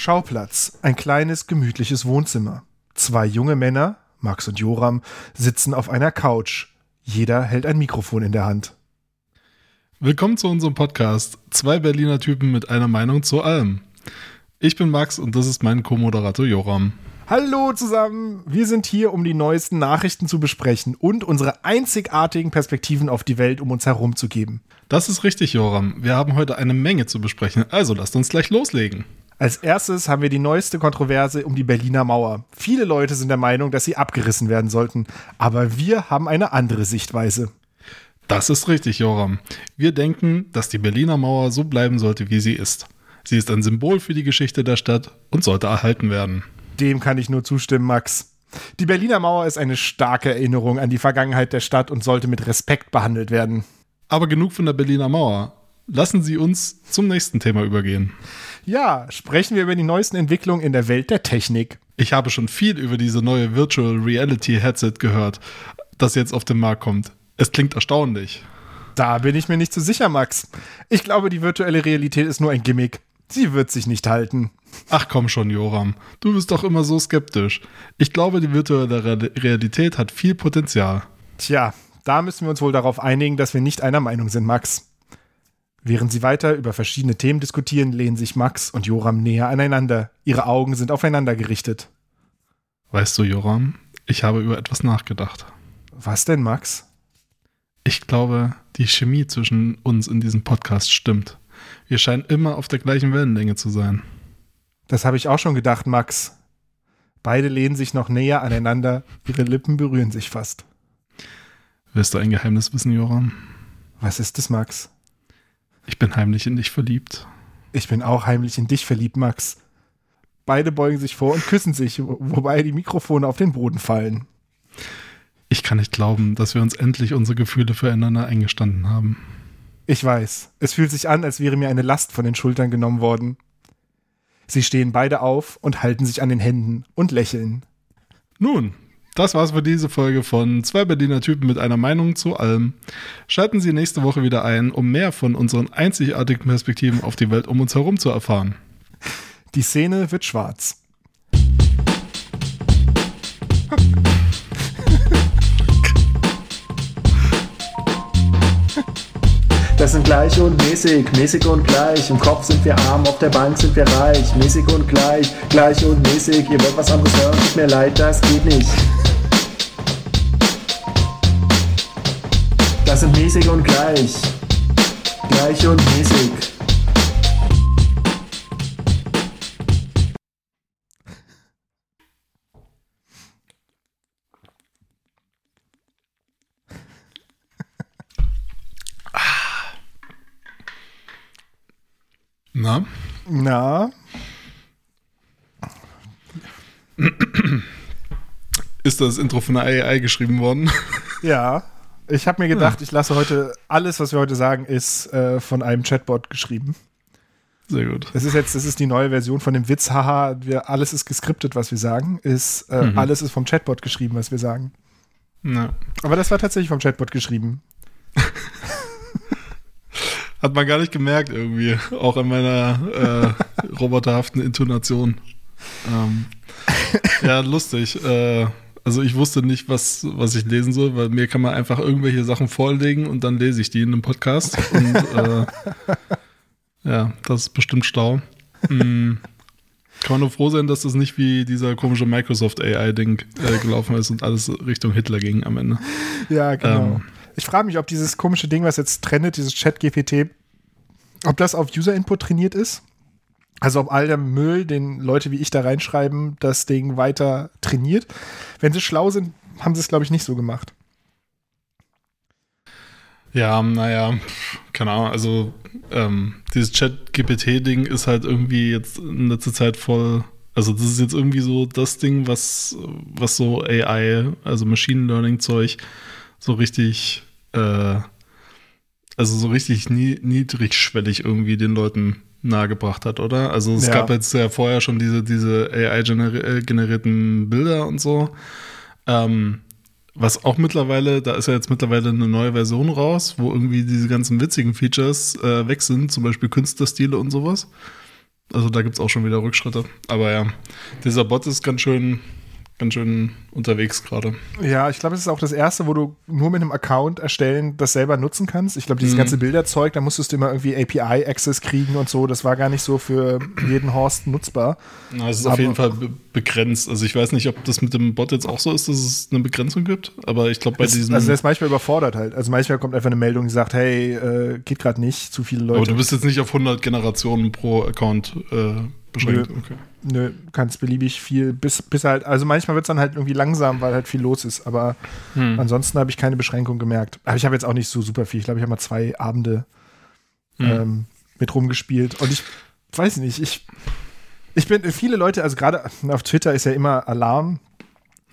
Schauplatz, ein kleines, gemütliches Wohnzimmer. Zwei junge Männer, Max und Joram, sitzen auf einer Couch. Jeder hält ein Mikrofon in der Hand. Willkommen zu unserem Podcast. Zwei Berliner Typen mit einer Meinung zu allem. Ich bin Max und das ist mein Co-Moderator Joram. Hallo zusammen, wir sind hier, um die neuesten Nachrichten zu besprechen und unsere einzigartigen Perspektiven auf die Welt um uns herum zu geben. Das ist richtig, Joram. Wir haben heute eine Menge zu besprechen, also lasst uns gleich loslegen. Als erstes haben wir die neueste Kontroverse um die Berliner Mauer. Viele Leute sind der Meinung, dass sie abgerissen werden sollten, aber wir haben eine andere Sichtweise. Das ist richtig, Joram. Wir denken, dass die Berliner Mauer so bleiben sollte, wie sie ist. Sie ist ein Symbol für die Geschichte der Stadt und sollte erhalten werden. Dem kann ich nur zustimmen, Max. Die Berliner Mauer ist eine starke Erinnerung an die Vergangenheit der Stadt und sollte mit Respekt behandelt werden. Aber genug von der Berliner Mauer. Lassen Sie uns zum nächsten Thema übergehen. Ja, sprechen wir über die neuesten Entwicklungen in der Welt der Technik. Ich habe schon viel über diese neue Virtual Reality Headset gehört, das jetzt auf den Markt kommt. Es klingt erstaunlich. Da bin ich mir nicht so sicher, Max. Ich glaube, die virtuelle Realität ist nur ein Gimmick. Sie wird sich nicht halten. Ach komm schon, Joram. Du bist doch immer so skeptisch. Ich glaube, die virtuelle Realität hat viel Potenzial. Tja, da müssen wir uns wohl darauf einigen, dass wir nicht einer Meinung sind, Max. Während sie weiter über verschiedene Themen diskutieren, lehnen sich Max und Joram näher aneinander. Ihre Augen sind aufeinander gerichtet. Weißt du, Joram, ich habe über etwas nachgedacht. Was denn, Max? Ich glaube, die Chemie zwischen uns in diesem Podcast stimmt. Wir scheinen immer auf der gleichen Wellenlänge zu sein. Das habe ich auch schon gedacht, Max. Beide lehnen sich noch näher aneinander, ihre Lippen berühren sich fast. Willst du ein Geheimnis wissen, Joram? Was ist es, Max? Ich bin heimlich in dich verliebt. Ich bin auch heimlich in dich verliebt, Max. Beide beugen sich vor und küssen sich, wobei die Mikrofone auf den Boden fallen. Ich kann nicht glauben, dass wir uns endlich unsere Gefühle füreinander eingestanden haben. Ich weiß. Es fühlt sich an, als wäre mir eine Last von den Schultern genommen worden. Sie stehen beide auf und halten sich an den Händen und lächeln. Nun, das war's für diese Folge von zwei Berliner Typen mit einer Meinung zu allem. Schalten Sie nächste Woche wieder ein, um mehr von unseren einzigartigen Perspektiven auf die Welt um uns herum zu erfahren. Die Szene wird schwarz. Das sind gleich und mäßig, mäßig und gleich. Im Kopf sind wir arm, auf der Bank sind wir reich. Mäßig und gleich, gleich und mäßig. Ihr wollt was anderes hören, tut mir leid, das geht nicht. Das sind mäßig und gleich. Gleich und mäßig. Na? Na, Ist das Intro von der AI geschrieben worden? ja. Ich habe mir gedacht, ich lasse heute alles, was wir heute sagen, ist äh, von einem Chatbot geschrieben. Sehr gut. Das ist jetzt, das ist die neue Version von dem Witz, haha, wir, alles ist geskriptet, was wir sagen, ist, äh, Mhm. alles ist vom Chatbot geschrieben, was wir sagen. Na. Aber das war tatsächlich vom Chatbot geschrieben. Hat man gar nicht gemerkt irgendwie, auch an meiner äh, roboterhaften Intonation. Ähm, ja, lustig. Äh, also ich wusste nicht, was, was ich lesen soll, weil mir kann man einfach irgendwelche Sachen vorlegen und dann lese ich die in einem Podcast. Und äh, ja, das ist bestimmt schlau. Mm, kann man nur froh sein, dass das nicht wie dieser komische Microsoft AI-Ding äh, gelaufen ist und alles Richtung Hitler ging am Ende. Ja, genau. Ähm. Ich frage mich, ob dieses komische Ding, was jetzt trendet, dieses Chat-GPT, ob das auf User-Input trainiert ist. Also ob all der Müll, den Leute wie ich da reinschreiben, das Ding weiter trainiert. Wenn sie schlau sind, haben sie es, glaube ich, nicht so gemacht. Ja, naja, keine Ahnung, also ähm, dieses Chat-GPT-Ding ist halt irgendwie jetzt in letzter Zeit voll, also das ist jetzt irgendwie so das Ding, was, was so AI, also Machine Learning-Zeug, so richtig, äh, also so richtig nie, niedrigschwellig irgendwie den Leuten nahegebracht hat, oder? Also es Ja. gab jetzt ja vorher schon diese, diese AI-generierten Bilder und so. Ähm, was auch mittlerweile, da ist ja jetzt mittlerweile eine neue Version raus, wo irgendwie diese ganzen witzigen Features äh, weg sind, zum Beispiel Künstlerstile und sowas. Also da gibt es auch schon wieder Rückschritte. Aber ja, dieser Bot ist ganz schön ganz schön unterwegs gerade. Ja, ich glaube, es ist auch das erste, wo du nur mit einem Account erstellen das selber nutzen kannst. Ich glaube, dieses mhm. ganze Bilderzeug, da musstest du immer irgendwie API-Access kriegen und so. Das war gar nicht so für jeden Horst nutzbar. Na, es ist aber auf jeden Fall begrenzt. Also ich weiß nicht, ob das mit dem Bot jetzt auch so ist, dass es eine Begrenzung gibt, aber ich glaube bei es, diesem. Also der ist manchmal überfordert halt. Also manchmal kommt einfach eine Meldung, die sagt, hey, äh, geht gerade nicht, zu viele Leute. Aber du bist jetzt nicht auf 100 Generationen pro Account äh, beschränkt. Nö, okay. nö kannst beliebig viel, bis, bis halt, also manchmal wird es dann halt irgendwie langsam, weil halt viel los ist, aber hm. ansonsten habe ich keine Beschränkung gemerkt. Aber ich habe jetzt auch nicht so super viel. Ich glaube, ich habe mal zwei Abende hm. ähm, mit rumgespielt und ich weiß nicht, ich, ich bin, viele Leute, also gerade auf Twitter ist ja immer Alarm,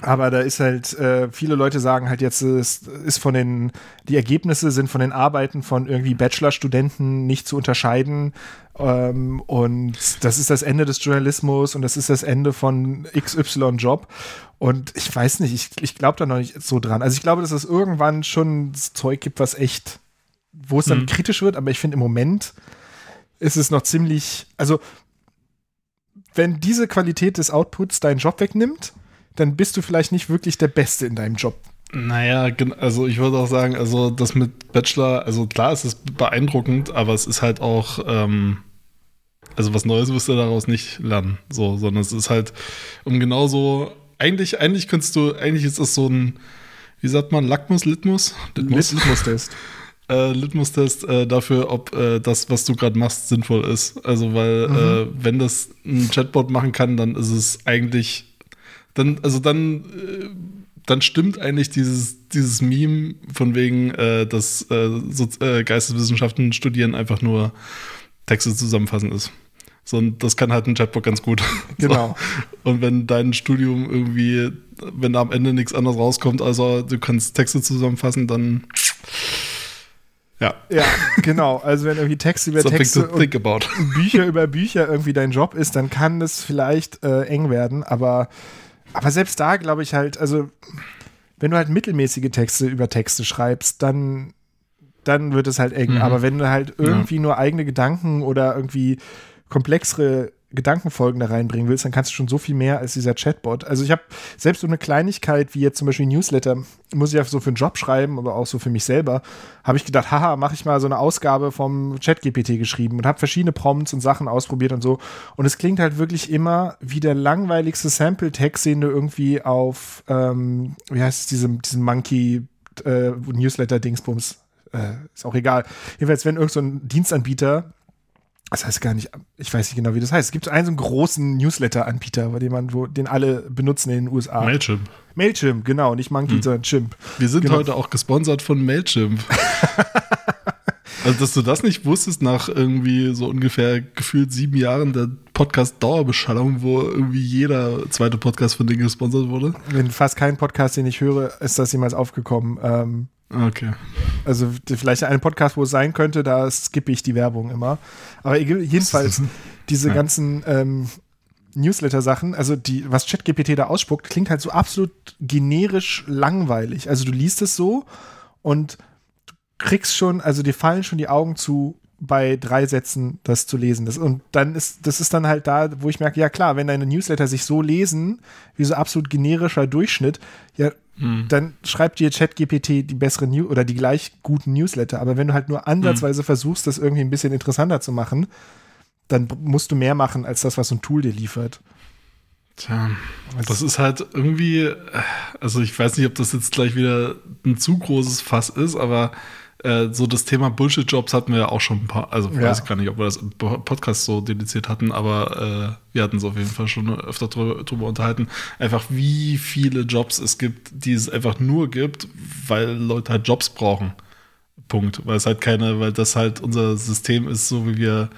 aber da ist halt, äh, viele Leute sagen halt jetzt, es ist von den, die Ergebnisse sind von den Arbeiten von irgendwie Bachelorstudenten nicht zu unterscheiden. Ähm, und das ist das Ende des Journalismus und das ist das Ende von XY-Job. Und ich weiß nicht, ich, ich glaube da noch nicht so dran. Also ich glaube, dass es irgendwann schon Zeug gibt, was echt, wo es dann mhm. kritisch wird, aber ich finde im Moment ist es noch ziemlich, also wenn diese Qualität des Outputs deinen Job wegnimmt, dann bist du vielleicht nicht wirklich der Beste in deinem Job. Naja, also ich würde auch sagen, also das mit Bachelor, also klar, es ist beeindruckend, aber es ist halt auch, ähm, also was Neues wirst du daraus nicht lernen, so, sondern es ist halt, um genauso, eigentlich, eigentlich könntest du, eigentlich ist es so ein, wie sagt man, Lackmus, Litmus? Litmus? Äh, Litmus-Test äh, dafür, ob äh, das, was du gerade machst, sinnvoll ist. Also, weil, mhm. Äh, wenn das ein Chatbot machen kann, dann ist es eigentlich dann, also dann, äh, dann stimmt eigentlich dieses, dieses Meme von wegen, äh, dass so, Geisteswissenschaften studieren einfach nur Texte zusammenfassen ist. So, und das kann halt ein Chatbot ganz gut. Genau. So. Und wenn dein Studium irgendwie, wenn da am Ende nichts anderes rauskommt, also du kannst Texte zusammenfassen, dann ja. Ja, genau. Also wenn irgendwie Texte über Texte und Bücher über Bücher irgendwie dein Job ist, dann kann das vielleicht äh, eng werden, aber aber selbst da glaube ich halt, also wenn du halt mittelmäßige Texte über Texte schreibst, dann, dann wird es halt eng. Mhm. Aber wenn du halt irgendwie ja. nur eigene Gedanken oder irgendwie komplexere Gedankenfolgen da reinbringen willst, dann kannst du schon so viel mehr als dieser Chatbot. Also ich habe selbst so eine Kleinigkeit wie jetzt zum Beispiel Newsletter, muss ich ja so für einen Job schreiben, aber auch so für mich selber, habe ich gedacht, haha, mache ich mal so eine Ausgabe vom ChatGPT geschrieben und habe verschiedene Prompts und Sachen ausprobiert und so. Und es klingt halt wirklich immer wie der langweiligste Sample-Text, den du irgendwie auf, ähm, wie heißt es, diesem, diesem Monkey äh, äh, ist auch egal. Jedenfalls, wenn irgendein so Dienstanbieter das heißt gar nicht, ich weiß nicht genau, wie das heißt. Es gibt einen so einen großen Newsletter-Anbieter, bei dem man, wo, den alle benutzen in den USA. Mailchimp. Mailchimp, genau, nicht Monkey, hm. sondern Chimp. Wir sind genau. heute auch gesponsert von Mailchimp. also, dass du das nicht wusstest, nach irgendwie so ungefähr gefühlt sieben Jahren der Podcast-Dauerbeschallung, wo irgendwie jeder zweite Podcast von denen gesponsert wurde. In fast keinem Podcast, den ich höre, ist das jemals aufgekommen. Ähm, Okay. Also vielleicht ein Podcast, wo es sein könnte, da skippe ich die Werbung immer. Aber jedenfalls diese ja. ganzen ähm, Newsletter-Sachen, also die, was ChatGPT da ausspuckt, klingt halt so absolut generisch langweilig. Also du liest es so und du kriegst schon, also dir fallen schon die Augen zu bei drei Sätzen das zu lesen. Das, und dann ist, das ist dann halt da, wo ich merke, ja klar, wenn deine Newsletter sich so lesen, wie so absolut generischer Durchschnitt, ja, hm. dann schreibt dir ChatGPT die besseren News oder die gleich guten Newsletter. Aber wenn du halt nur ansatzweise hm. versuchst, das irgendwie ein bisschen interessanter zu machen, dann musst du mehr machen als das, was so ein Tool dir liefert. Tja, das ist halt irgendwie, also ich weiß nicht, ob das jetzt gleich wieder ein zu großes Fass ist, aber äh, so das Thema Bullshit-Jobs hatten wir ja auch schon ein paar, also ja. weiß ich gar nicht, ob wir das im Podcast so dediziert hatten, aber äh, wir hatten es auf jeden Fall schon öfter drüber, drüber, unterhalten. Einfach wie viele Jobs es gibt, die es einfach nur gibt, weil Leute halt Jobs brauchen. Punkt. Weil es halt keine, weil das halt unser System ist, so wie wir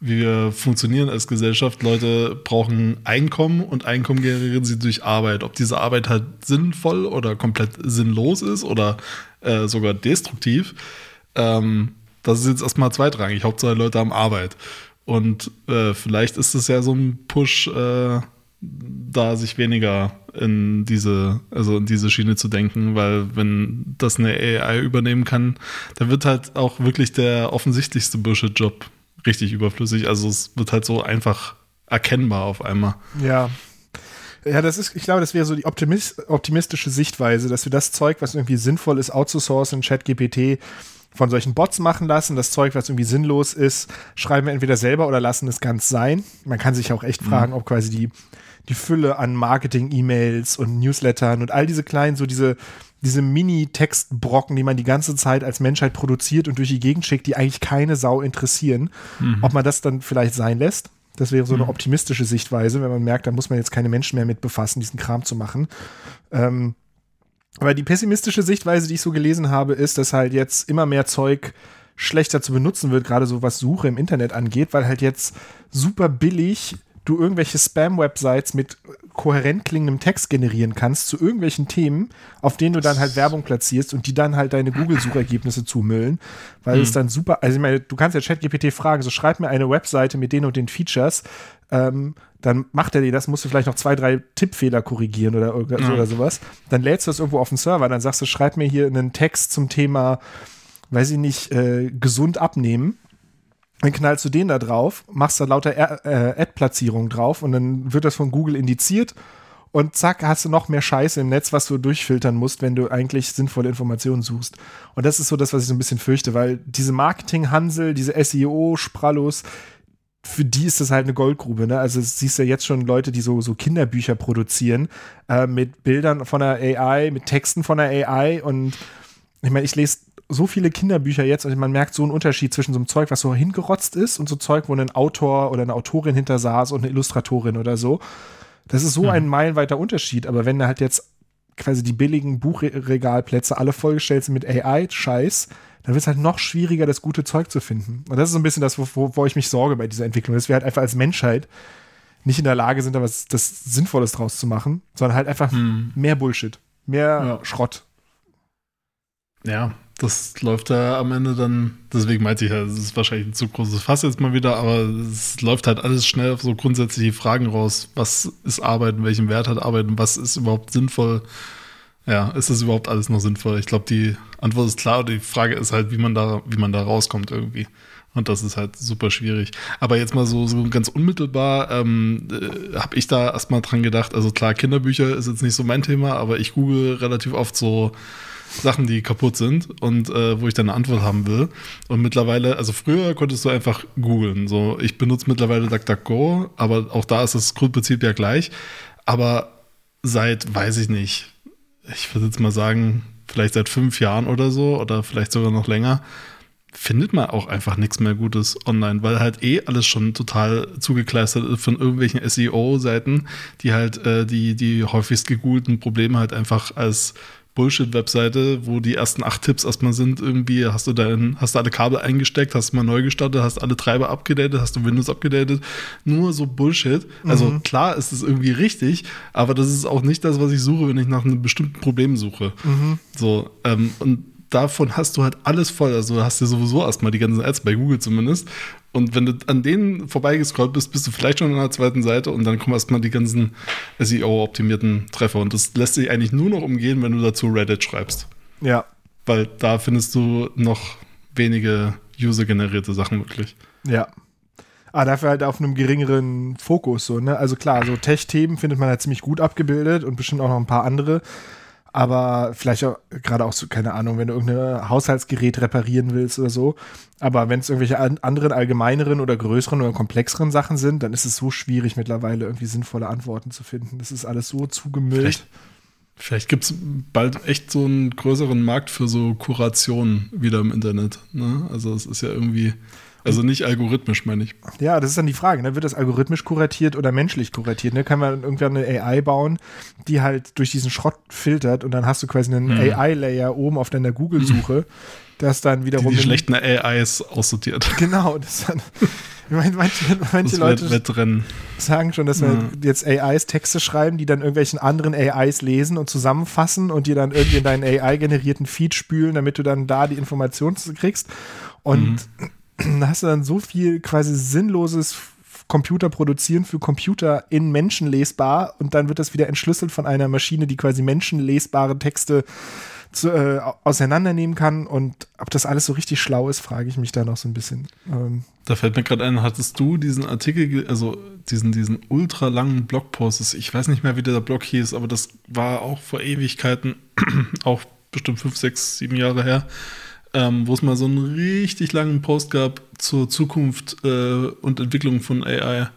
wie wir funktionieren als Gesellschaft. Leute brauchen Einkommen und Einkommen generieren sie durch Arbeit. Ob diese Arbeit halt sinnvoll oder komplett sinnlos ist oder äh, sogar destruktiv, ähm, das ist jetzt erstmal zweitrangig. Hauptsache Leute haben Arbeit. Und äh, vielleicht ist es ja so ein Push, äh, da sich weniger in diese, also in diese Schiene zu denken, weil wenn das eine AI übernehmen kann, dann wird halt auch wirklich der offensichtlichste Bullshit-Job richtig überflüssig. Also es wird halt so einfach erkennbar auf einmal. Ja. Ja, das ist, ich glaube, das wäre so die optimist, optimistische Sichtweise, dass wir das Zeug, was irgendwie sinnvoll ist, outzusourcen, ChatGPT von solchen Bots machen lassen. Das Zeug, was irgendwie sinnlos ist, schreiben wir entweder selber oder lassen es ganz sein. Man kann sich auch echt fragen, ob quasi die, die Fülle an Marketing-E-Mails und Newslettern und all diese kleinen, so diese, diese Mini-Textbrocken, die man die ganze Zeit als Menschheit produziert und durch die Gegend schickt, die eigentlich keine Sau interessieren, ob man das dann vielleicht sein lässt. Das wäre so eine optimistische Sichtweise, wenn man merkt, da muss man jetzt keine Menschen mehr mit befassen, diesen Kram zu machen. Ähm, aber die pessimistische Sichtweise, die ich so gelesen habe, ist, dass halt jetzt immer mehr Zeug schlechter zu benutzen wird, gerade so was Suche im Internet angeht, weil halt jetzt super billig du irgendwelche Spam-Websites mit kohärent klingendem Text generieren kannst zu irgendwelchen Themen, auf denen du dann halt Werbung platzierst und die dann halt deine Google-Suchergebnisse zumüllen, weil es dann super, also ich meine, du kannst ja ChatGPT fragen, so schreib mir eine Webseite mit den und den Features, ähm, dann macht er dir das, musst du vielleicht noch zwei, drei Tippfehler korrigieren oder, oder, Ja. oder sowas. Dann lädst du das irgendwo auf den Server, dann sagst du, schreib mir hier einen Text zum Thema, weiß ich nicht, äh, gesund abnehmen. Dann knallst du den da drauf, machst da lauter äh, Ad-Platzierungen drauf und dann wird das von Google indiziert und zack, hast du noch mehr Scheiße im Netz, was du durchfiltern musst, wenn du eigentlich sinnvolle Informationen suchst. Und das ist so das, was ich so ein bisschen fürchte, weil diese Marketing-Hansel, diese SEO-Sprallos, für die ist das halt eine Goldgrube. Ne? Also siehst du ja jetzt schon Leute, die so, so Kinderbücher produzieren äh, mit Bildern von der AI, mit Texten von der AI und ich meine, ich lese so viele Kinderbücher jetzt und man merkt so einen Unterschied zwischen so einem Zeug, was so hingerotzt ist und so Zeug, wo ein Autor oder eine Autorin hinter saß und eine Illustratorin oder so. Das ist so ein meilenweiter Unterschied, aber wenn da halt jetzt quasi die billigen Buchregalplätze alle vollgestellt sind mit AI-Scheiß, dann wird es halt noch schwieriger, das gute Zeug zu finden. Und das ist so ein bisschen das, wo, wo, ich mich sorge bei dieser Entwicklung, dass wir halt einfach als Menschheit nicht in der Lage sind, da was das Sinnvolles draus zu machen, sondern halt einfach mehr Bullshit, mehr Ja. Schrott. Ja, das läuft da am Ende dann, deswegen meinte ich ja, es ist wahrscheinlich ein zu großes Fass jetzt mal wieder, aber es läuft halt alles schnell auf so grundsätzliche Fragen raus. Was ist Arbeiten, welchen Wert hat Arbeiten, was ist überhaupt sinnvoll? Ja, ist das überhaupt alles noch sinnvoll? Ich glaube, die Antwort ist klar, die Frage ist halt, wie man da, wie man da rauskommt irgendwie. Und das ist halt super schwierig. Aber jetzt mal so, so ganz unmittelbar ähm, äh, habe ich da erstmal dran gedacht. Also klar, Kinderbücher ist jetzt nicht so mein Thema, aber ich google relativ oft so Sachen, die kaputt sind und äh, wo ich dann eine Antwort haben will. Und mittlerweile, also früher konntest du einfach googeln. So, ich benutze mittlerweile DuckDuckGo, aber auch da ist das Grundprinzip ja gleich. Aber seit, weiß ich nicht, ich würde jetzt mal sagen, vielleicht seit fünf Jahren oder so oder vielleicht sogar noch länger, findet man auch einfach nichts mehr Gutes online, weil halt eh alles schon total zugekleistert ist von irgendwelchen SEO-Seiten, die halt äh, die, die häufigst gegoogelten Probleme halt einfach als Bullshit-Webseite, wo die ersten acht Tipps erstmal sind, irgendwie hast du dein, hast du alle Kabel eingesteckt, hast mal neu gestartet, hast alle Treiber abgedatet, hast du Windows abgedatet, nur so Bullshit. Also klar ist es irgendwie richtig, aber das ist auch nicht das, was ich suche, wenn ich nach einem bestimmten Problem suche. So, ähm, und davon hast du halt alles voll. Also du hast ja sowieso erstmal die ganzen Ads bei Google zumindest. Und wenn du an denen vorbeigescrollt bist, bist du vielleicht schon an der zweiten Seite und dann kommen erstmal die ganzen SEO-optimierten Treffer. Und das lässt sich eigentlich nur noch umgehen, wenn du dazu Reddit schreibst. Ja, Weil da findest du noch wenige user-generierte Sachen wirklich. Ja. Aber dafür halt auf einem geringeren Fokus so, ne? Also klar, so Tech-Themen findet man halt ziemlich gut abgebildet und bestimmt auch noch ein paar andere. Aber vielleicht auch gerade auch so, keine Ahnung, wenn du irgendein Haushaltsgerät reparieren willst oder so. Aber wenn es irgendwelche an, anderen, allgemeineren oder größeren oder komplexeren Sachen sind, dann ist es so schwierig mittlerweile irgendwie sinnvolle Antworten zu finden. Das ist alles so zugemüllt. Vielleicht, vielleicht gibt es bald echt so einen größeren Markt für so Kuration wieder im Internet. Ne? Also es ist ja irgendwie, also nicht algorithmisch, meine ich. Ja, das ist dann die Frage, ne? wird das algorithmisch kuratiert oder menschlich kuratiert? Ne? Kann man irgendwann eine AI bauen, die halt durch diesen Schrott filtert und dann hast du quasi einen AI-Layer oben auf deiner Google-Suche, das dann Die, wiederum. die in- schlechten AIs aussortiert. Genau, das dann, ich meine, manche, manche Leute Wett- Wettrennen. sagen schon, dass wir jetzt AIs Texte schreiben, die dann irgendwelchen anderen AIs lesen und zusammenfassen und dir dann irgendwie in deinen AI-generierten Feed spülen, damit du dann da die Informationen kriegst. Und da hast du dann so viel quasi sinnloses Computer produzieren für Computer in Menschen lesbar und dann wird das wieder entschlüsselt von einer Maschine, die quasi menschenlesbare Texte zu, äh, auseinandernehmen kann und ob das alles so richtig schlau ist, frage ich mich da noch so ein bisschen. Ähm, Da fällt mir gerade ein, hattest du diesen Artikel, also diesen, diesen ultra langen Blogpost, ich weiß nicht mehr, wie der Blog hieß, aber das war auch vor Ewigkeiten, auch bestimmt fünf, sechs, sieben Jahre her, ähm, wo es mal so einen richtig langen Post gab zur Zukunft äh, und Entwicklung von AI.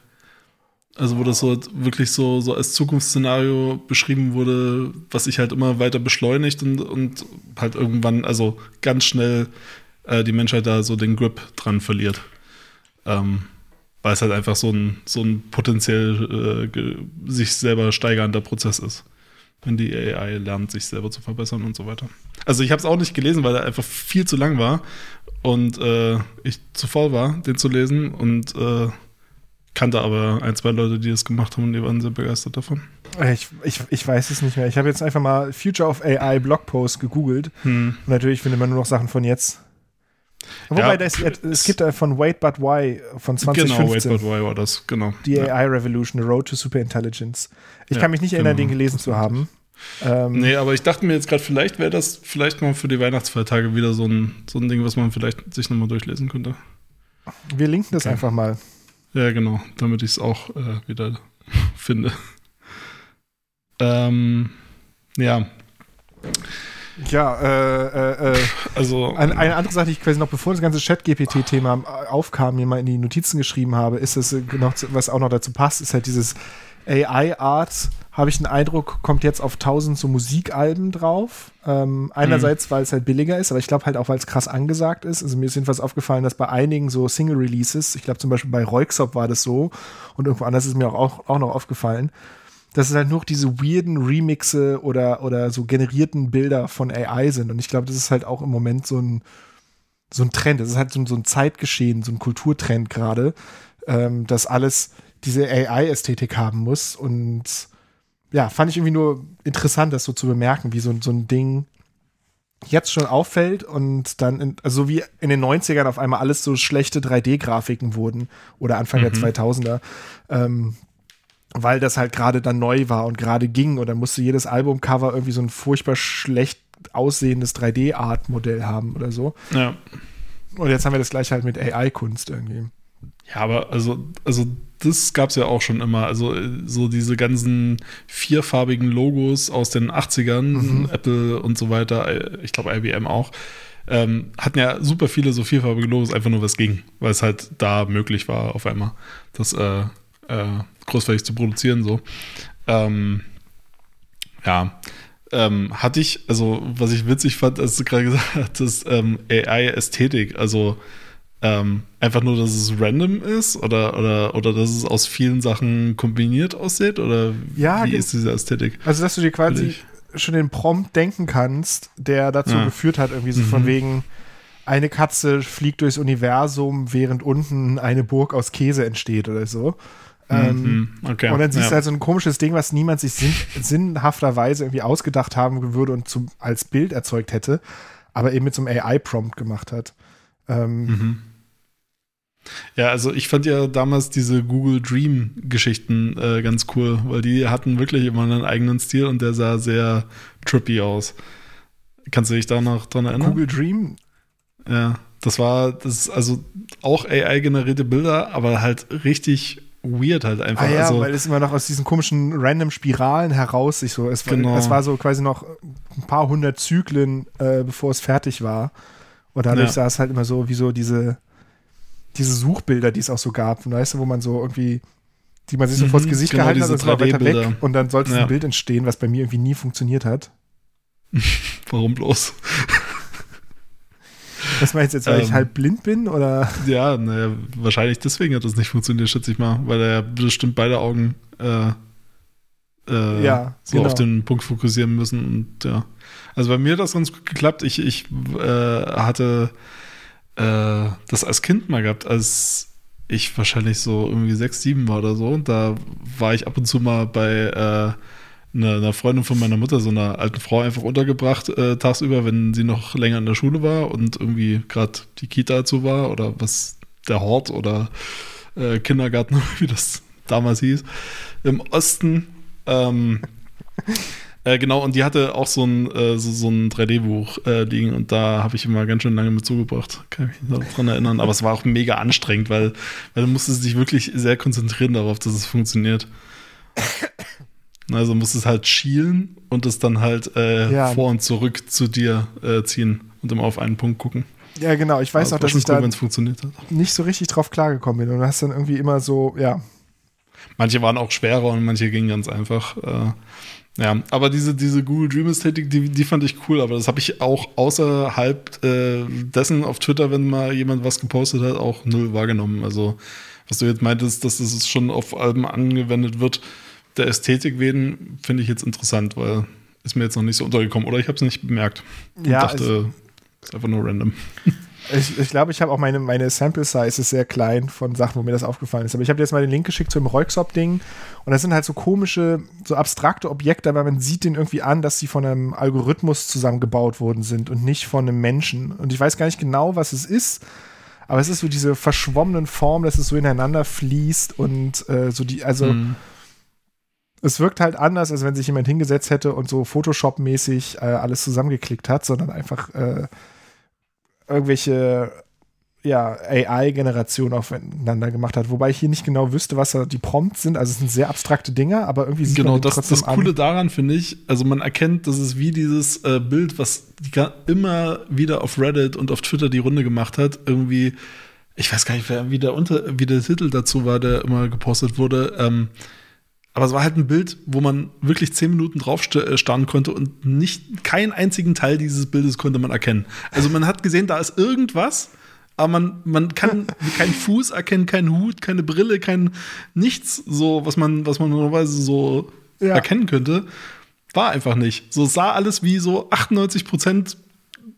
Also wo das so wirklich so, so als Zukunftsszenario beschrieben wurde, was sich halt immer weiter beschleunigt und, und halt irgendwann, also ganz schnell äh, die Menschheit da so den Grip dran verliert. Ähm, weil es halt einfach so ein, so ein potenziell äh, sich selber steigernder Prozess ist. Wenn die AI lernt, sich selber zu verbessern und so weiter. Also ich habe es auch nicht gelesen, weil er einfach viel zu lang war und äh, ich zu faul war, den zu lesen und äh, kannte aber ein, zwei Leute, die das gemacht haben und die waren sehr begeistert davon. ich, ich, ich weiß es nicht mehr. Ich habe jetzt einfach mal Future of AI Blogpost gegoogelt. Hm. Und natürlich findet man nur noch Sachen von jetzt. Wobei, Ja, das, es gibt von Wait But Why von Genau, 2015. Wait But Why war das, genau. Die ja. AI Revolution, The Road to Superintelligence. Ich Ja, kann mich nicht erinnern, genau. den gelesen zu haben. Ähm, Nee, aber ich dachte mir jetzt gerade, vielleicht wäre das vielleicht mal für die Weihnachtsfeiertage wieder so ein, so ein Ding, was man vielleicht sich nochmal durchlesen könnte. Wir linken das Okay. einfach mal. Ja, genau, damit ich es auch äh, wieder finde. Ähm, ja, Ja, äh, äh, äh, also eine, eine andere Sache, die ich quasi noch bevor das ganze Chat-GPT-Thema aufkam, mir mal in die Notizen geschrieben habe, ist es noch, zu- was auch noch dazu passt, ist halt dieses AI-Art, habe ich den Eindruck, kommt jetzt auf tausend so Musikalben drauf. Ähm, einerseits, weil es halt billiger ist, aber ich glaube halt auch, weil es krass angesagt ist. Also mir ist jedenfalls aufgefallen, dass bei einigen so Single-Releases, ich glaube zum Beispiel bei Roixop war das so und irgendwo anders ist mir auch, auch, auch noch aufgefallen, dass es halt nur diese weirden Remixe oder, oder so generierten Bilder von AI sind. Und ich glaube, das ist halt auch im Moment so ein, so ein Trend. Das ist halt so ein, so ein Zeitgeschehen, so ein Kulturtrend gerade, ähm, dass alles diese AI-Ästhetik haben muss. Und ja, fand ich irgendwie nur interessant, das so zu bemerken, wie so, so ein Ding jetzt schon auffällt und dann, in, also so wie in den 90ern auf einmal alles so schlechte 3D-Grafiken wurden oder Anfang der 2000er. Ähm, weil das halt gerade dann neu war und gerade ging und dann musste jedes Albumcover irgendwie so ein furchtbar schlecht aussehendes 3D-Art-Modell haben oder so. ja. Und jetzt haben wir das gleich halt mit AI-Kunst irgendwie. Ja, aber also, also das gab es ja auch schon immer. Also äh, so diese ganzen vierfarbigen Logos aus den 80ern, Apple und so weiter, äh, ich glaube IBM auch, ähm, hatten ja super viele so vierfarbige Logos, einfach nur was ging, weil es halt da möglich war auf einmal, das äh, äh, großflächig zu produzieren so. Ähm, ja, ähm, hatte ich, also was ich witzig fand, als du gerade gesagt hattest, ähm, AI-Ästhetik, also ähm, einfach nur, dass es random ist oder, oder, oder dass es aus vielen Sachen kombiniert aussieht? Oder Ja, wie ist diese Ästhetik? Also, dass du dir quasi schon den Prompt denken kannst, der dazu Ja. geführt hat, irgendwie so von wegen, eine Katze fliegt durchs Universum, während unten eine Burg aus Käse entsteht oder so. Ähm, Mhm, okay. Und dann siehst ja. du halt so ein komisches Ding, was niemand sich sinn sinnhafterweise irgendwie ausgedacht haben würde und zum, als Bild erzeugt hätte, aber eben mit so einem AI-Prompt gemacht hat. Ähm, Mhm. Ja, also ich fand ja damals diese Google Dream-Geschichten äh, ganz cool, weil die hatten wirklich immer einen eigenen Stil und der sah sehr trippy aus. Kannst du dich da noch dran erinnern? Google Dream, Ja, das war, das also auch AI-generierte Bilder, aber halt richtig weird halt einfach. ah ja, also, weil es immer noch aus diesen komischen random Spiralen heraus sich so, es, war- Genau. es war so quasi noch ein paar hundert Zyklen, äh, bevor es fertig war. Und dadurch Ja. sah es halt immer so wie so diese, diese Suchbilder, die es auch so gab, weißt du, wo man so irgendwie, die man sich so Mhm, vors Gesicht genau, gehalten hat und war weiter 3D-Bilder. weg und dann sollte Ja. ein Bild entstehen, was bei mir irgendwie nie funktioniert hat. warum bloß? Was meinst du jetzt, weil ich Ähm. halb blind bin oder? Ja, naja, wahrscheinlich deswegen hat das nicht funktioniert, schätze ich mal, weil er bestimmt beide Augen äh, äh, Ja, so genau. auf den Punkt fokussieren müssen und ja. Also bei mir hat das ganz gut geklappt. Ich, ich äh, hatte äh, das als Kind mal gehabt, als ich wahrscheinlich so irgendwie sechs, sieben war oder so. Und da war ich ab und zu mal bei äh, einer, einer Freundin von meiner Mutter, so einer alten Frau, einfach untergebracht äh, tagsüber, wenn sie noch länger in der Schule war und irgendwie gerade die Kita dazu war oder was der Hort oder äh, Kindergarten, wie das damals hieß, im Osten. Ähm, Äh, genau, und die hatte auch so ein, äh, so, so ein 3D-Buch äh, liegen und da habe ich immer ganz schön lange mit zugebracht. Kann ich mich dran erinnern. Aber es war auch mega anstrengend, weil, weil du musstest dich wirklich sehr konzentrieren darauf, dass es funktioniert. Also musstest halt schielen und es dann halt äh, ja. vor und zurück zu dir äh, ziehen und immer auf einen Punkt gucken. Ja, genau. Ich weiß auch, dass ich cool, da funktioniert hat. nicht so richtig drauf klargekommen bin. Und du hast dann irgendwie immer so, ja. Manche waren auch schwerer und manche gingen ganz einfach. Äh, ja, aber diese, diese Google Dream Ästhetik, die, die fand ich cool, aber das habe ich auch außerhalb äh, dessen auf Twitter, wenn mal jemand was gepostet hat, auch null wahrgenommen. Also, was du jetzt meintest, dass das schon auf Alben angewendet wird, der Ästhetik wegen, finde ich jetzt interessant, weil ist mir jetzt noch nicht so untergekommen oder ich habe es nicht bemerkt. Und ja, dachte, ist einfach nur random. Ich, ich glaube, ich habe auch meine, meine Sample Size ist sehr klein von Sachen, wo mir das aufgefallen ist. Aber ich habe dir jetzt mal den Link geschickt zu dem Roixop-Ding. Und das sind halt so komische, so abstrakte Objekte, aber man sieht den irgendwie an, dass sie von einem Algorithmus zusammengebaut worden sind und nicht von einem Menschen. Und ich weiß gar nicht genau, was es ist. Aber es ist so diese verschwommenen Form, dass es so ineinander fließt und äh, so die, also mhm. Es wirkt halt anders, als wenn sich jemand hingesetzt hätte und so Photoshop-mäßig äh, alles zusammengeklickt hat, sondern einfach äh, irgendwelche ja, AI-Generation aufeinander gemacht hat. Wobei ich hier nicht genau wüsste, was da die Prompts sind. Also es sind sehr abstrakte Dinge, aber irgendwie sieht genau, man das, trotzdem das Coole an. daran finde ich, also man erkennt, dass es wie dieses äh, Bild, was immer wieder auf Reddit und auf Twitter die Runde gemacht hat, irgendwie, ich weiß gar nicht, wie der, Unter, wie der Titel dazu war, der immer gepostet wurde, ähm, aber es war halt ein Bild, wo man wirklich zehn Minuten drauf äh, starren konnte und nicht keinen einzigen Teil dieses Bildes konnte man erkennen. Also man hat gesehen, da ist irgendwas, aber man, man kann keinen Fuß erkennen, keinen Hut, keine Brille, kein nichts, so, was man, was man normalerweise so ja. erkennen könnte. War einfach nicht. So sah alles wie so 98 Prozent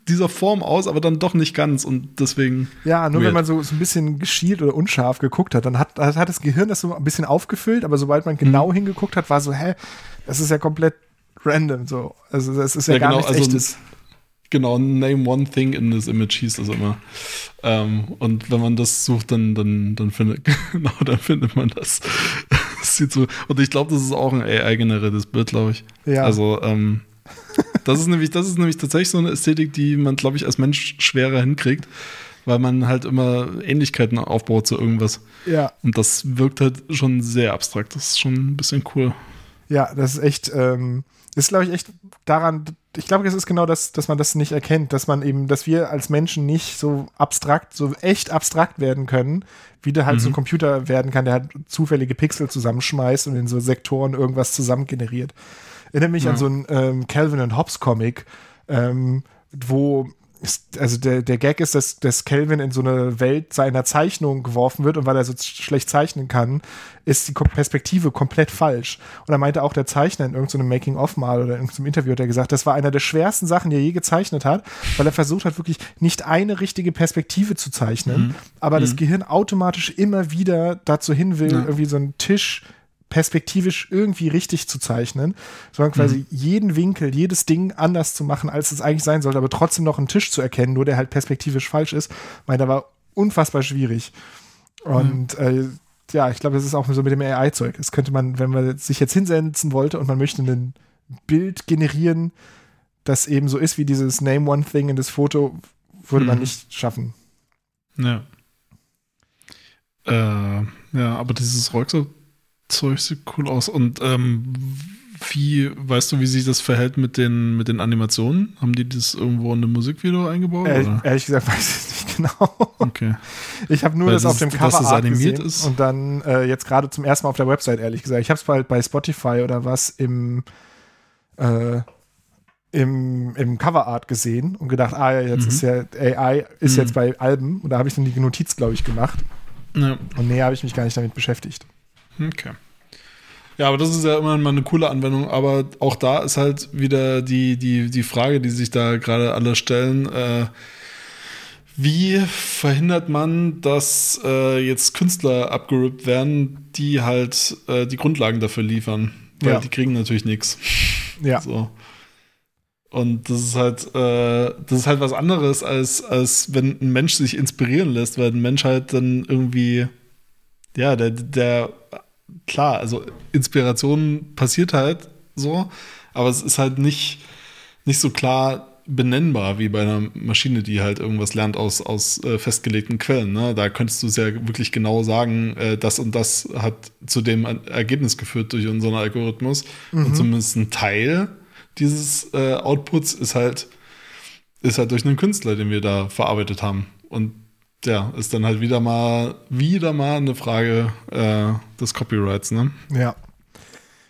dieser Form aus, aber dann doch nicht ganz und deswegen. Ja, nur weird. wenn man so, so ein bisschen geschielt oder unscharf geguckt hat, dann hat, hat das Gehirn das so ein bisschen aufgefüllt, aber sobald man genau mhm. hingeguckt hat, war so, hä, das ist ja komplett random so. Also das ist ja, ja gar genau, nichts also echtes. Genau, name one thing in this image hieß das immer. Ähm, und wenn man das sucht, dann, dann, dann findet, genau, dann findet man das. das sieht so, und ich glaube, das ist auch ein AI-generiertes Bild, glaube ich. Ja. Also, ähm, das ist nämlich, das ist nämlich tatsächlich so eine Ästhetik, die man, glaube ich, als Mensch schwerer hinkriegt, weil man halt immer Ähnlichkeiten aufbaut zu irgendwas. Ja. Und das wirkt halt schon sehr abstrakt. Das ist schon ein bisschen cool. Ja, das ist echt, ähm, ist, glaube ich, echt daran, ich glaube, es ist genau das, dass man das nicht erkennt, dass man eben, dass wir als Menschen nicht so abstrakt, so echt abstrakt werden können, wie der halt mhm. so ein mhm. Computer werden kann, der halt zufällige Pixel zusammenschmeißt und in so Sektoren irgendwas zusammen generiert. Erinnert mich ja. an so einen ähm, Calvin und Hobbes Comic, ähm, wo also der, der Gag ist, dass, dass Calvin in so eine Welt seiner Zeichnung geworfen wird und weil er so schlecht zeichnen kann, ist die Perspektive komplett falsch. Und da meinte auch der Zeichner in irgendeinem Making-of mal oder in irgendeinem Interview hat er gesagt, das war einer der schwersten Sachen, die er je gezeichnet hat, weil er versucht hat, wirklich nicht eine richtige Perspektive zu zeichnen, mhm. aber mhm. das Gehirn automatisch immer wieder dazu hin will, ja. irgendwie so einen Tisch perspektivisch irgendwie richtig zu zeichnen, sondern quasi mhm. jeden Winkel, jedes Ding anders zu machen, als es eigentlich sein sollte, aber trotzdem noch einen Tisch zu erkennen, nur der halt perspektivisch falsch ist. Meine, da war unfassbar schwierig. Und mhm. äh, ja, ich glaube, das ist auch so mit dem AI-Zeug. Das könnte man, wenn man sich jetzt hinsetzen wollte und man möchte ein Bild generieren, das eben so ist wie dieses Name One Thing in das Foto, würde mhm. man nicht schaffen. Ja. Äh, ja, aber dieses Roxo Zeug sieht cool aus. Und ähm, wie, weißt du, wie sich das verhält mit den, mit den Animationen? Haben die das irgendwo in ein Musikvideo eingebaut? Ehrlich, ehrlich gesagt weiß ich es nicht genau. Okay. Ich habe nur Weil das, auf dem Cover das animiert gesehen ist. und dann äh, jetzt gerade zum ersten Mal auf der Website, ehrlich gesagt. Ich habe es bald bei Spotify oder was im äh, im, im Coverart gesehen und gedacht, ah, jetzt mhm. ist ja AI ist mhm. jetzt bei Alben und da habe ich dann die Notiz, glaube ich, gemacht. Ja. Und näher habe ich mich gar nicht damit beschäftigt. Okay. Ja, aber das ist ja immer mal eine coole Anwendung. Aber auch da ist halt wieder die, die, die Frage, die sich da gerade alle stellen. Äh, wie verhindert man, dass äh, jetzt Künstler abgerippt werden, die halt äh, die Grundlagen dafür liefern? Weil ja. die kriegen natürlich nichts. Ja. So. Und das ist halt, äh, das ist halt was anderes, als, als wenn ein Mensch sich inspirieren lässt, weil ein Mensch halt dann irgendwie, ja, der, der klar, also Inspiration passiert halt so, aber es ist halt nicht, nicht so klar benennbar wie bei einer Maschine, die halt irgendwas lernt aus, aus äh, festgelegten Quellen. Ne? Da könntest du sehr wirklich genau sagen, äh, das und das hat zu dem Ergebnis geführt durch unseren Algorithmus. Mhm. Und zumindest ein Teil dieses äh, Outputs ist halt, ist halt durch einen Künstler, den wir da verarbeitet haben. Und ja, ist dann halt wieder mal, wieder mal eine Frage äh, des Copyrights, ne? Ja.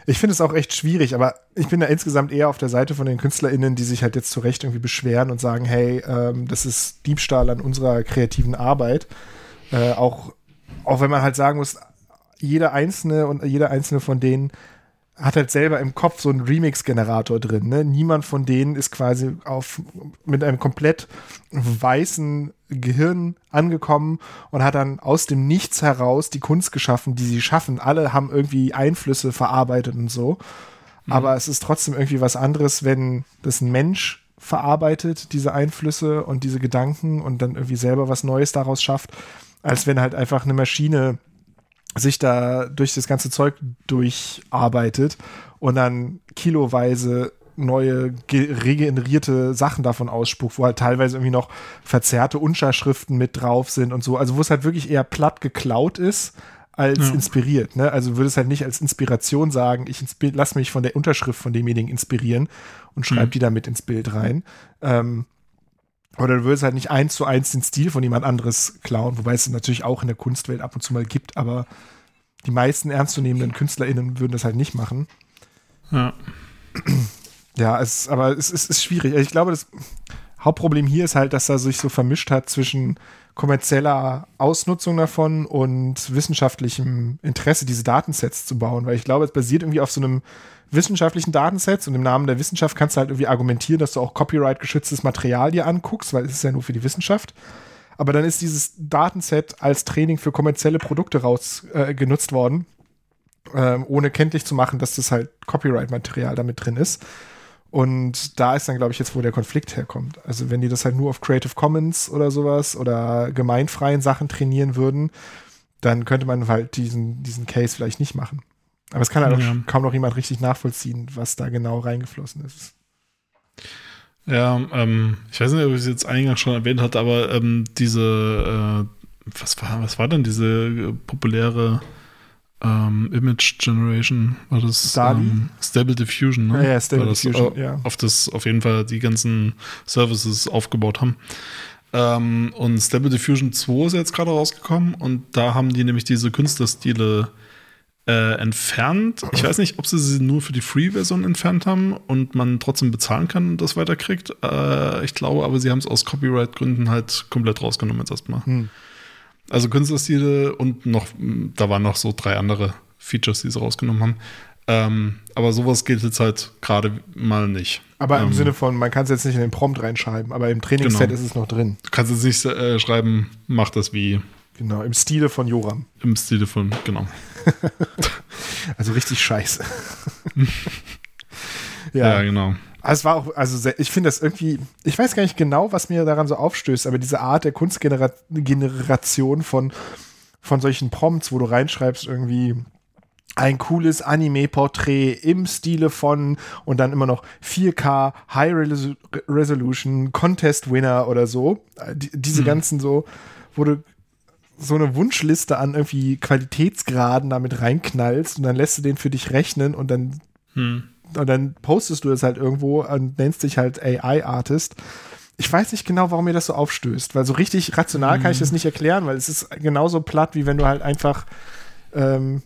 Ich finde es auch echt schwierig, aber ich bin da insgesamt eher auf der Seite von den KünstlerInnen, die sich halt jetzt zu Recht irgendwie beschweren und sagen, hey, ähm, das ist Diebstahl an unserer kreativen Arbeit. Äh, auch, auch wenn man halt sagen muss, jeder einzelne und jeder einzelne von denen hat halt selber im Kopf so einen Remix-Generator drin. Ne? Niemand von denen ist quasi auf, mit einem komplett weißen Gehirn angekommen und hat dann aus dem Nichts heraus die Kunst geschaffen, die sie schaffen. Alle haben irgendwie Einflüsse verarbeitet und so. Mhm. Aber es ist trotzdem irgendwie was anderes, wenn das ein Mensch verarbeitet, diese Einflüsse und diese Gedanken und dann irgendwie selber was Neues daraus schafft, als wenn halt einfach eine Maschine sich da durch das ganze Zeug durcharbeitet und dann kiloweise neue regenerierte Sachen davon ausspuckt, wo halt teilweise irgendwie noch verzerrte Unterschriften mit drauf sind und so. Also wo es halt wirklich eher platt geklaut ist als ja. inspiriert. Ne? Also würde es halt nicht als Inspiration sagen, ich lass mich von der Unterschrift von demjenigen inspirieren und schreibe mhm. die da mit ins Bild rein. Ähm, oder du würdest halt nicht eins zu eins den Stil von jemand anderes klauen, wobei es natürlich auch in der Kunstwelt ab und zu mal gibt, aber die meisten ernstzunehmenden KünstlerInnen würden das halt nicht machen. Ja. Ja, es, aber es, es ist schwierig. Also ich glaube, das Hauptproblem hier ist halt, dass er sich so vermischt hat zwischen kommerzieller Ausnutzung davon und wissenschaftlichem Interesse, diese Datensets zu bauen, weil ich glaube, es basiert irgendwie auf so einem wissenschaftlichen Datensets und im Namen der Wissenschaft kannst du halt irgendwie argumentieren, dass du auch Copyright-geschütztes Material dir anguckst, weil es ist ja nur für die Wissenschaft. Aber dann ist dieses Datenset als Training für kommerzielle Produkte raus äh, worden, ähm, ohne kenntlich zu machen, dass das halt Copyright-Material damit drin ist. Und da ist dann, glaube ich, jetzt, wo der Konflikt herkommt. Also, wenn die das halt nur auf Creative Commons oder sowas oder gemeinfreien Sachen trainieren würden, dann könnte man halt diesen, diesen Case vielleicht nicht machen. Aber es kann halt ja. kaum noch jemand richtig nachvollziehen, was da genau reingeflossen ist. Ja, ähm, ich weiß nicht, ob ich es jetzt eingangs schon erwähnt hatte, aber ähm, diese, äh, was war, was war denn diese äh, populäre ähm, Image Generation? War das ähm, Stable Diffusion, ne? Ja, ja Stable das, Diffusion, äh, ja. Auf das auf jeden Fall die ganzen Services aufgebaut haben. Ähm, und Stable Diffusion 2 ist jetzt gerade rausgekommen und da haben die nämlich diese Künstlerstile äh, entfernt. Ich weiß nicht, ob sie sie nur für die Free-Version entfernt haben und man trotzdem bezahlen kann und das weiterkriegt. Äh, ich glaube, aber sie haben es aus Copyright-Gründen halt komplett rausgenommen jetzt erstmal. Hm. Also Künstlerstile und noch, da waren noch so drei andere Features, die sie rausgenommen haben. Ähm, aber sowas gilt jetzt halt gerade mal nicht. Aber im ähm, Sinne von, man kann es jetzt nicht in den Prompt reinschreiben, aber im Trainingsset genau. ist es noch drin. Du kannst jetzt nicht äh, schreiben, mach das wie. Genau, im Stile von Joram. Im Stile von, genau. also richtig scheiße. ja. ja, genau. Also es war auch, also sehr, ich finde das irgendwie, ich weiß gar nicht genau, was mir daran so aufstößt, aber diese Art der Kunstgeneration von, von solchen Prompts, wo du reinschreibst, irgendwie ein cooles Anime-Porträt im Stile von und dann immer noch 4K, High Resolution, Contest Winner oder so. Die, diese hm. ganzen so, wo du so eine Wunschliste an irgendwie Qualitätsgraden damit reinknallst und dann lässt du den für dich rechnen und dann, hm. und dann postest du es halt irgendwo und nennst dich halt AI-Artist. Ich weiß nicht genau, warum mir das so aufstößt, weil so richtig rational hm. kann ich das nicht erklären, weil es ist genauso platt, wie wenn du halt einfach ähm,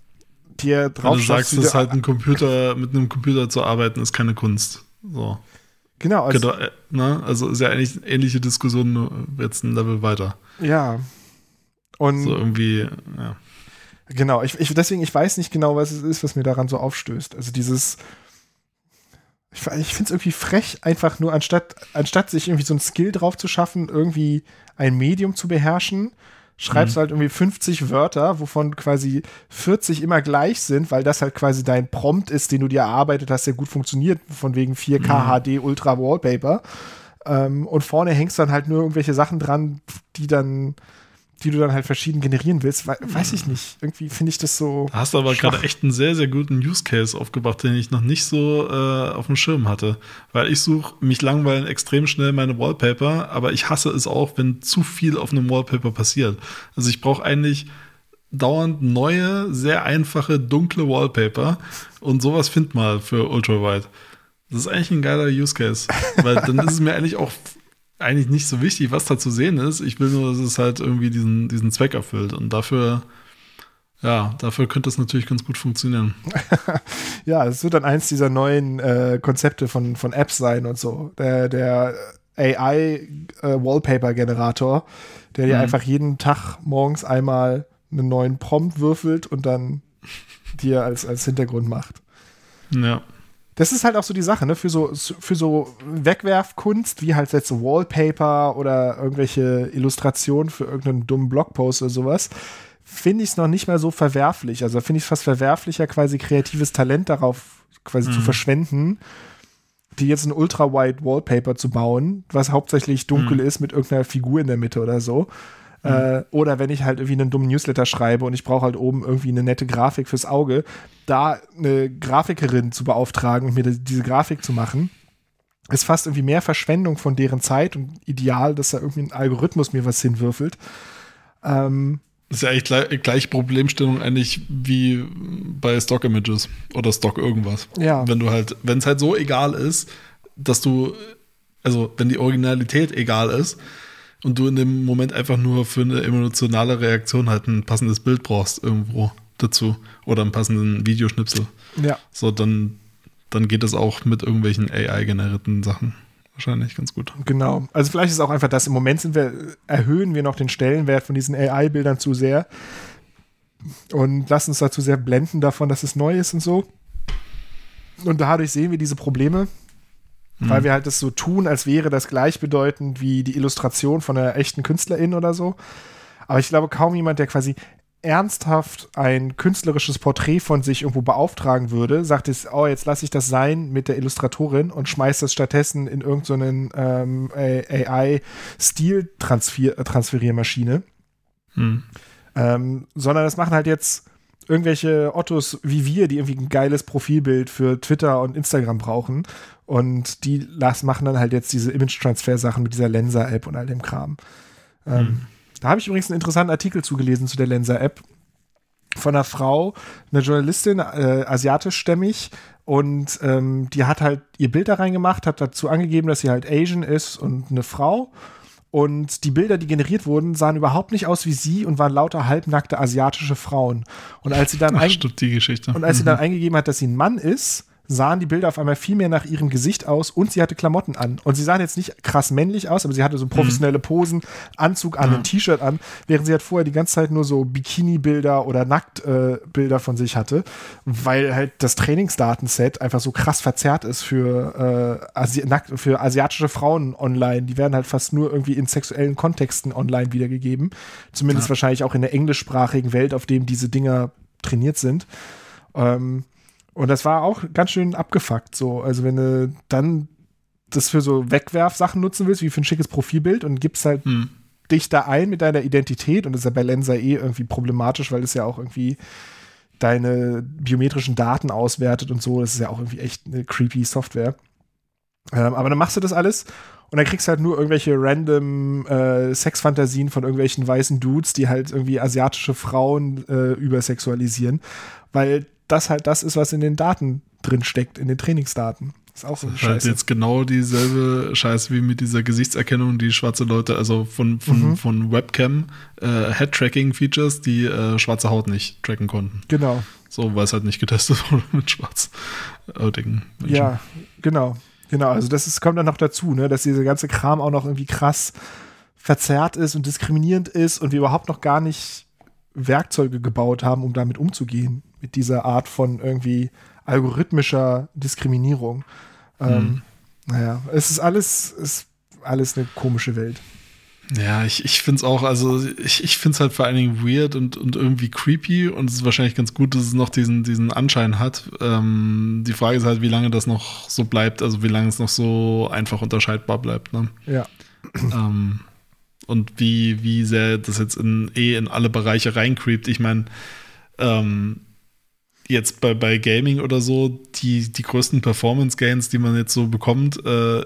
dir drauf Du sagst, dass halt ein Computer, mit einem Computer zu arbeiten, ist keine Kunst. So. Genau. Also, genau, ne? also ist ja eigentlich ähnliche Diskussion, nur jetzt ein Level weiter. Ja, und so irgendwie, ja. Genau, ich, ich, deswegen, ich weiß nicht genau, was es ist, was mir daran so aufstößt. Also dieses, ich, ich finde es irgendwie frech, einfach nur anstatt, anstatt sich irgendwie so ein Skill drauf zu schaffen, irgendwie ein Medium zu beherrschen, schreibst mhm. halt irgendwie 50 Wörter, wovon quasi 40 immer gleich sind, weil das halt quasi dein Prompt ist, den du dir erarbeitet hast, der gut funktioniert, von wegen 4K mhm. HD Ultra Wallpaper. Ähm, und vorne hängst dann halt nur irgendwelche Sachen dran, die dann die du dann halt verschieden generieren willst, we weiß ich nicht. Irgendwie finde ich das so. Da hast du aber gerade echt einen sehr, sehr guten Use Case aufgebracht, den ich noch nicht so äh, auf dem Schirm hatte. Weil ich suche, mich langweilen extrem schnell meine Wallpaper, aber ich hasse es auch, wenn zu viel auf einem Wallpaper passiert. Also ich brauche eigentlich dauernd neue, sehr einfache, dunkle Wallpaper und sowas find mal für Ultrawide. Das ist eigentlich ein geiler Use Case, weil dann ist es mir eigentlich auch eigentlich nicht so wichtig, was da zu sehen ist. Ich will nur, dass es halt irgendwie diesen, diesen Zweck erfüllt. Und dafür, ja, dafür könnte es natürlich ganz gut funktionieren. Ja, es wird dann eins dieser neuen äh, Konzepte von, von Apps sein und so. Der, der AI-Wallpaper-Generator, der dir Mhm. einfach jeden Tag morgens einmal einen neuen Prompt würfelt und dann dir als, als Hintergrund macht. Ja. Das ist halt auch so die Sache, ne? Für so, für so Wegwerfkunst, wie halt jetzt so Wallpaper oder irgendwelche Illustrationen für irgendeinen dummen Blogpost oder sowas, finde ich es noch nicht mal so verwerflich. Also finde ich es fast verwerflicher, quasi kreatives Talent darauf quasi zu verschwenden, die jetzt ein ultra-wide Wallpaper zu bauen, was hauptsächlich dunkel ist mit irgendeiner Figur in der Mitte oder so. Äh, oder wenn ich halt irgendwie einen dummen Newsletter schreibe und ich brauche halt oben irgendwie eine nette Grafik fürs Auge, da eine Grafikerin zu beauftragen und mir die- diese Grafik zu machen, ist fast irgendwie mehr Verschwendung von deren Zeit und ideal, dass da irgendwie ein Algorithmus mir was hinwürfelt. Ähm, Das ist ja eigentlich gleich, gleich Problemstellung eigentlich wie bei Stock Images oder Stock irgendwas. Ja. Wenn du halt, wenn es halt so egal ist, dass du, also wenn die Originalität egal ist und du in dem Moment einfach nur für eine emotionale Reaktion halt ein passendes Bild brauchst irgendwo dazu oder einen passenden Videoschnipsel. ja. So, dann, dann geht es auch mit irgendwelchen AI-generierten Sachen wahrscheinlich ganz gut. Genau. Also vielleicht ist es auch einfach das, im Moment sind wir, erhöhen wir noch den Stellenwert von diesen AI-Bildern zu sehr und lassen uns dazu sehr blenden davon, dass es neu ist und so. Und dadurch sehen wir diese Probleme, weil wir halt das so tun, als wäre das gleichbedeutend wie die Illustration von einer echten Künstlerin oder so. Aber ich glaube, kaum jemand, der quasi ernsthaft ein künstlerisches Porträt von sich irgendwo beauftragen würde, sagt es, oh, jetzt lasse ich das sein mit der Illustratorin und schmeißt das stattdessen in irgendeine ähm, AI-Stil-Transferiermaschine. Hm. Ähm, sondern das machen halt jetzt irgendwelche Ottos wie wir, die irgendwie ein geiles Profilbild für Twitter und Instagram brauchen. Und die las, machen dann halt jetzt diese Image-Transfer-Sachen mit dieser Lenser-App und all dem Kram. Ähm, Da habe ich übrigens einen interessanten Artikel zugelesen zu der Lenser-App von einer Frau, eine Journalistin, äh, asiatischstämmig. Und ähm, die hat halt ihr Bild da reingemacht, hat dazu angegeben, dass sie halt Asian ist und eine Frau. Und die Bilder, die generiert wurden, sahen überhaupt nicht aus wie sie und waren lauter halbnackte asiatische Frauen. Und als sie dann, Ach, stimmt, die Geschichte. und als sie dann eingegeben hat, dass sie ein Mann ist, sahen die Bilder auf einmal viel mehr nach ihrem Gesicht aus und sie hatte Klamotten an. Und sie sahen jetzt nicht krass männlich aus, aber sie hatte so professionelle Posen, Anzug an, ein T-Shirt an, während sie halt vorher die ganze Zeit nur so Bikini-Bilder oder Nacktbilder äh, von sich hatte, weil halt das Trainingsdatenset einfach so krass verzerrt ist für, äh, Asi nackt, für asiatische Frauen online. Die werden halt fast nur irgendwie in sexuellen Kontexten online wiedergegeben. Zumindest wahrscheinlich auch in der englischsprachigen Welt, auf dem diese Dinger trainiert sind. Ähm, und das war auch ganz schön abgefuckt. So, also wenn du dann das für so Wegwerfsachen nutzen willst, wie für ein schickes Profilbild und gibst halt Hm. dich da ein mit deiner Identität und das ist ja bei Lensa eh irgendwie problematisch, weil es ja auch irgendwie deine biometrischen Daten auswertet und so. Das ist ja auch irgendwie echt eine creepy Software. Ähm, aber dann machst du das alles und dann kriegst du halt nur irgendwelche random äh, Sexfantasien von irgendwelchen weißen Dudes, die halt irgendwie asiatische Frauen äh, übersexualisieren, weil das halt das ist, was in den Daten drin steckt, in den Trainingsdaten. Ist auch so eine Das ist halt Scheiße. jetzt genau dieselbe Scheiße wie mit dieser Gesichtserkennung, die schwarze Leute, also von, von, Mhm. von Webcam, äh, Head-Tracking-Features, die äh, schwarze Haut nicht tracken konnten. Genau. So, weil es halt nicht getestet wurde mit schwarzhautigen Menschen. Ja, genau. Genau, also das ist, kommt dann noch dazu, ne, dass dieser ganze Kram auch noch irgendwie krass verzerrt ist und diskriminierend ist und wir überhaupt noch gar nicht Werkzeuge gebaut haben, um damit umzugehen, mit dieser Art von irgendwie algorithmischer Diskriminierung. Ähm, naja, es ist alles, ist alles eine komische Welt. Ja, ich, ich finde es auch, also ich, ich finde es halt vor allen Dingen weird und, und irgendwie creepy und es ist wahrscheinlich ganz gut, dass es noch diesen, diesen Anschein hat. Ähm, die Frage ist halt, wie lange das noch so bleibt, also wie lange es noch so einfach unterscheidbar bleibt. Ne? Ja. ähm, und wie, wie sehr das jetzt in, eh in alle Bereiche reincreept. Ich meine, ähm, jetzt bei, bei Gaming oder so, die, die größten Performance-Gains, die man jetzt so bekommt, äh,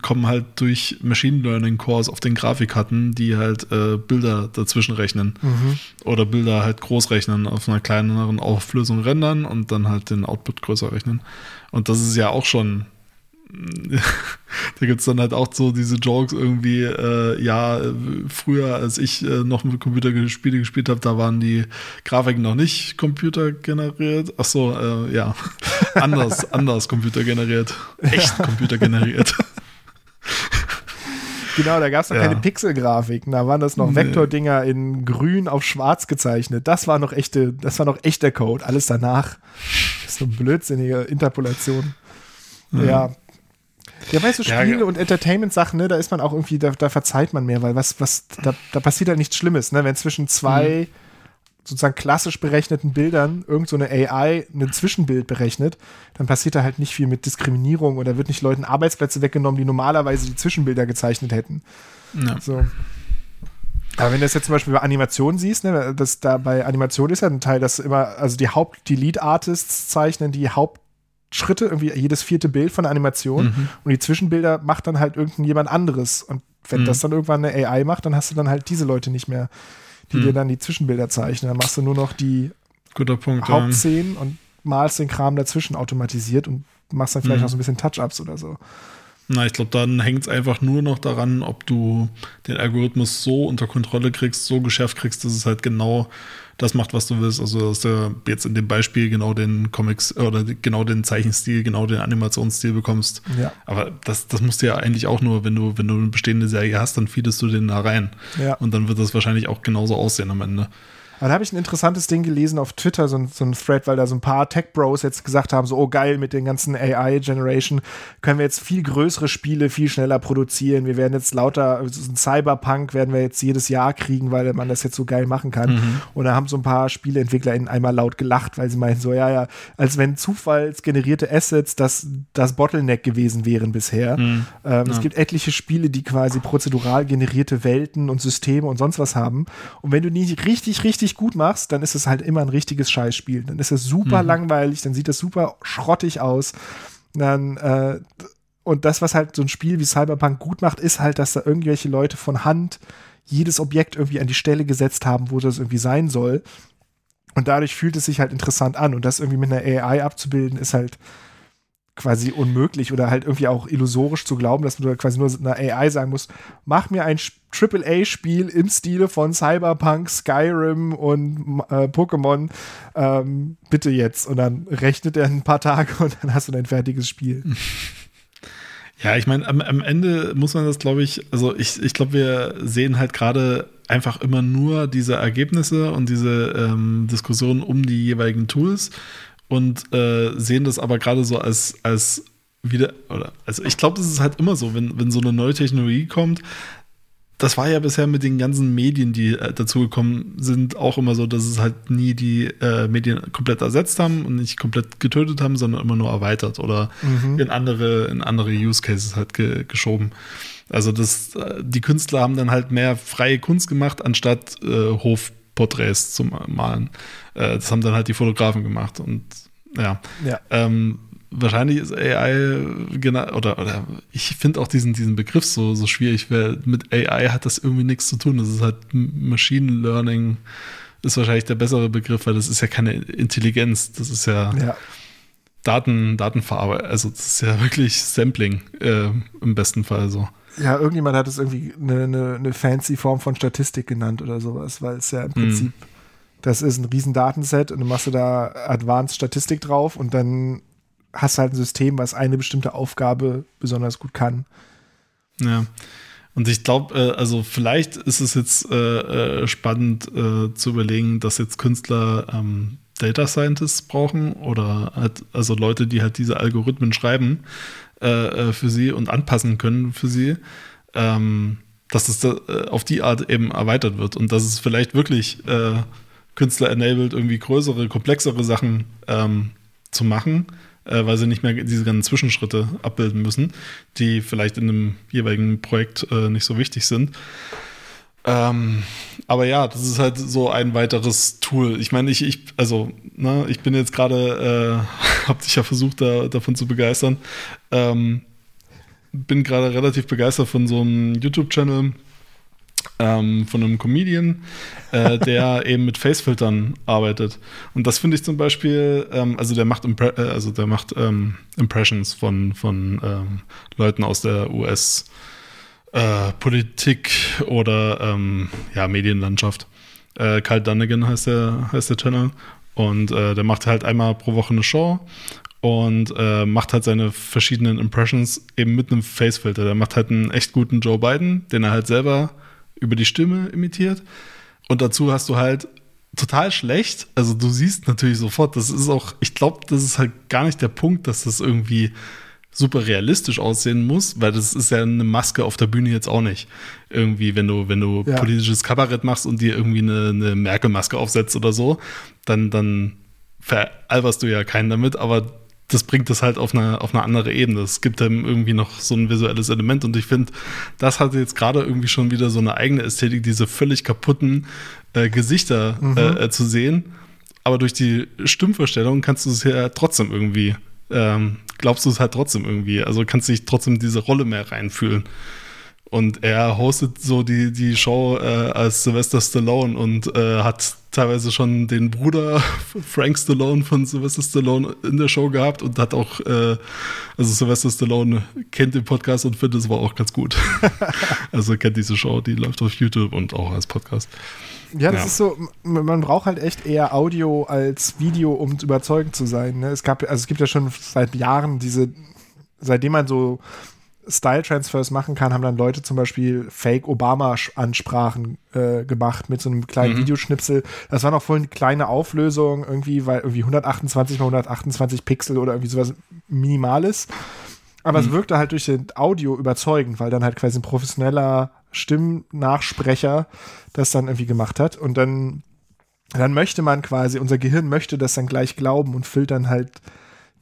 kommen halt durch Machine Learning Cores auf den Grafikkarten, die halt äh, Bilder dazwischen rechnen. Mhm. Oder Bilder halt groß rechnen, auf einer kleineren Auflösung rendern und dann halt den Output größer rechnen. Und das ist ja auch schon da gibt es dann halt auch so diese Jokes irgendwie, äh, ja, früher, als ich äh, noch mit Computerspiele gespielt habe, da waren die Grafiken noch nicht computergeneriert. Ach so, äh, ja, anders, anders computergeneriert. Echt computergeneriert. Genau, da gab es noch Ja. keine Pixelgrafiken, da waren das noch Nee. Vektordinger in grün auf schwarz gezeichnet. Das war noch echte, das war noch echter Code. Alles danach ist so eine blödsinnige Interpolation. Ja. Ja, weißt du, Spiele ja. und Entertainment-Sachen, ne, da ist man auch irgendwie, da, da verzeiht man mehr, weil was, was, da, da passiert halt nichts Schlimmes, ne? Wenn zwischen zwei sozusagen klassisch berechneten Bildern irgend so AI ein Zwischenbild berechnet, dann passiert da halt nicht viel mit Diskriminierung oder wird nicht Leuten Arbeitsplätze weggenommen, die normalerweise die Zwischenbilder gezeichnet hätten. Ja. So. Aber wenn du das jetzt zum Beispiel bei Animationen siehst, ne, das da bei Animation ist ja ein Teil, dass immer, also die Haupt, die Lead-Artists zeichnen die Hauptschritte, irgendwie jedes vierte Bild von der Animation Mhm. und die Zwischenbilder macht dann halt irgendjemand anderes. Und wenn Mhm. das dann irgendwann eine AI macht, dann hast du dann halt diese Leute nicht mehr, die Mhm. dir dann die Zwischenbilder zeichnen. Dann machst du nur noch die Guter Punkt. Hauptszenen und malst den Kram dazwischen automatisiert und machst dann vielleicht Mhm. noch so ein bisschen Touch-Ups oder so. Na, ich glaube, dann hängt es einfach nur noch daran, ob du den Algorithmus so unter Kontrolle kriegst, so geschärft kriegst, dass es halt genau das macht, was du willst. Also, dass du jetzt in dem Beispiel genau den Comics oder genau den Zeichenstil, genau den Animationsstil bekommst. Ja. Aber das, das musst du ja eigentlich auch nur, wenn du, wenn du eine bestehende Serie hast, dann feedest du den da rein. Ja. Und dann wird das wahrscheinlich auch genauso aussehen am Ende. Aber da habe ich ein interessantes Ding gelesen auf Twitter, so ein, so ein Thread, weil da so ein paar Tech-Bros jetzt gesagt haben, so, oh geil, mit den ganzen AI-Generation können wir jetzt viel größere Spiele viel schneller produzieren. Wir werden jetzt lauter, so ein Cyberpunk werden wir jetzt jedes Jahr kriegen, weil man das jetzt so geil machen kann. Und da haben so ein paar SpieleentwicklerInnen einmal laut gelacht, weil sie meinten so, ja, ja, als wenn zufallsgenerierte Assets das, das Bottleneck gewesen wären bisher. Ähm, Es gibt etliche Spiele, die quasi prozedural generierte Welten und Systeme und sonst was haben. Und wenn du die richtig, richtig gut machst, dann ist es halt immer ein richtiges Scheißspiel. Dann ist es super langweilig, dann sieht es super schrottig aus. Dann, äh, und das, was halt so ein Spiel wie Cyberpunk gut macht, ist halt, dass da irgendwelche Leute von Hand jedes Objekt irgendwie an die Stelle gesetzt haben, wo das irgendwie sein soll. Und dadurch fühlt es sich halt interessant an. Und das irgendwie mit einer AI abzubilden, ist halt quasi unmöglich oder halt irgendwie auch illusorisch zu glauben, dass du quasi nur einer AI sagen musst, mach mir ein AAA-Spiel im Stile von Cyberpunk, Skyrim und äh, Pokémon, ähm, bitte jetzt. Und dann rechnet er ein paar Tage und dann hast du dein fertiges Spiel. Ja, ich meine, am, am Ende muss man das, glaube ich, also ich, ich glaube, wir sehen halt gerade einfach immer nur diese Ergebnisse und diese ähm, Diskussionen um die jeweiligen Tools und äh, sehen das aber gerade so als, als wieder, oder, also ich glaube, das ist halt immer so, wenn, wenn so eine neue Technologie kommt, das war ja bisher mit den ganzen Medien, die äh, dazugekommen sind, auch immer so, dass es halt nie die äh, Medien komplett ersetzt haben und nicht komplett getötet haben, sondern immer nur erweitert oder in andere, in andere Use Cases halt ge geschoben. Also das, äh, die Künstler haben dann halt mehr freie Kunst gemacht, anstatt äh, Hofporträts zu ma- malen. Äh, das haben dann halt die Fotografen gemacht und ja. Ja. Ähm, wahrscheinlich ist AI genau, oder, oder ich finde auch diesen, diesen Begriff so, so schwierig, weil mit AI hat das irgendwie nichts zu tun. Das ist halt Machine Learning ist wahrscheinlich der bessere Begriff, weil das ist ja keine Intelligenz. Das ist ja, Ja. Daten, Datenverarbeitung. Also das ist ja wirklich Sampling äh, im besten Fall so. Ja, irgendjemand hat es irgendwie eine, eine, eine fancy Form von Statistik genannt oder sowas, weil es ja im Prinzip, das ist ein riesen Datenset und du machst du da Advanced Statistik drauf und dann hast du halt ein System, was eine bestimmte Aufgabe besonders gut kann. Ja. Und ich glaube, äh, also vielleicht ist es jetzt äh, äh, spannend äh, zu überlegen, dass jetzt Künstler ähm, Data Scientists brauchen oder halt, also Leute, die halt diese Algorithmen schreiben äh, äh, für sie und anpassen können für sie, ähm, dass es da, äh, auf die Art eben erweitert wird und dass es vielleicht wirklich Künstler enabled, irgendwie größere, komplexere Sachen ähm, zu machen, äh, weil sie nicht mehr diese ganzen Zwischenschritte abbilden müssen, die vielleicht in einem jeweiligen Projekt äh, nicht so wichtig sind. Ähm, aber ja, das ist halt so ein weiteres Tool. Ich meine, ich, ich, also, ne, ich bin jetzt gerade, äh, hab dich ja versucht, da, davon zu begeistern. Ähm, bin gerade relativ begeistert von so einem YouTube-Channel, ähm, von einem Comedian, äh, der eben mit Facefiltern arbeitet. Und das finde ich zum Beispiel, ähm, also der macht, Impre äh, also der macht ähm, Impressions von, von ähm, Leuten aus der US- äh, Politik oder ähm, ja, Medienlandschaft. Äh, Kyle Dunnigan heißt der, heißt der Channel. Und äh, der macht halt einmal pro Woche eine Show und äh, macht halt seine verschiedenen Impressions eben mit einem Facefilter. Der macht halt einen echt guten Joe Biden, den er halt selber über die Stimme imitiert. Und dazu hast du halt total schlecht. Also du siehst natürlich sofort, das ist auch, ich glaube, das ist halt gar nicht der Punkt, dass das irgendwie super realistisch aussehen muss, weil das ist ja eine Maske auf der Bühne jetzt auch nicht. Irgendwie, wenn du, wenn du ja. politisches Kabarett machst und dir irgendwie eine, eine Merkel-Maske aufsetzt oder so, dann, dann veralberst du ja keinen damit, aber das bringt es halt auf eine, auf eine andere Ebene. Es gibt dann irgendwie noch so ein visuelles Element und ich finde, das hat jetzt gerade irgendwie schon wieder so eine eigene Ästhetik, diese völlig kaputten äh, Gesichter mhm. äh, zu sehen. Aber durch die Stimmvorstellung kannst du es ja trotzdem irgendwie ähm, glaubst du es halt trotzdem irgendwie. Also kannst dich trotzdem diese Rolle mehr reinfühlen. Und er hostet so die, die Show äh, als Sylvester Stallone und äh, hat teilweise schon den Bruder Frank Stallone von Sylvester Stallone in der Show gehabt und hat auch, äh, also Sylvester Stallone kennt den Podcast und findet es aber auch ganz gut. also kennt diese Show, die läuft auf YouTube und auch als Podcast. Ja, das ja. ist so, man braucht halt echt eher Audio als Video, um überzeugend zu sein. Ne? Es gab, also es gibt ja schon seit Jahren diese, seitdem man so Style-Transfers machen kann, haben dann Leute zum Beispiel Fake-Obama-Ansprachen äh, gemacht mit so einem kleinen mhm. Videoschnipsel. Das war noch voll eine kleine Auflösung, irgendwie, weil irgendwie 128 mal 128 Pixel oder irgendwie sowas Minimales. Aber mhm. es wirkte halt durch den Audio überzeugend, weil dann halt quasi ein professioneller Stimmnachsprecher das dann irgendwie gemacht hat. Und dann, dann möchte man quasi, unser Gehirn möchte das dann gleich glauben und filtern halt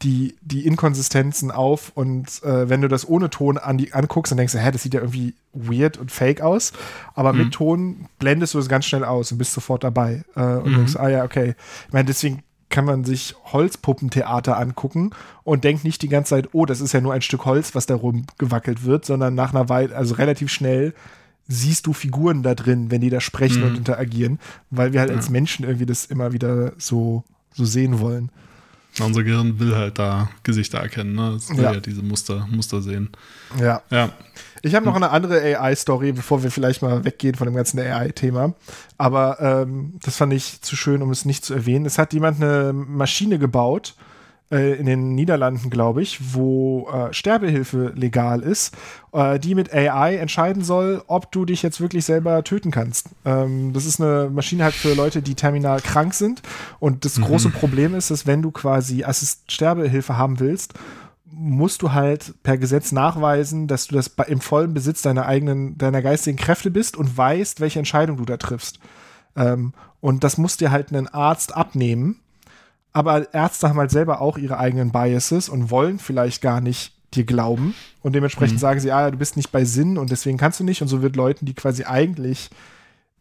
die, die Inkonsistenzen auf. Und äh, wenn du das ohne Ton an die, anguckst, dann denkst du, hä, das sieht ja irgendwie weird und fake aus. Aber mhm. mit Ton blendest du es ganz schnell aus und bist sofort dabei. Äh, und mhm. denkst, ah ja, okay. Ich meine, deswegen kann man sich Holzpuppentheater angucken und denkt nicht die ganze Zeit, oh, das ist ja nur ein Stück Holz, was da rumgewackelt wird, sondern nach einer Weile, also relativ schnell siehst du Figuren da drin, wenn die da sprechen mhm. und interagieren, weil wir halt ja. als Menschen irgendwie das immer wieder so, so sehen wollen. Unser Gehirn will halt da Gesichter erkennen, ne? Es will ja. ja diese Muster, Muster sehen. Ja. ja. Ich habe noch eine andere AI-Story, bevor wir vielleicht mal weggehen von dem ganzen AI-Thema. Aber ähm, das fand ich zu schön, um es nicht zu erwähnen. Es hat jemand eine Maschine gebaut, äh, in den Niederlanden, glaube ich, wo äh, Sterbehilfe legal ist, äh, die mit AI entscheiden soll, ob du dich jetzt wirklich selber töten kannst. Ähm, das ist eine Maschine halt für Leute, die terminal krank sind. Und das mhm. große Problem ist, dass wenn du quasi Assist Sterbehilfe haben willst, musst du halt per Gesetz nachweisen, dass du das im vollen Besitz deiner eigenen, deiner geistigen Kräfte bist und weißt, welche Entscheidung du da triffst. Ähm, und das muss dir halt ein Arzt abnehmen aber Ärzte haben halt selber auch ihre eigenen Biases und wollen vielleicht gar nicht dir glauben. Und dementsprechend mhm. sagen sie, ah, du bist nicht bei Sinn und deswegen kannst du nicht. Und so wird Leuten, die quasi eigentlich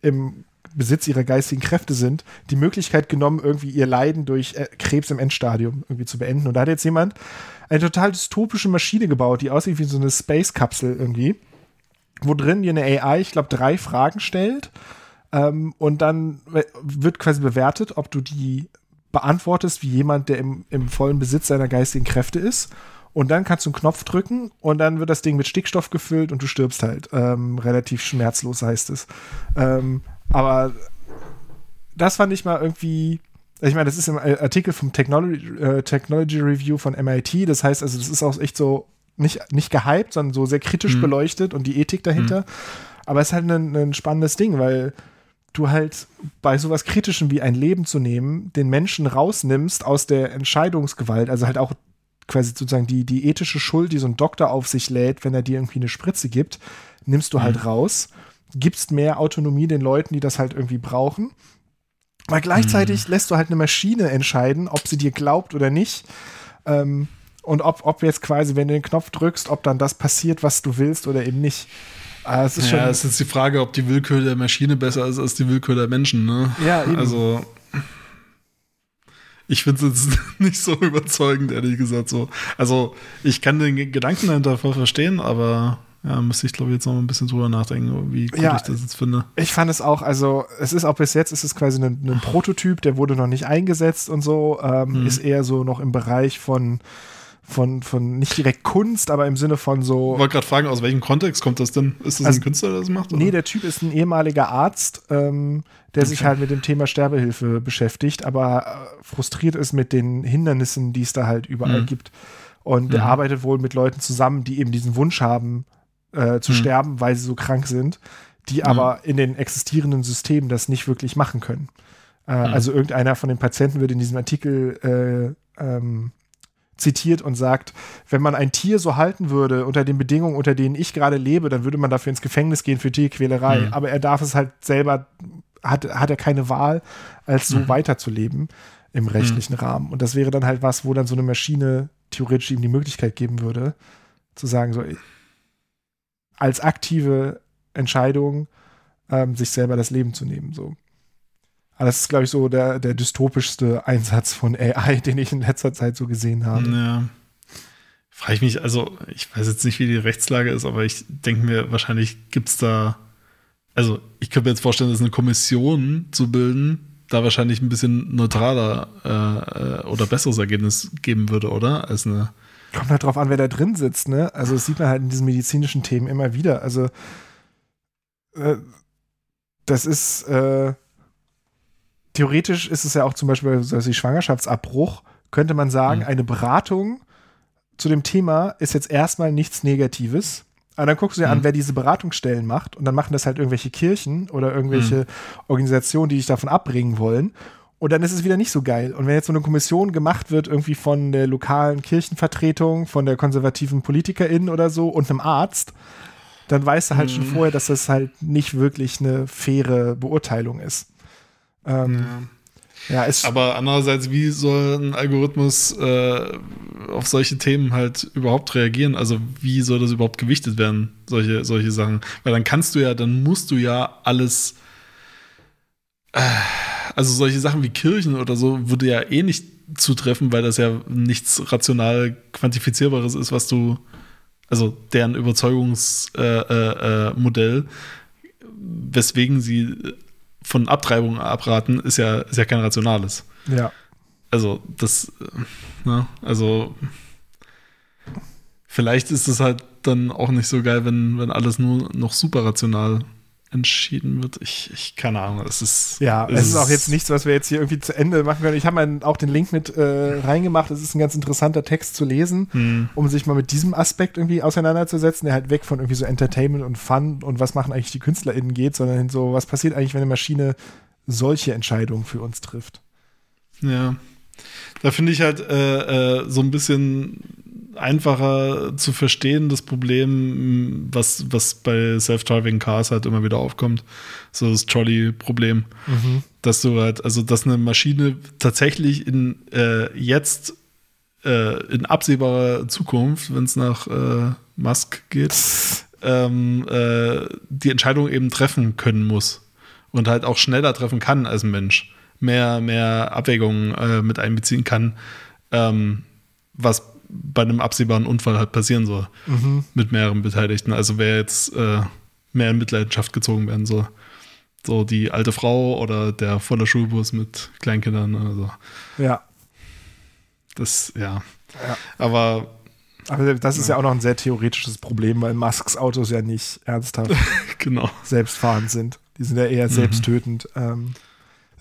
im Besitz ihrer geistigen Kräfte sind, die Möglichkeit genommen, irgendwie ihr Leiden durch äh, Krebs im Endstadium irgendwie zu beenden. Und da hat jetzt jemand eine total dystopische Maschine gebaut, die aussieht wie so eine Space-Kapsel irgendwie, wo drin dir eine AI, ich glaube, drei Fragen stellt. Ähm, und dann wird quasi bewertet, ob du die beantwortest wie jemand, der im, im vollen Besitz seiner geistigen Kräfte ist. Und dann kannst du einen Knopf drücken und dann wird das Ding mit Stickstoff gefüllt und du stirbst halt. Ähm, relativ schmerzlos heißt es. Ähm, aber das fand ich mal irgendwie. Ich meine, das ist im Artikel vom Technology, äh, Technology Review von MIT. Das heißt also, das ist auch echt so nicht, nicht gehypt, sondern so sehr kritisch mhm. beleuchtet und die Ethik dahinter. Mhm. Aber es ist halt ein, ein spannendes Ding, weil du halt bei sowas Kritischem wie ein Leben zu nehmen, den Menschen rausnimmst aus der Entscheidungsgewalt, also halt auch quasi sozusagen die, die ethische Schuld, die so ein Doktor auf sich lädt, wenn er dir irgendwie eine Spritze gibt, nimmst du halt mhm. raus, gibst mehr Autonomie den Leuten, die das halt irgendwie brauchen. Weil gleichzeitig mhm. lässt du halt eine Maschine entscheiden, ob sie dir glaubt oder nicht. Ähm, und ob, ob jetzt quasi, wenn du den Knopf drückst, ob dann das passiert, was du willst oder eben nicht. Ah, es ist ja, schon, es ist jetzt die Frage, ob die Willkür der Maschine besser ist als die Willkür der Menschen, ne? Ja, eben. Also, ich finde es jetzt nicht so überzeugend, ehrlich gesagt. So. Also, ich kann den Gedanken dahinter voll verstehen, aber ja, müsste ich, glaube ich, jetzt noch ein bisschen drüber nachdenken, wie gut Ja. ich das jetzt finde. Ich fand es auch, also es ist auch bis jetzt, ist es quasi ein, ein Prototyp, der wurde noch nicht eingesetzt und so, ähm, Mhm. ist eher so noch im Bereich von, von, von nicht direkt Kunst, aber im Sinne von so. Ich wollte gerade fragen, aus welchem Kontext kommt das denn? Ist das Also- ein Künstler, der das macht? Nee, oder? der Typ ist ein ehemaliger Arzt, ähm, der sich Okay. halt mit dem Thema Sterbehilfe beschäftigt, aber äh, frustriert ist mit den Hindernissen, die es da halt überall Mhm. gibt. Und der Mhm. arbeitet wohl mit Leuten zusammen, die eben diesen Wunsch haben, äh, zu Mhm. sterben, weil sie so krank sind, die aber in den existierenden Systemen das nicht wirklich machen können. Äh, Mhm. Also irgendeiner von den Patienten wird in diesem Artikel äh, ähm, zitiert und sagt, wenn man ein Tier so halten würde, unter den Bedingungen, unter denen ich gerade lebe, dann würde man dafür ins Gefängnis gehen für Tierquälerei. Mhm. Aber er darf es halt selber, hat, hat er keine Wahl, als so Mhm. weiterzuleben im rechtlichen Rahmen. Und das wäre dann halt was, wo dann so eine Maschine theoretisch ihm die Möglichkeit geben würde, zu sagen, so als aktive Entscheidung ähm, sich selber das Leben zu nehmen. So. Aber das ist, glaube ich, so der, der dystopischste Einsatz von AI, den ich in letzter Zeit so gesehen habe. Ja. Frage ich mich, also ich weiß jetzt nicht, wie die Rechtslage ist, aber ich denke mir, wahrscheinlich gibt es da, also ich könnte mir jetzt vorstellen, dass eine Kommission zu bilden, da wahrscheinlich ein bisschen neutraler äh, äh, oder besseres Ergebnis geben würde, oder? Als eine. Kommt halt drauf an, wer da drin sitzt, ne? Also das sieht man halt in diesen medizinischen Themen immer wieder. Also äh, das ist äh, theoretisch ist es ja auch zum Beispiel so wie Schwangerschaftsabbruch, könnte man sagen, Mhm. eine Beratung zu dem Thema ist jetzt erstmal nichts Negatives. Aber dann guckst du dir an, Mhm. wer diese Beratungsstellen macht und dann machen das halt irgendwelche Kirchen oder irgendwelche Organisationen, die dich davon abbringen wollen. Und dann ist es wieder nicht so geil. Und wenn jetzt so eine Kommission gemacht wird, irgendwie von der lokalen Kirchenvertretung, von der konservativen Politikerin oder so und einem Arzt, dann weißt du halt schon vorher, dass das halt nicht wirklich eine faire Beurteilung ist. Ähm, ja. ist Aber andererseits, wie soll ein Algorithmus äh, auf solche Themen halt überhaupt reagieren? Also wie soll das überhaupt gewichtet werden, solche, solche Sachen? Weil dann kannst du ja, dann musst du ja alles, äh, also solche Sachen wie Kirchen oder so würde ja eh nicht zutreffen, weil das ja nichts rational quantifizierbares ist, was du, also deren Überzeugungsmodell, äh, äh, Modell, weswegen sie von Abtreibung abraten, ist ja, ist ja kein rationales. ja. Also, das, äh, ne, also, vielleicht ist es halt dann auch nicht so geil, wenn, wenn alles nur noch super rational entschieden wird. Ich, ich keine Ahnung, es ist. Ja, es ist auch jetzt nichts, was wir jetzt hier irgendwie zu Ende machen können. Ich habe auch den Link mit äh, reingemacht. Es ist ein ganz interessanter Text zu lesen, Hm. um sich mal mit diesem Aspekt irgendwie auseinanderzusetzen, der halt weg von irgendwie so Entertainment und Fun und was machen eigentlich die KünstlerInnen geht, sondern hin so, was passiert eigentlich, wenn eine Maschine solche Entscheidungen für uns trifft. Ja. Da finde ich halt äh, äh, so ein bisschen einfacher zu verstehen, das Problem, was, was bei Self-Driving Cars halt immer wieder aufkommt. So das Trolley-Problem. Dass du halt, also dass eine Maschine tatsächlich in äh, jetzt äh, in absehbarer Zukunft, wenn es nach äh, Musk geht, ähm, äh, die Entscheidung eben treffen können muss. Und halt auch schneller treffen kann als ein Mensch. Mehr, mehr Abwägungen äh, mit einbeziehen kann, ähm, was bei einem absehbaren Unfall halt passieren soll. Mit mehreren Beteiligten. Also wer jetzt äh, mehr in Mitleidenschaft gezogen werden soll. So die alte Frau oder der voller Schulbus mit Kleinkindern. Also Ja. das, ja. Ja. Aber Aber das ist ja auch noch ein sehr theoretisches Problem, weil Musks Autos ja nicht ernsthaft genau. selbstfahrend sind. Die sind ja eher selbsttötend. Ähm,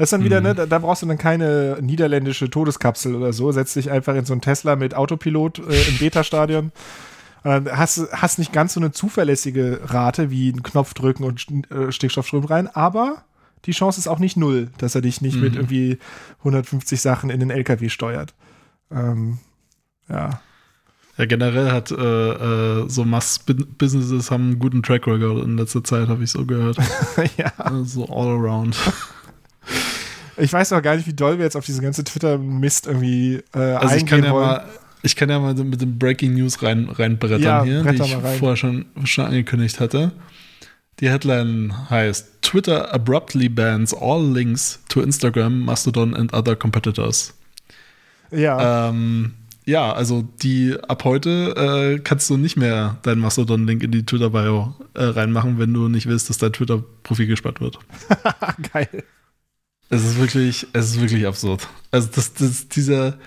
das ist dann wieder, ne, da, da brauchst du dann keine niederländische Todeskapsel oder so. Setz dich einfach in so einen Tesla mit Autopilot äh, im Beta-Stadion. Und Dann hast, hast nicht ganz so eine zuverlässige Rate wie einen Knopf drücken und äh, Stickstoffstrom rein, aber die Chance ist auch nicht null, dass er dich nicht mit irgendwie 150 Sachen in den LKW steuert. Ähm, ja. Ja, generell hat äh, äh, so Mass-Businesses haben einen guten Track Record in letzter Zeit, habe ich so gehört. ja. So all around. Ich weiß auch gar nicht, wie doll wir jetzt auf diese ganze Twitter-Mist irgendwie äh, Also ich kann ja wollen. mal, ich kann ja mal so mit dem Breaking News rein, reinbrettern Ja, hier, die ich vorher schon, schon angekündigt hatte. Die Headline heißt: Twitter abruptly bans all links to Instagram, Mastodon and other competitors. Ja. Ähm, ja, also die ab heute äh, kannst du nicht mehr deinen Mastodon-Link in die Twitter-Bio äh, reinmachen, wenn du nicht willst, dass dein Twitter-Profil gesperrt wird. Geil. Es ist wirklich, es ist wirklich absurd. Also, dass, dass dieser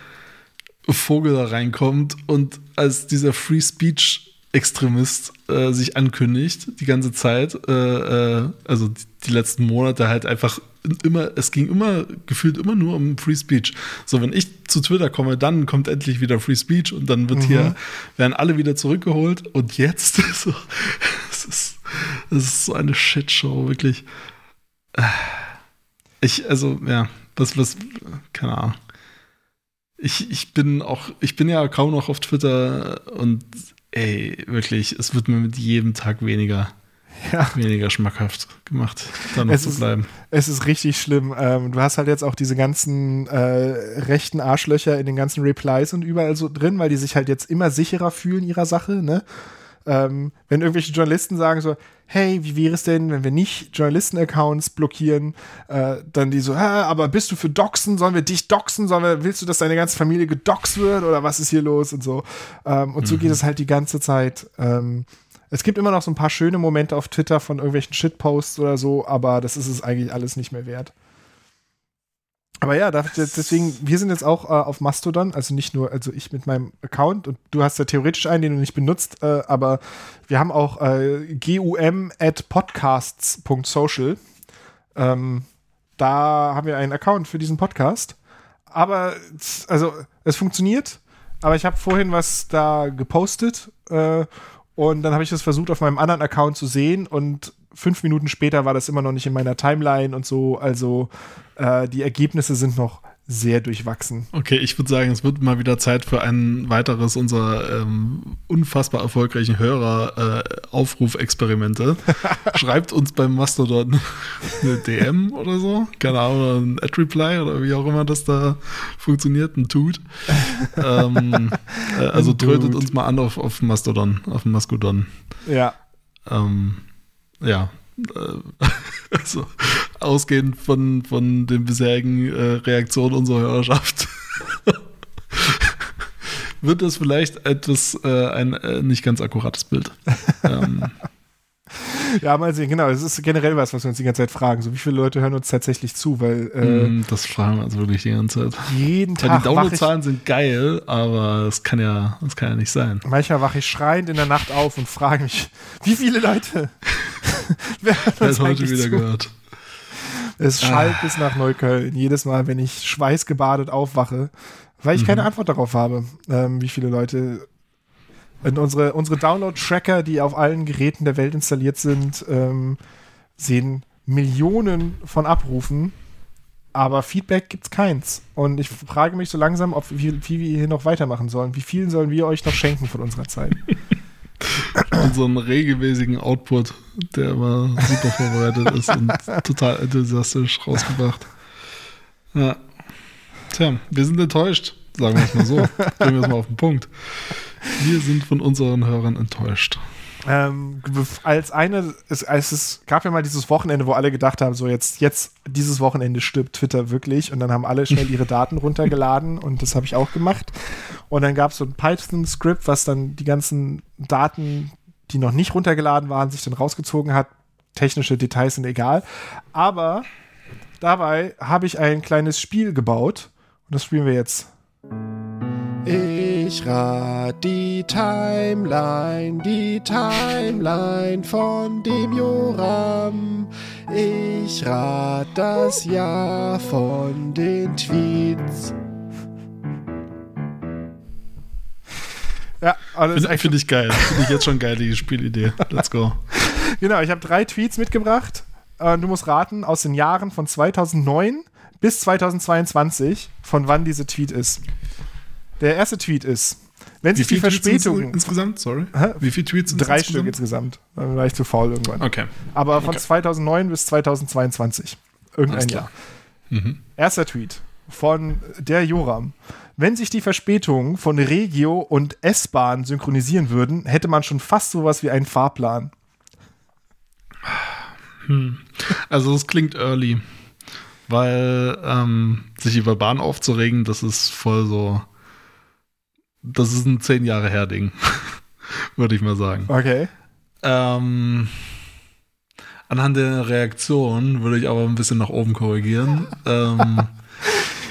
Vogel da reinkommt und als dieser Free Speech Extremist äh, sich ankündigt, die ganze Zeit, äh, äh, also die, die, letzten Monate halt einfach immer, es ging immer, gefühlt immer nur um Free Speech. So, wenn ich zu Twitter komme, dann kommt endlich wieder Free Speech und dann wird mhm. hier, werden alle wieder zurückgeholt und jetzt, so, es ist, es ist so eine Shitshow, wirklich. Ich, also, ja, was, was, keine Ahnung. Ich, ich bin auch, ich bin ja kaum noch auf Twitter und ey, wirklich, es wird mir mit jedem Tag weniger, ja. weniger schmackhaft gemacht, da noch es zu ist, bleiben. Es ist richtig schlimm. Ähm, du hast halt jetzt auch diese ganzen äh, rechten Arschlöcher in den ganzen Replies und überall so drin, weil die sich halt jetzt immer sicherer fühlen ihrer Sache, ne? Ähm, wenn irgendwelche Journalisten sagen so, hey, wie wäre es denn, wenn wir nicht Journalisten-Accounts blockieren, äh, dann die so, aber bist du für Doxen? Sollen wir dich doxen? Sollen wir, willst du, dass deine ganze Familie gedoxt wird oder was ist hier los und so? Ähm, und mhm. so geht es halt die ganze Zeit. Ähm, es gibt immer noch so ein paar schöne Momente auf Twitter von irgendwelchen Shitposts oder so, aber das ist es eigentlich alles nicht mehr wert. Aber ja, deswegen, wir sind jetzt auch äh, auf Mastodon, also nicht nur, also ich mit meinem Account und du hast ja theoretisch einen, den du nicht benutzt, äh, aber wir haben auch äh, gum at podcasts.social. Ähm, da haben wir einen Account für diesen Podcast. Aber, also, es funktioniert, aber ich habe vorhin was da gepostet äh, und dann habe ich das versucht auf meinem anderen Account zu sehen und fünf Minuten später war das immer noch nicht in meiner Timeline und so. Also äh, die Ergebnisse sind noch sehr durchwachsen. Okay, ich würde sagen, es wird mal wieder Zeit für ein weiteres unserer ähm, unfassbar erfolgreichen Hörer-Aufruf-Experimente. Äh, Schreibt uns beim Mastodon eine DM oder so, keine Ahnung, ein Ad-Reply oder wie auch immer das da funktioniert, ein Tut. ähm, äh, also trötet uns mal an auf, auf Mastodon, auf Maskodon. Ja. Ähm, ja, äh, also ausgehend von, von den bisherigen äh, Reaktionen unserer Hörerschaft wird das vielleicht etwas äh, ein äh, nicht ganz akkurates Bild. ähm, ja, mal sehen, genau. Das ist generell was, was wir uns die ganze Zeit fragen. So, wie viele Leute hören uns tatsächlich zu? Weil äh, mm, das fragen wir uns wirklich die ganze Zeit. Jeden Tag. Weil die Downloadzahlen sind geil, aber es kann ja, das kann ja nicht sein. Manchmal wache ich schreiend in der Nacht auf und frage mich, wie viele Leute? Wer hat das heute wieder zu? gehört? Es schallt ah. bis nach Neukölln. Jedes Mal, wenn ich schweißgebadet aufwache, weil ich mhm. keine Antwort darauf habe, ähm, wie viele Leute und unsere, unsere Download-Tracker, die auf allen Geräten der Welt installiert sind, ähm, sehen Millionen von Abrufen, aber Feedback gibt es keins. Und ich frage mich so langsam, ob wie, wie wir hier noch weitermachen sollen. Wie viel sollen wir euch noch schenken von unserer Zeit? Unseren regelmäßigen Output, der immer super vorbereitet ist und total enthusiastisch rausgebracht. Ja. Tja, wir sind enttäuscht, sagen wir es mal so. Bringen wir es mal auf den Punkt. Wir sind von unseren Hörern enttäuscht. Ähm, als eine, es, es, gab ja mal dieses Wochenende, wo alle gedacht haben, so jetzt, jetzt, dieses Wochenende stirbt Twitter wirklich und dann haben alle schnell ihre Daten runtergeladen und das habe ich auch gemacht. Und dann gab es so ein Python-Script, was dann die ganzen Daten, die noch nicht runtergeladen waren, sich dann rausgezogen hat. Technische Details sind egal. Aber dabei habe ich ein kleines Spiel gebaut und das spielen wir jetzt. Ich rat die Timeline, die Timeline von dem Joram. Ich rat das Jahr von den Tweets. Ja, alles Finde find ich geil. Finde ich jetzt schon geil, die Spielidee. Let's go. genau, ich habe drei Tweets mitgebracht. Äh, du musst raten aus den Jahren von 2009 bis 2022, von wann diese Tweet ist. Der erste Tweet ist, wenn sich die Verspätung. Insgesamt, sorry. Hä? Wie viele Tweets sind Drei insgesamt? Stück insgesamt. Dann war ich zu faul irgendwann. Okay. Aber von okay. 2009 bis 2022. Irgendein Jahr. Mhm. Erster Tweet von der Joram. Wenn sich die Verspätungen von Regio und S-Bahn synchronisieren würden, hätte man schon fast sowas wie einen Fahrplan. Also es klingt early, weil ähm, sich über Bahn aufzuregen, das ist voll so, das ist ein zehn Jahre her Ding, würde ich mal sagen. Okay. Ähm, anhand der Reaktion würde ich aber ein bisschen nach oben korrigieren. ähm,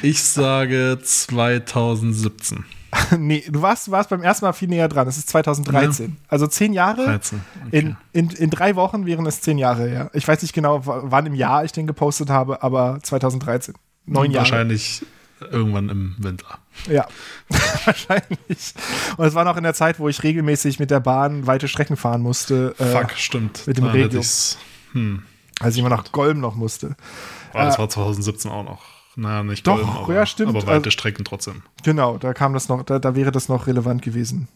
ich sage 2017. nee, du warst, warst beim ersten Mal viel näher dran. Es ist 2013. Also zehn Jahre. 13. Okay. In, in, in drei Wochen wären es zehn Jahre her. Ich weiß nicht genau, wann im Jahr ich den gepostet habe, aber 2013. Neun Jahre. Wahrscheinlich irgendwann im Winter. Ja, wahrscheinlich. Und es war noch in der Zeit, wo ich regelmäßig mit der Bahn weite Strecken fahren musste. äh, Fuck, stimmt. mit dem Regio. Hm. Als ich immer nach Golm noch musste. Aber das Äh, war 2017 auch noch. Naja, nicht Doch, Golm, aber, ja, stimmt. aber weite Also- Strecken trotzdem. Genau, da kam das noch, da, da wäre das noch relevant gewesen.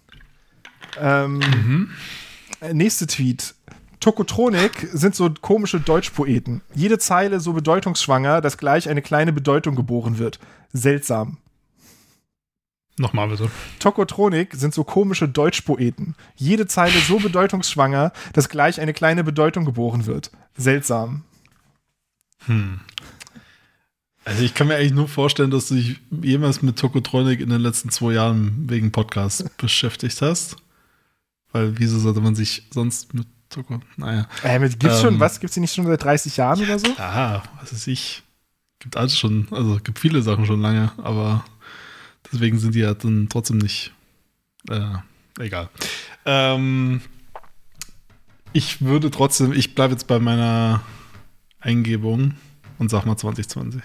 Ähm, äh, Nächste Tweet. Tokotronik sind so komische Deutschpoeten. Jede Zeile so bedeutungsschwanger, dass gleich eine kleine Bedeutung geboren wird. Seltsam. Nochmal bitte. Tokotronik sind so komische Deutschpoeten. Jede Zeile so bedeutungsschwanger, dass gleich eine kleine Bedeutung geboren wird. Seltsam. Hm. Also ich kann mir eigentlich nur vorstellen, dass du dich jemals mit Tokotronic in den letzten zwei Jahren wegen Podcast beschäftigt hast. Weil wieso sollte man sich sonst mit Toko... Naja. Äh, mit- gibt's schon, Ähm. was? Gibt's die nicht schon seit 30 Jahren oder so? Aha, was weiß ich. Gibt alles schon, also gibt viele Sachen schon lange, aber deswegen sind die ja dann trotzdem nicht. Äh, egal. Ähm, ich würde trotzdem, ich bleibe jetzt bei meiner Eingebung und sag mal 2020.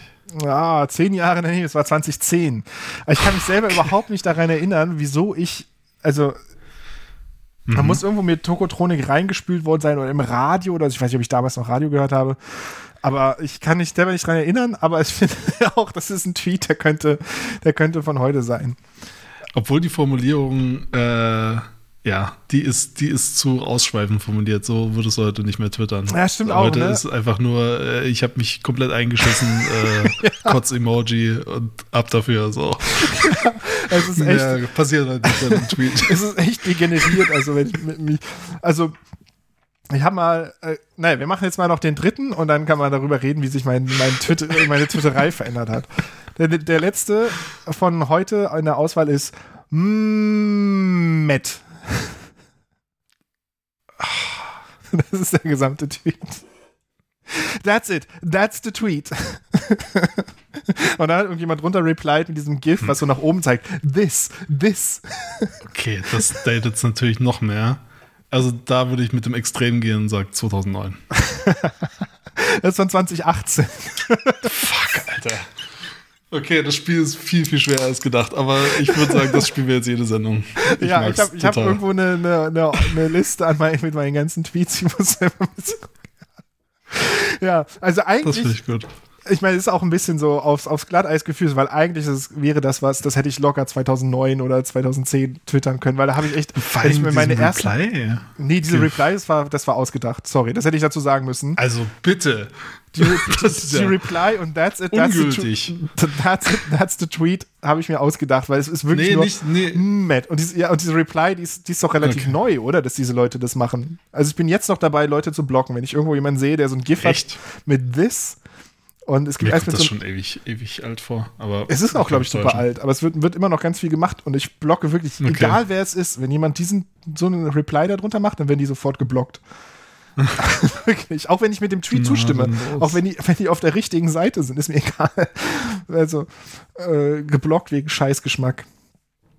Ah, zehn Jahre, nee, es war 2010. Aber Ich kann mich selber überhaupt nicht daran erinnern, wieso ich, also, da Mhm. muss irgendwo mir Tokotronik reingespült worden sein oder im Radio oder so. ich weiß nicht, ob ich damals noch Radio gehört habe. Aber ich kann mich selber nicht daran erinnern, aber ich finde auch, das ist ein Tweet, der könnte, der könnte von heute sein. Obwohl die Formulierung, äh, ja, die ist, die ist zu ausschweifend formuliert. So würdest du heute nicht mehr twittern. Ja, stimmt auch, Heute ne? ist einfach nur, äh, ich habe mich komplett eingeschissen, äh, Kotz-Emoji und ab dafür. So. Es ist echt, Ja, passiert halt nicht bei einem Tweet. es ist echt degeneriert. Also, wenn ich mit mich, also, ich habe mal, äh, naja, wir machen jetzt mal noch den dritten und dann kann man darüber reden, wie sich mein, mein Twitter, meine Twitterei verändert hat. Der, der letzte von heute in der Auswahl ist mm, Matt. Das ist der gesamte Tweet. That's it. That's the tweet. Und dann hat irgendjemand drunter replied mit diesem GIF, was so nach oben zeigt. This, this. Okay, das datet es natürlich noch mehr. Also da würde ich mit dem Extrem gehen und sage 2009. Das ist von 2018. Fuck, Alter. Okay, das Spiel ist viel, viel schwerer als gedacht, aber ich würde sagen, das spielen wir jetzt jede Sendung. ja, mag's ich habe ich hab irgendwo eine, eine, eine, Liste mein, mit meinen ganzen Tweets. Ich muss selber Ja, also Das eigentlich, finde ich gut. Ich meine, es ist auch ein bisschen so aufs, aufs Glatteis gefühlt, weil eigentlich ist, wäre das was, das hätte ich locker 2009 oder 2010 twittern können, weil da habe ich echt, wenn ich mir meine ersten, Reply. nee, diese. Reply, das war, das war ausgedacht, sorry, das hätte ich dazu sagen müssen. Also bitte. Die, die ja Reply und that's it, that's the, ungültig. tw- that's, it, that's the tweet, habe ich mir ausgedacht, weil es ist wirklich Nee, nur nicht, nee. Matt. Und diese, ja, und diese Reply, die ist, die ist doch relativ Okay. neu, oder? Dass diese Leute das machen. Also ich bin jetzt noch dabei, Leute zu blocken. Wenn ich irgendwo jemanden sehe, der so ein GIF Echt? hat mit this und es gibt Mir kommt das so schon ewig, ewig alt vor. Aber es ist auch, glaube ich, super alt, aber es wird, wird immer noch ganz viel gemacht und ich blocke wirklich, Okay. egal wer es ist, wenn jemand diesen so einen Reply darunter macht, dann werden die sofort geblockt. wirklich. Auch wenn ich mit dem Tweet Na, zustimme. Auch wenn die, wenn die auf der richtigen Seite sind, ist mir egal. Also äh, geblockt wegen Scheißgeschmack.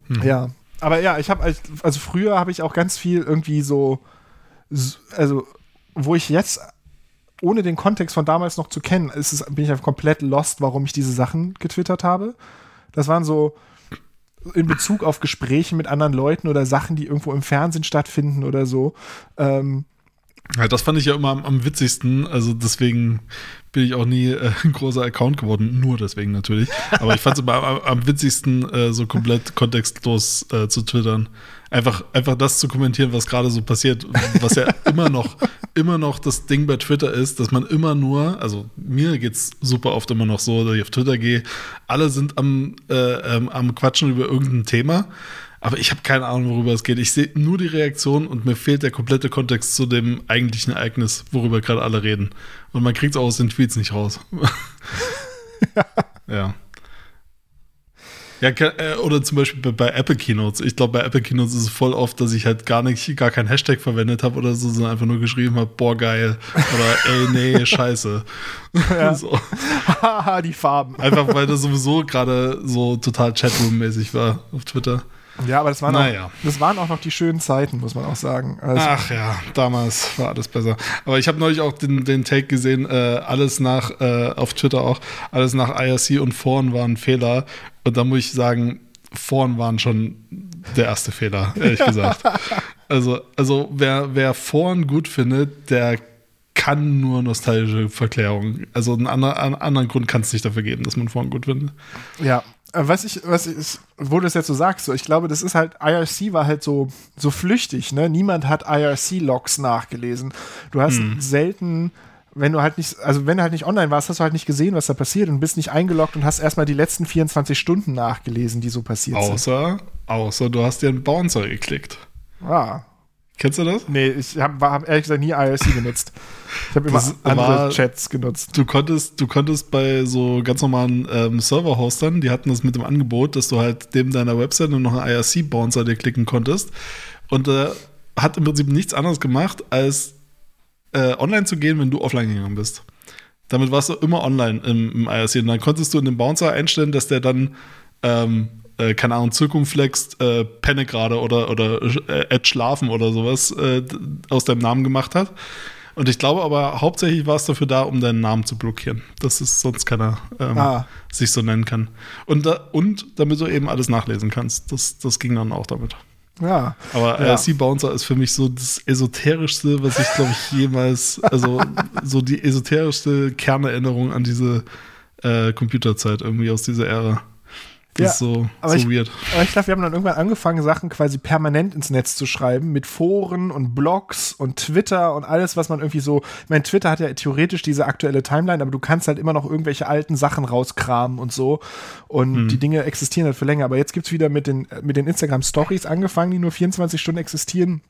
Hm. Ja. Aber ja, ich habe, also früher habe ich auch ganz viel irgendwie so, also wo ich jetzt ohne den Kontext von damals noch zu kennen, ist es, bin ich einfach komplett lost, warum ich diese Sachen getwittert habe. Das waren so in Bezug auf Gespräche mit anderen Leuten oder Sachen, die irgendwo im Fernsehen stattfinden oder so. Ähm, Ja, das fand ich ja immer am, am witzigsten. Also deswegen bin ich auch nie äh, ein großer Account geworden. Nur deswegen natürlich. Aber ich fand es immer am, am witzigsten, äh, so komplett kontextlos äh, zu twittern. Einfach, einfach das zu kommentieren, was gerade so passiert. Was ja immer noch, immer noch das Ding bei Twitter ist, dass man immer nur, also mir geht's super oft immer noch so, dass ich auf Twitter gehe. Alle sind am, äh, ähm, am Quatschen über irgendein Thema. Aber ich habe keine Ahnung, worüber es geht. Ich sehe nur die Reaktion und mir fehlt der komplette Kontext zu dem eigentlichen Ereignis, worüber gerade alle reden. Und man kriegt es auch aus den Tweets nicht raus. ja. Ja, äh, oder zum Beispiel bei, bei Apple Keynotes. Ich glaube, bei Apple Keynotes ist es voll oft, dass ich halt gar nicht, gar kein Hashtag verwendet habe oder so, sondern einfach nur geschrieben habe, boah, geil. Oder ey, nee, scheiße. Ja. so. Haha, die Farben. Einfach weil das sowieso gerade so total Chatroom-mäßig war auf Twitter. Ja, aber das waren, Naja. auch, das waren auch noch die schönen Zeiten, muss man auch sagen. Also, Ach ja, damals war alles besser. Aber ich habe neulich auch den, den Take gesehen, äh, alles nach, äh, auf Twitter auch, alles nach IRC und Foren war ein Fehler. Und da muss ich sagen, Foren waren schon der erste Fehler, ehrlich gesagt. Also, also wer, wer Foren gut findet, der kann nur nostalgische Verklärung. Also einen, anderen- einen anderen Grund kann es nicht dafür geben, dass man Foren gut findet. Ja, was ich, was ich, wo du es jetzt so sagst, so, ich glaube, das ist halt, IRC war halt so, so flüchtig, ne? Niemand hat IRC-Logs nachgelesen. Du hast selten, wenn du halt nicht, also wenn du halt nicht online warst, hast du halt nicht gesehen, was da passiert und bist nicht eingeloggt und hast erstmal die letzten 24 Stunden nachgelesen, die so passiert sind. Außer, außer du hast dir einen Bouncer geklickt. Ah. Kennst du das? Nee, ich habe hab ehrlich gesagt nie IRC genutzt. Ich habe immer Das andere Chats genutzt. Du konntest, du konntest bei so ganz normalen ähm, Server-Hostern, die hatten das mit dem Angebot, dass du halt neben deiner Website nur noch einen IRC-Bouncer dir klicken konntest. Und äh, hat im Prinzip nichts anderes gemacht, als äh, online zu gehen, wenn du offline gegangen bist. Damit warst du immer online im, im IRC. Und dann konntest du in dem Bouncer einstellen, dass der dann, ähm, äh, keine Ahnung, zirkumflext, äh, penne gerade oder, oder äh, Ed schlafen oder sowas äh, aus deinem Namen gemacht hat. Und ich glaube aber, hauptsächlich war es dafür da, um deinen Namen zu blockieren. Dass es sonst keiner ähm, Ah. sich so nennen kann. Und, da, und damit du eben alles nachlesen kannst. Das, das ging dann auch damit. Ja. Aber Ja. IRC Bouncer ist für mich so das esoterischste, was ich glaube ich jemals, also so die esoterischste Kernerinnerung an diese äh, Computerzeit irgendwie aus dieser Ära. Das Ja, ist so, aber so ich- weird. Aber ich glaube, wir haben dann irgendwann angefangen, Sachen quasi permanent ins Netz zu schreiben, mit Foren und Blogs und Twitter und alles, was man irgendwie so. Ich meine, Twitter hat ja theoretisch diese aktuelle Timeline, aber du kannst halt immer noch irgendwelche alten Sachen rauskramen und so. Und die Dinge existieren halt für länger. Aber jetzt gibt es wieder mit den, mit den Instagram Stories angefangen, die nur 24 Stunden existieren.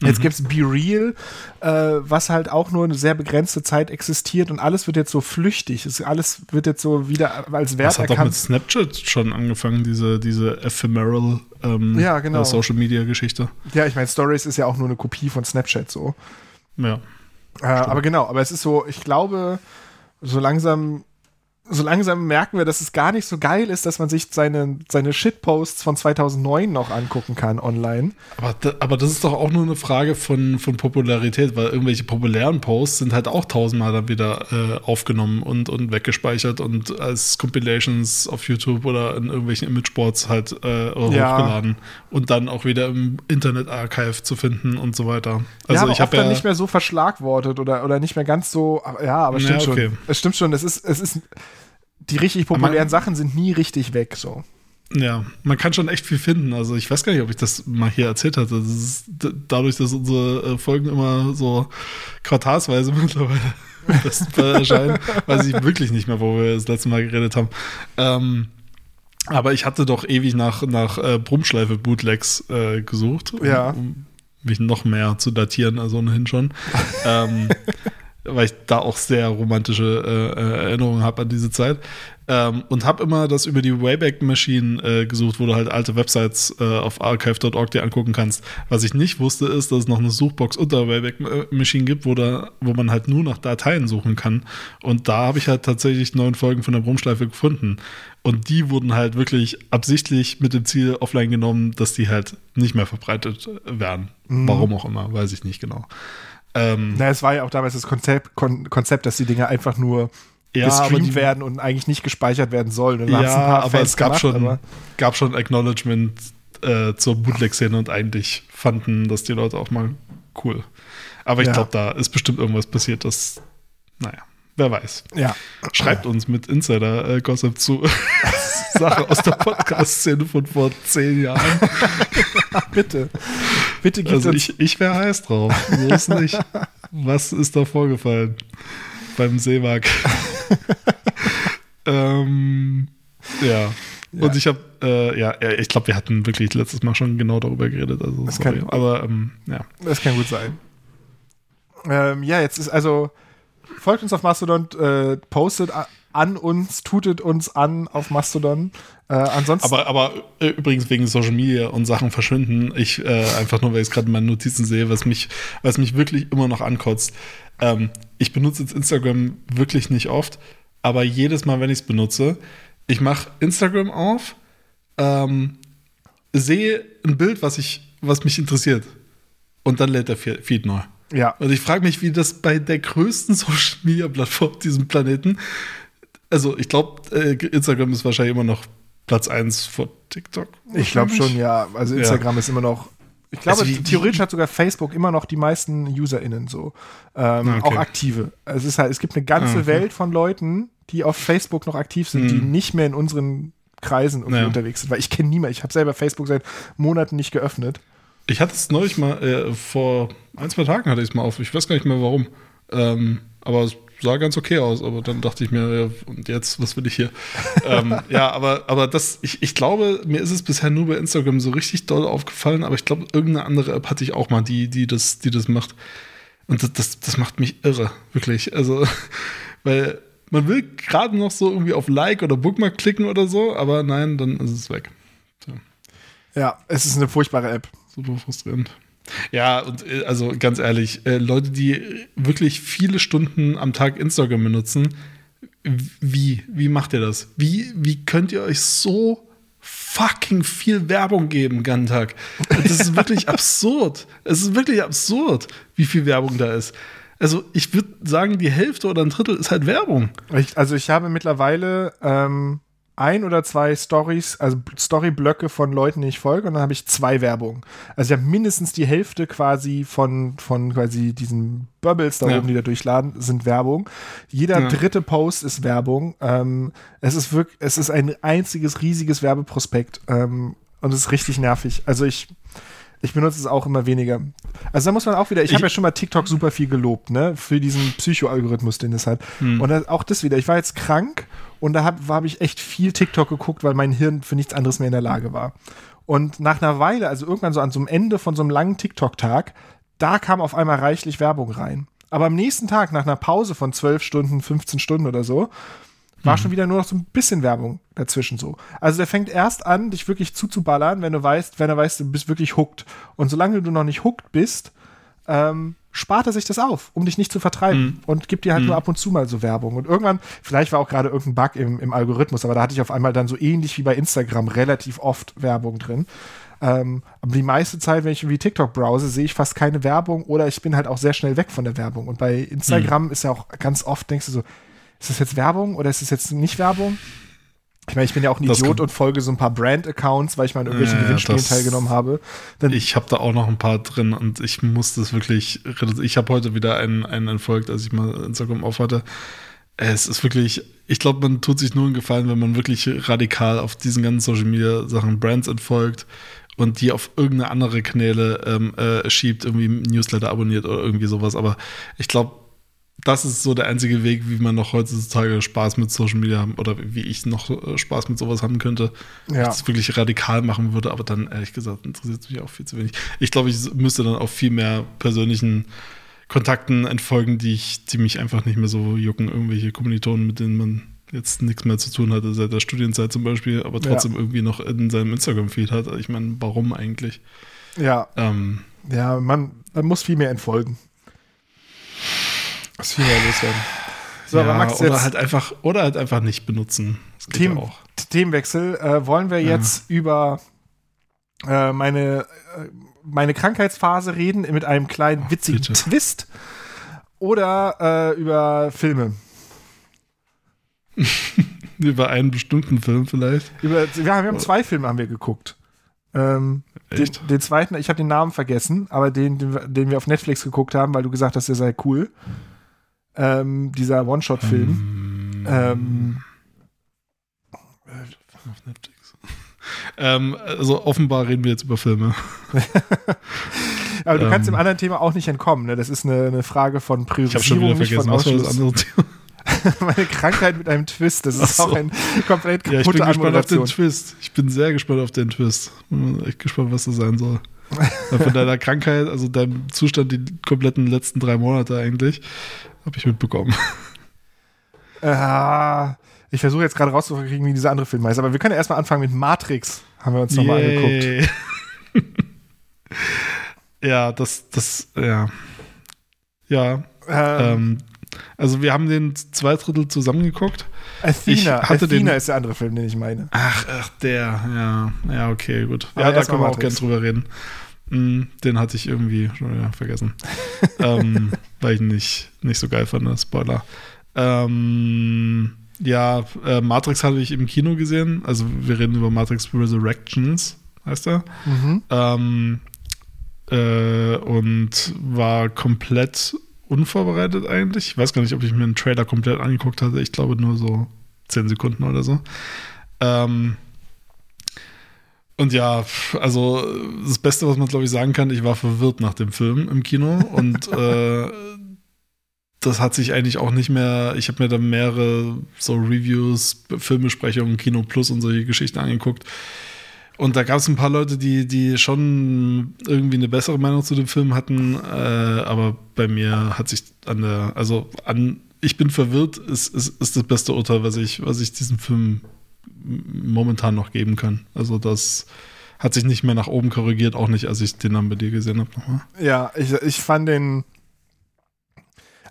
Jetzt gibt's Be Real, äh, was halt auch nur eine sehr begrenzte Zeit existiert und alles wird jetzt so flüchtig. Es, alles wird jetzt so wieder als Wert Das hat doch erkannt. mit Snapchat schon angefangen, diese, diese ephemeral ähm, Ja, genau. äh, Social Media Geschichte. Ja, ich meine, Stories ist ja auch nur eine Kopie von Snapchat so. Ja. Äh, aber genau, aber es ist so, ich glaube, so langsam, so langsam merken wir, dass es gar nicht so geil ist, dass man sich seine, seine Shitposts von 2009 noch angucken kann online. Aber, da, aber das ist doch auch nur eine Frage von, von Popularität, weil irgendwelche populären Posts sind halt auch tausendmal dann wieder äh, aufgenommen und, und weggespeichert und als Compilations auf YouTube oder in irgendwelchen Imageboards halt äh, Ja. hochgeladen und dann auch wieder im Internet-Archive zu finden und so weiter. Also ja, aber ich habe dann ja, nicht mehr so verschlagwortet oder, oder nicht mehr ganz so, ja, aber stimmt Ja, okay. schon. Es stimmt schon, es ist, es ist, die richtig populären man- Sachen sind nie richtig weg, so. ja, man kann schon echt viel finden. Also ich weiß gar nicht, ob ich das mal hier erzählt hatte. Das ist dadurch, dass unsere äh, Folgen immer so quartalsweise mittlerweile erscheinen, weiß ich wirklich nicht mehr, wo wir das letzte Mal geredet haben. Ähm, aber ich hatte doch ewig nach, nach äh, Brummschleife-Bootlegs äh, gesucht, um, Ja. um mich noch mehr zu datieren, also ohnehin schon. ähm, weil ich da auch sehr romantische äh, äh, Erinnerungen habe an diese Zeit. Ähm, und habe immer das über die Wayback Machine äh, gesucht, wo du halt alte Websites äh, auf archive.org dir angucken kannst. Was ich nicht wusste, ist, dass es noch eine Suchbox unter Wayback äh, Machine gibt, wo, da, wo man halt nur nach Dateien suchen kann. Und da habe ich halt tatsächlich neun Folgen von der Brummschleife gefunden. Und die wurden halt wirklich absichtlich mit dem Ziel offline genommen, dass die halt nicht mehr verbreitet werden. Warum auch immer, weiß ich nicht genau. Ähm, Na, es war ja auch damals das Konzept, Kon Konzept dass die Dinge einfach nur Ja, gestreamt werden und eigentlich nicht gespeichert werden sollen. Ja, aber Fans es gab gemacht, schon, aber- gab schon Acknowledgement äh, zur Bootleg-Szene und eigentlich fanden das die Leute auch mal cool. Aber ich Ja. glaube, da ist bestimmt irgendwas passiert, das, naja, wer weiß. Ja. Schreibt uns mit Insider-Gossip zu Sache aus der Podcast-Szene von vor zehn Jahren. Bitte. Bitte gibt Also ich, ich wäre heiß drauf. So ist nicht. Was ist da vorgefallen beim Seewag? ähm, ja. Und ich habe, äh, ja, ich glaube, wir hatten wirklich letztes Mal schon genau darüber geredet. Also, Das sorry. kann- Aber ähm, ja. Das kann gut sein. Ähm, ja, jetzt ist also, folgt uns auf Mastodon, äh, postet an uns, tutet uns an auf Mastodon. Äh, ansonsten, Aber, aber äh, übrigens wegen Social Media und Sachen verschwinden, ich äh, einfach nur, weil ich es gerade in meinen Notizen sehe, was mich, was mich wirklich immer noch ankotzt. Ähm, ich benutze jetzt Instagram wirklich nicht oft, aber jedes Mal, wenn ich es benutze, ich mache Instagram auf, ähm, sehe ein Bild, was ich, was mich interessiert, und dann lädt der Fe- Feed neu. ja, Und ich frage mich, wie das bei der größten Social Media Plattform auf diesem Planeten. Also, ich glaube, äh, Instagram ist wahrscheinlich immer noch Platz 1 vor TikTok. ich glaube schon, ja. Also Ja. Instagram ist immer noch. Ich glaube, Also wie- theoretisch hat sogar Facebook immer noch die meisten UserInnen so. Ähm, Ah, okay. Auch aktive. Es ist halt, es gibt eine ganze Ah, okay. Welt von Leuten, die auf Facebook noch aktiv sind, die Mhm. nicht mehr in unseren Kreisen irgendwie Ja. unterwegs sind. Weil ich kenne niemanden. Ich habe selber Facebook seit Monaten nicht geöffnet. Ich hatte es neulich mal, äh, vor ein, zwei Tagen hatte ich es mal auf. Ich weiß gar nicht mehr warum. Ähm, aber es sah ganz okay aus. Aber dann dachte ich mir, ja, und jetzt, was will ich hier? ähm, ja, aber, aber das, ich, ich glaube, mir ist es bisher nur bei Instagram so richtig doll aufgefallen. Aber ich glaube, irgendeine andere App hatte ich auch mal, die, die, das, die das macht. Und das, das, das macht mich irre, wirklich. Also, weil man will gerade noch so irgendwie auf Like oder Bookmark klicken oder so, aber nein, dann ist es weg. Ja, es ist eine furchtbare App. Super frustrierend. Ja, und äh, also ganz ehrlich, äh, Leute, die wirklich viele Stunden am Tag Instagram benutzen, wie, wie macht ihr das? Wie, wie könnt ihr euch so fucking viel Werbung geben, den ganzen Tag? Das ist wirklich absurd. Es ist wirklich absurd, wie viel Werbung da ist. Also, ich würde sagen, die Hälfte oder ein Drittel ist halt Werbung. Ich, also ich habe mittlerweile ähm, ein oder zwei Stories, also Storyblöcke von Leuten, die ich folge, und dann habe ich zwei Werbungen. Also ich habe mindestens die Hälfte quasi von, von quasi diesen Bubbles da Ja. oben, die da durchladen, sind Werbung. Jeder Ja. dritte Post ist Werbung. Ähm, es ist wirklich, es ist ein einziges riesiges Werbeprospekt. Ähm, und es ist richtig nervig. Also ich. Ich benutze es auch immer weniger. Also da muss man auch wieder, ich, Ich- habe ja schon mal TikTok super viel gelobt, ne, für diesen Psycho-Algorithmus, den es hat. Hm. Und das, auch das wieder, ich war jetzt krank und da habe hab ich echt viel TikTok geguckt, weil mein Hirn für nichts anderes mehr in der Lage war. Und nach einer Weile, also irgendwann so an so einem Ende von so einem langen TikTok-Tag, da kam auf einmal reichlich Werbung rein. Aber am nächsten Tag, nach einer Pause von 12 Stunden, 15 Stunden oder so, war schon wieder nur noch so ein bisschen Werbung dazwischen so. Also der fängt erst an, dich wirklich zuzuballern, wenn du weißt, wenn er weiß, du bist wirklich hooked. Und solange du noch nicht hooked bist, ähm, spart er sich das auf, um dich nicht zu vertreiben und gibt dir halt nur ab und zu mal so Werbung. Und irgendwann, vielleicht war auch gerade irgendein Bug im, im Algorithmus, aber da hatte ich auf einmal dann so ähnlich wie bei Instagram relativ oft Werbung drin. Ähm, aber die meiste Zeit, wenn ich irgendwie TikTok browse, sehe ich fast keine Werbung oder ich bin halt auch sehr schnell weg von der Werbung. Und bei Instagram ist ja auch ganz oft, denkst du so, ist das jetzt Werbung oder ist das jetzt nicht Werbung? Ich meine, ich bin ja auch ein Das Idiot und folge so ein paar Brand-Accounts, weil ich mal in irgendwelchen Ja, Gewinnspielen teilgenommen habe. Dann, Ich habe da auch noch ein paar drin und ich muss das wirklich. Ich habe heute wieder einen, einen entfolgt, als ich mal Instagram auf hatte. Es ist wirklich, ich glaube, man tut sich nur einen Gefallen, wenn man wirklich radikal auf diesen ganzen Social Media Sachen Brands entfolgt und die auf irgendeine andere Kanäle ähm, äh, schiebt, irgendwie Newsletter abonniert oder irgendwie sowas. Aber ich glaube, das ist so der einzige Weg, wie man noch heutzutage Spaß mit Social Media haben oder wie ich noch äh, Spaß mit sowas haben könnte. Ja. Wenn ich das wirklich radikal machen würde, aber dann, ehrlich gesagt, interessiert es mich auch viel zu wenig. Ich glaube, ich müsste dann auch viel mehr persönlichen Kontakten entfolgen, die ich, die mich einfach nicht mehr so jucken. Irgendwelche Kommilitonen, mit denen man jetzt nichts mehr zu tun hatte, seit der Studienzeit zum Beispiel, aber trotzdem irgendwie noch in seinem Instagram-Feed hat. Ich meine, warum eigentlich? ja, Ähm, ja, man, man muss viel mehr entfolgen. Muss viel mehr loswerden. So, ja, aber Max, oder halt einfach, oder halt einfach nicht benutzen. Das geht Themen, ja auch. Themenwechsel. Äh, wollen wir jetzt über äh, meine, äh, meine Krankheitsphase reden mit einem kleinen witzigen bitte. Twist oder äh, über Filme? Über einen bestimmten Film vielleicht. Über, wir, haben, wir haben zwei Filme haben wir geguckt. Ähm, den, Echt? den zweiten, ich habe den Namen vergessen, aber den, den, wir- den wir auf Netflix geguckt haben, weil du gesagt hast, der sei cool. Ähm, dieser One-Shot-Film. Ähm, Auf Netflix. ähm, also offenbar reden wir jetzt über Filme. aber du kannst Ähm. dem anderen Thema auch nicht entkommen. Ne? Das ist eine, eine Frage von Ich habe schon Priorisierung, wieder nicht vergessen, von was war das Ausschluss. andere Thema? Meine Krankheit mit einem Twist. Das ist so. auch ein komplett Ja, ich kaputte bin gespannt auf den. Twist. Ich bin sehr gespannt auf den Twist. Bin echt gespannt, was das sein soll. Von deiner Krankheit, also deinem Zustand die kompletten letzten drei Monate eigentlich, habe ich mitbekommen. Ah, ich versuche jetzt gerade rauszukriegen, wie dieser andere Film heißt. Aber wir können ja erstmal anfangen mit Matrix. Haben wir uns nochmal angeguckt. Ja, das, das, ja. Ja, Ähm, ähm, also wir haben den zwei Drittel zusammengeguckt. Athena. Athena den- ist der andere Film, den ich meine. Ach, ach, der, ja, ja, okay, gut. Aber Ja, da können wir auch gerne drüber reden. Mm, Den hatte ich irgendwie schon wieder vergessen. ähm, weil ich ihn nicht, nicht so geil fand, ne? Spoiler. Ähm, ja, äh, Matrix hatte ich im Kino gesehen. Also wir reden über Matrix Resurrections, heißt er. Mhm. Ähm, äh, und war komplett unvorbereitet eigentlich. Ich weiß gar nicht, ob ich mir einen Trailer komplett angeguckt hatte. Ich glaube nur so 10 Sekunden oder so. Ähm, und ja, also das Beste, was man glaube ich sagen kann, ich war verwirrt nach dem Film im Kino und äh, das hat sich eigentlich auch nicht mehr, ich habe mir dann mehrere so Reviews, Filmbesprechungen, Kino Plus und solche Geschichten angeguckt. Und da gab es ein paar Leute, die, die schon irgendwie eine bessere Meinung zu dem Film hatten, äh, aber bei mir hat sich an der, also an, ich bin verwirrt, ist, ist, ist das beste Urteil, was ich, was ich diesem Film momentan noch geben kann. Also das hat sich nicht mehr nach oben korrigiert, auch nicht, als ich den dann bei dir gesehen habe nochmal. Ja, ich, ich fand den.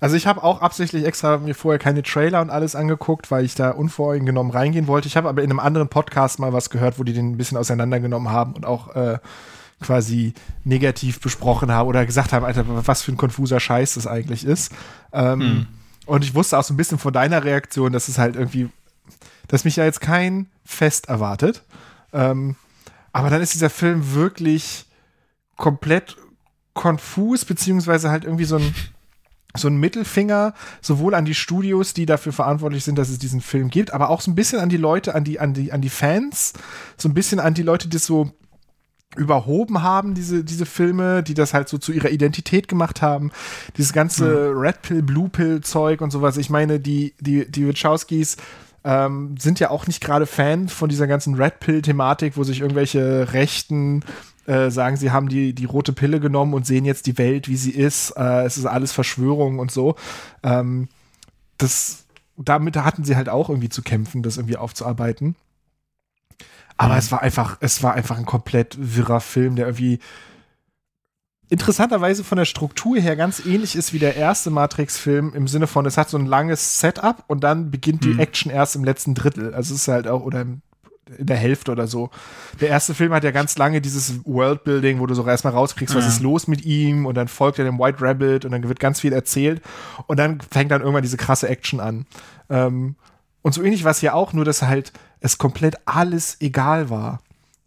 Also ich habe auch absichtlich extra mir vorher keine Trailer und alles angeguckt, weil ich da unvoreingenommen reingehen wollte. Ich habe aber in einem anderen Podcast mal was gehört, wo die den ein bisschen auseinandergenommen haben und auch äh, quasi negativ besprochen haben oder gesagt haben, Alter, was für ein konfuser Scheiß das eigentlich ist. Ähm, Hm. Und ich wusste auch so ein bisschen von deiner Reaktion, dass es halt irgendwie, dass mich ja jetzt kein Fest erwartet. Ähm, aber dann ist dieser Film wirklich komplett konfus, beziehungsweise halt irgendwie so ein, so ein Mittelfinger, sowohl an die Studios, die dafür verantwortlich sind, dass es diesen Film gibt, aber auch so ein bisschen an die Leute, an die, an die, an die Fans, so ein bisschen an die Leute, die es so überhoben haben, diese, diese Filme, die das halt so zu ihrer Identität gemacht haben. Dieses ganze Red Pill, Blue Pill Zeug und sowas. Ich meine, die, die, die Wachowskis ähm, sind ja auch nicht gerade Fan von dieser ganzen Red Pill-Thematik, wo sich irgendwelche Rechten äh, sagen, sie haben die, die rote Pille genommen und sehen jetzt die Welt, wie sie ist. Äh, es ist alles Verschwörung und so. Ähm, das, damit hatten sie halt auch irgendwie zu kämpfen, das irgendwie aufzuarbeiten. Aber Mhm. es war einfach, es war einfach ein komplett wirrer Film, der irgendwie interessanterweise von der Struktur her ganz ähnlich ist wie der erste Matrix-Film im Sinne von, es hat so ein langes Setup und dann beginnt die Mhm. Action erst im letzten Drittel. Also es ist halt auch, oder im, in der Hälfte oder so. Der erste Film hat ja ganz lange dieses Worldbuilding, wo du so erstmal rauskriegst, was Ja. ist los mit ihm und dann folgt er dem White Rabbit und dann wird ganz viel erzählt und dann fängt dann irgendwann diese krasse Action an. Ähm, und so ähnlich war es ja auch, nur dass halt es komplett alles egal war.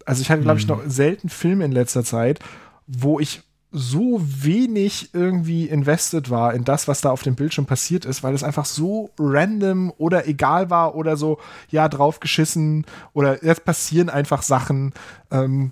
Also ich hatte, glaube ich, noch selten Filme in letzter Zeit, wo ich so wenig irgendwie invested war in das, was da auf dem Bildschirm passiert ist, weil es einfach so random oder egal war oder so, ja, draufgeschissen oder jetzt passieren einfach Sachen. Ähm,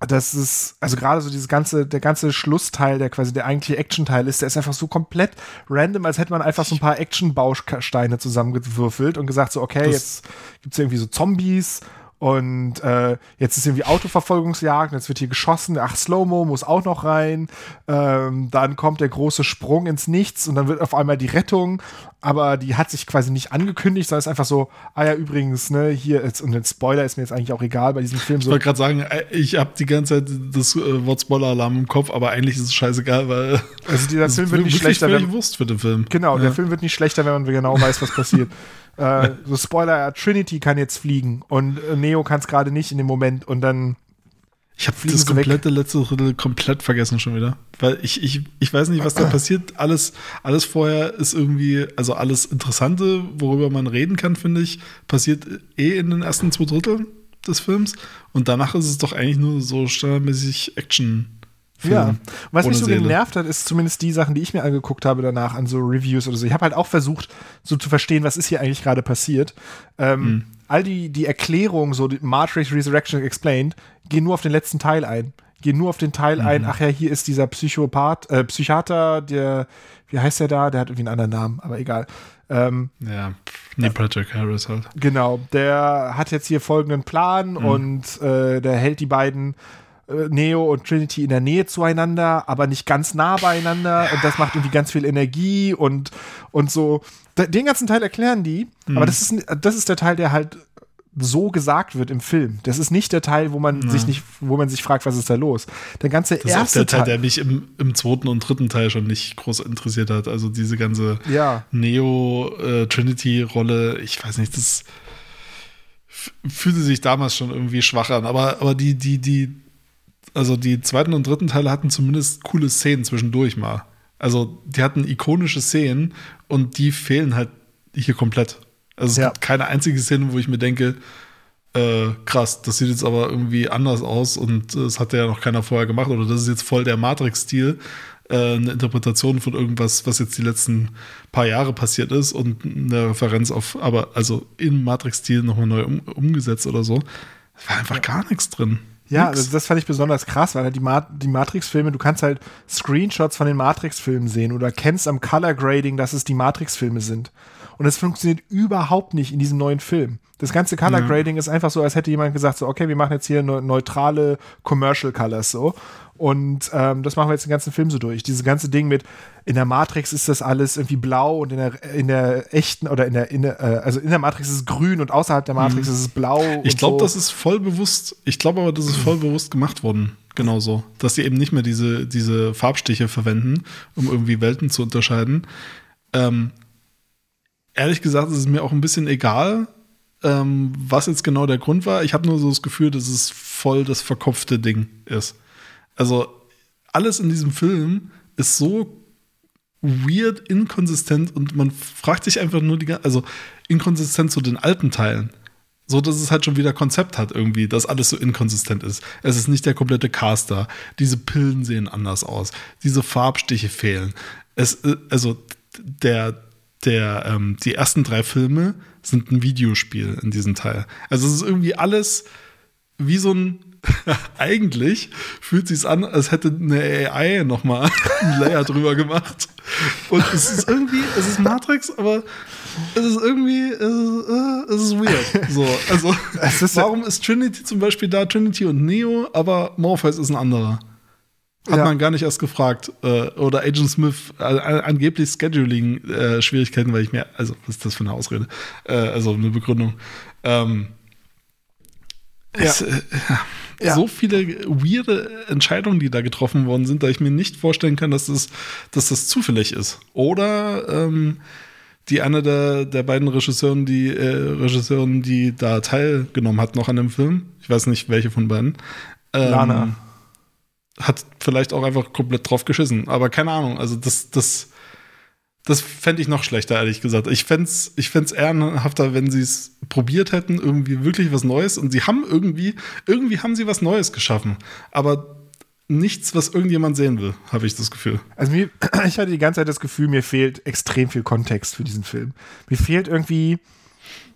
das ist, also gerade so dieses ganze, der ganze Schlussteil, der quasi der eigentliche Action-Teil ist, der ist einfach so komplett random, als hätte man einfach so ein paar Action-Bausteine zusammengewürfelt und gesagt so, okay, Das- jetzt gibt's irgendwie so Zombies und äh, jetzt ist irgendwie Autoverfolgungsjagd, jetzt wird hier geschossen, ach, Slow-Mo muss auch noch rein, ähm, dann kommt der große Sprung ins Nichts und dann wird auf einmal die Rettung, aber die hat sich quasi nicht angekündigt, sondern ist einfach so, ah ja, übrigens, ne, hier, jetzt, und den Spoiler ist mir jetzt eigentlich auch egal bei diesem Film Ich wollte gerade sagen, äh, ich habe die ganze Zeit das äh, Wort Spoiler-Alarm im Kopf, aber eigentlich ist es scheißegal, weil also dieser Film wird nicht schlechter, wenn, Wurst für den Film. Genau, ja. der Film wird nicht schlechter, wenn man genau weiß, was passiert. äh, so Spoiler, Trinity kann jetzt fliegen und äh, Neo kann es gerade nicht in dem Moment und dann Ich habe das sie weg. komplette letzte Drittel komplett vergessen schon wieder. Weil ich, ich, ich weiß nicht, was da passiert. Alles, alles vorher ist irgendwie, also alles Interessante, worüber man reden kann, finde ich, passiert eh in den ersten zwei Dritteln des Films. Und danach ist es doch eigentlich nur so standardmäßig Action. Ja, und was mich so Seele. genervt hat, ist zumindest die Sachen, die ich mir angeguckt habe danach an so Reviews oder so. Ich habe halt auch versucht, so zu verstehen, was ist hier eigentlich gerade passiert. Ähm, Mhm. All die, die Erklärungen, so die Matrix Resurrection Explained, gehen nur auf den letzten Teil ein. gehen nur auf den Teil ein, ach ja, hier ist dieser Psychopath, äh, Psychiater, der, wie heißt der da? Der hat irgendwie einen anderen Namen, aber egal. Ähm, Ja, Neil Patrick Harris halt. Genau, der hat jetzt hier folgenden Plan Mhm. und äh, der hält die beiden Neo und Trinity in der Nähe zueinander, aber nicht ganz nah beieinander und das macht irgendwie ganz viel Energie und, und so. Den ganzen Teil erklären die, Mhm. aber das ist, das ist der Teil, der halt so gesagt wird im Film. Das ist nicht der Teil, wo man sich nicht, wo man sich fragt, was ist da los. Der ganze Das ist erste der Teil, Teil, der mich im, im zweiten und dritten Teil schon nicht groß interessiert hat. Also diese ganze ja, Neo-Trinity-Rolle, ich weiß nicht, das fühlte sich damals schon irgendwie schwach an. Aber, aber die, die, die, also die zweiten und dritten Teile hatten zumindest coole Szenen zwischendurch mal. Also die hatten ikonische Szenen und die fehlen halt hier komplett. Also es Ja. gibt keine einzige Szene, wo ich mir denke, äh, krass, das sieht jetzt aber irgendwie anders aus und äh, das hat ja noch keiner vorher gemacht oder das ist jetzt voll der Matrix-Stil, äh, eine Interpretation von irgendwas, was jetzt die letzten paar Jahre passiert ist und eine Referenz auf, aber also im Matrix-Stil nochmal neu um, umgesetzt oder so. Da war einfach gar nichts drin. Ja, das, das fand ich besonders krass, weil halt die, Ma die Matrix-Filme, du kannst halt Screenshots von den Matrix-Filmen sehen oder kennst am Color Grading, dass es die Matrix-Filme sind. Und das funktioniert überhaupt nicht in diesem neuen Film. Das ganze Color Grading ist einfach so, als hätte jemand gesagt, so, okay, wir machen jetzt hier neu- neutrale Commercial Colors so. Und ähm, das machen wir jetzt den ganzen Film so durch. Dieses ganze Ding mit, in der Matrix ist das alles irgendwie blau und in der, in der echten oder in der, in der äh, also in der Matrix ist es grün und außerhalb der Matrix ist es blau. Ich glaube, so. das ist voll bewusst, ich glaube aber, das ist voll bewusst gemacht worden. Genauso. Dass sie eben nicht mehr diese, diese Farbstiche verwenden, um irgendwie Welten zu unterscheiden. Ähm, ehrlich gesagt, ist es mir auch ein bisschen egal, ähm, was jetzt genau der Grund war. Ich habe nur so das Gefühl, dass es voll das verkopfte Ding ist. Also, alles in diesem Film ist so weird, inkonsistent und man fragt sich einfach nur die ganze, also inkonsistent zu den alten Teilen. So, dass es halt schon wieder Konzept hat irgendwie, dass alles so inkonsistent ist. Es ist nicht der komplette Caster. Diese Pillen sehen anders aus. Diese Farbstiche fehlen. Es, äh, also der, der, ähm, die ersten drei Filme sind ein Videospiel in diesem Teil. Also es ist irgendwie alles wie so ein eigentlich fühlt sich an, als hätte eine AI noch mal einen Layer drüber gemacht. Und es ist irgendwie, es ist Matrix, aber es ist irgendwie, es ist, äh, es ist weird. So, also ist ja- warum ist Trinity zum Beispiel da, Trinity und Neo, aber Morpheus ist ein anderer? Hat Ja. man gar nicht erst gefragt. Äh, oder Agent Smith, äh, angeblich Scheduling-Schwierigkeiten, weil ich mir, also, was ist das für eine Ausrede? Also, eine Begründung. Ähm, es, äh, Ja. So viele weirde Entscheidungen, die da getroffen worden sind, da ich mir nicht vorstellen kann, dass das, dass das zufällig ist. Oder ähm, die eine der, der beiden Regisseuren, die äh, Regisseuren, die da teilgenommen hat noch an dem Film, ich weiß nicht welche von beiden, ähm, Lana. hat vielleicht auch einfach komplett drauf geschissen. Aber keine Ahnung, also das, das, das fände ich noch schlechter, ehrlich gesagt. Ich fände es ich fänd's ehrenhafter, wenn sie es probiert hätten, irgendwie wirklich was Neues. Und sie haben irgendwie, irgendwie haben sie was Neues geschaffen. Aber nichts, was irgendjemand sehen will, habe ich das Gefühl. Also mir, ich hatte die ganze Zeit das Gefühl, mir fehlt extrem viel Kontext für diesen Film. Mir fehlt irgendwie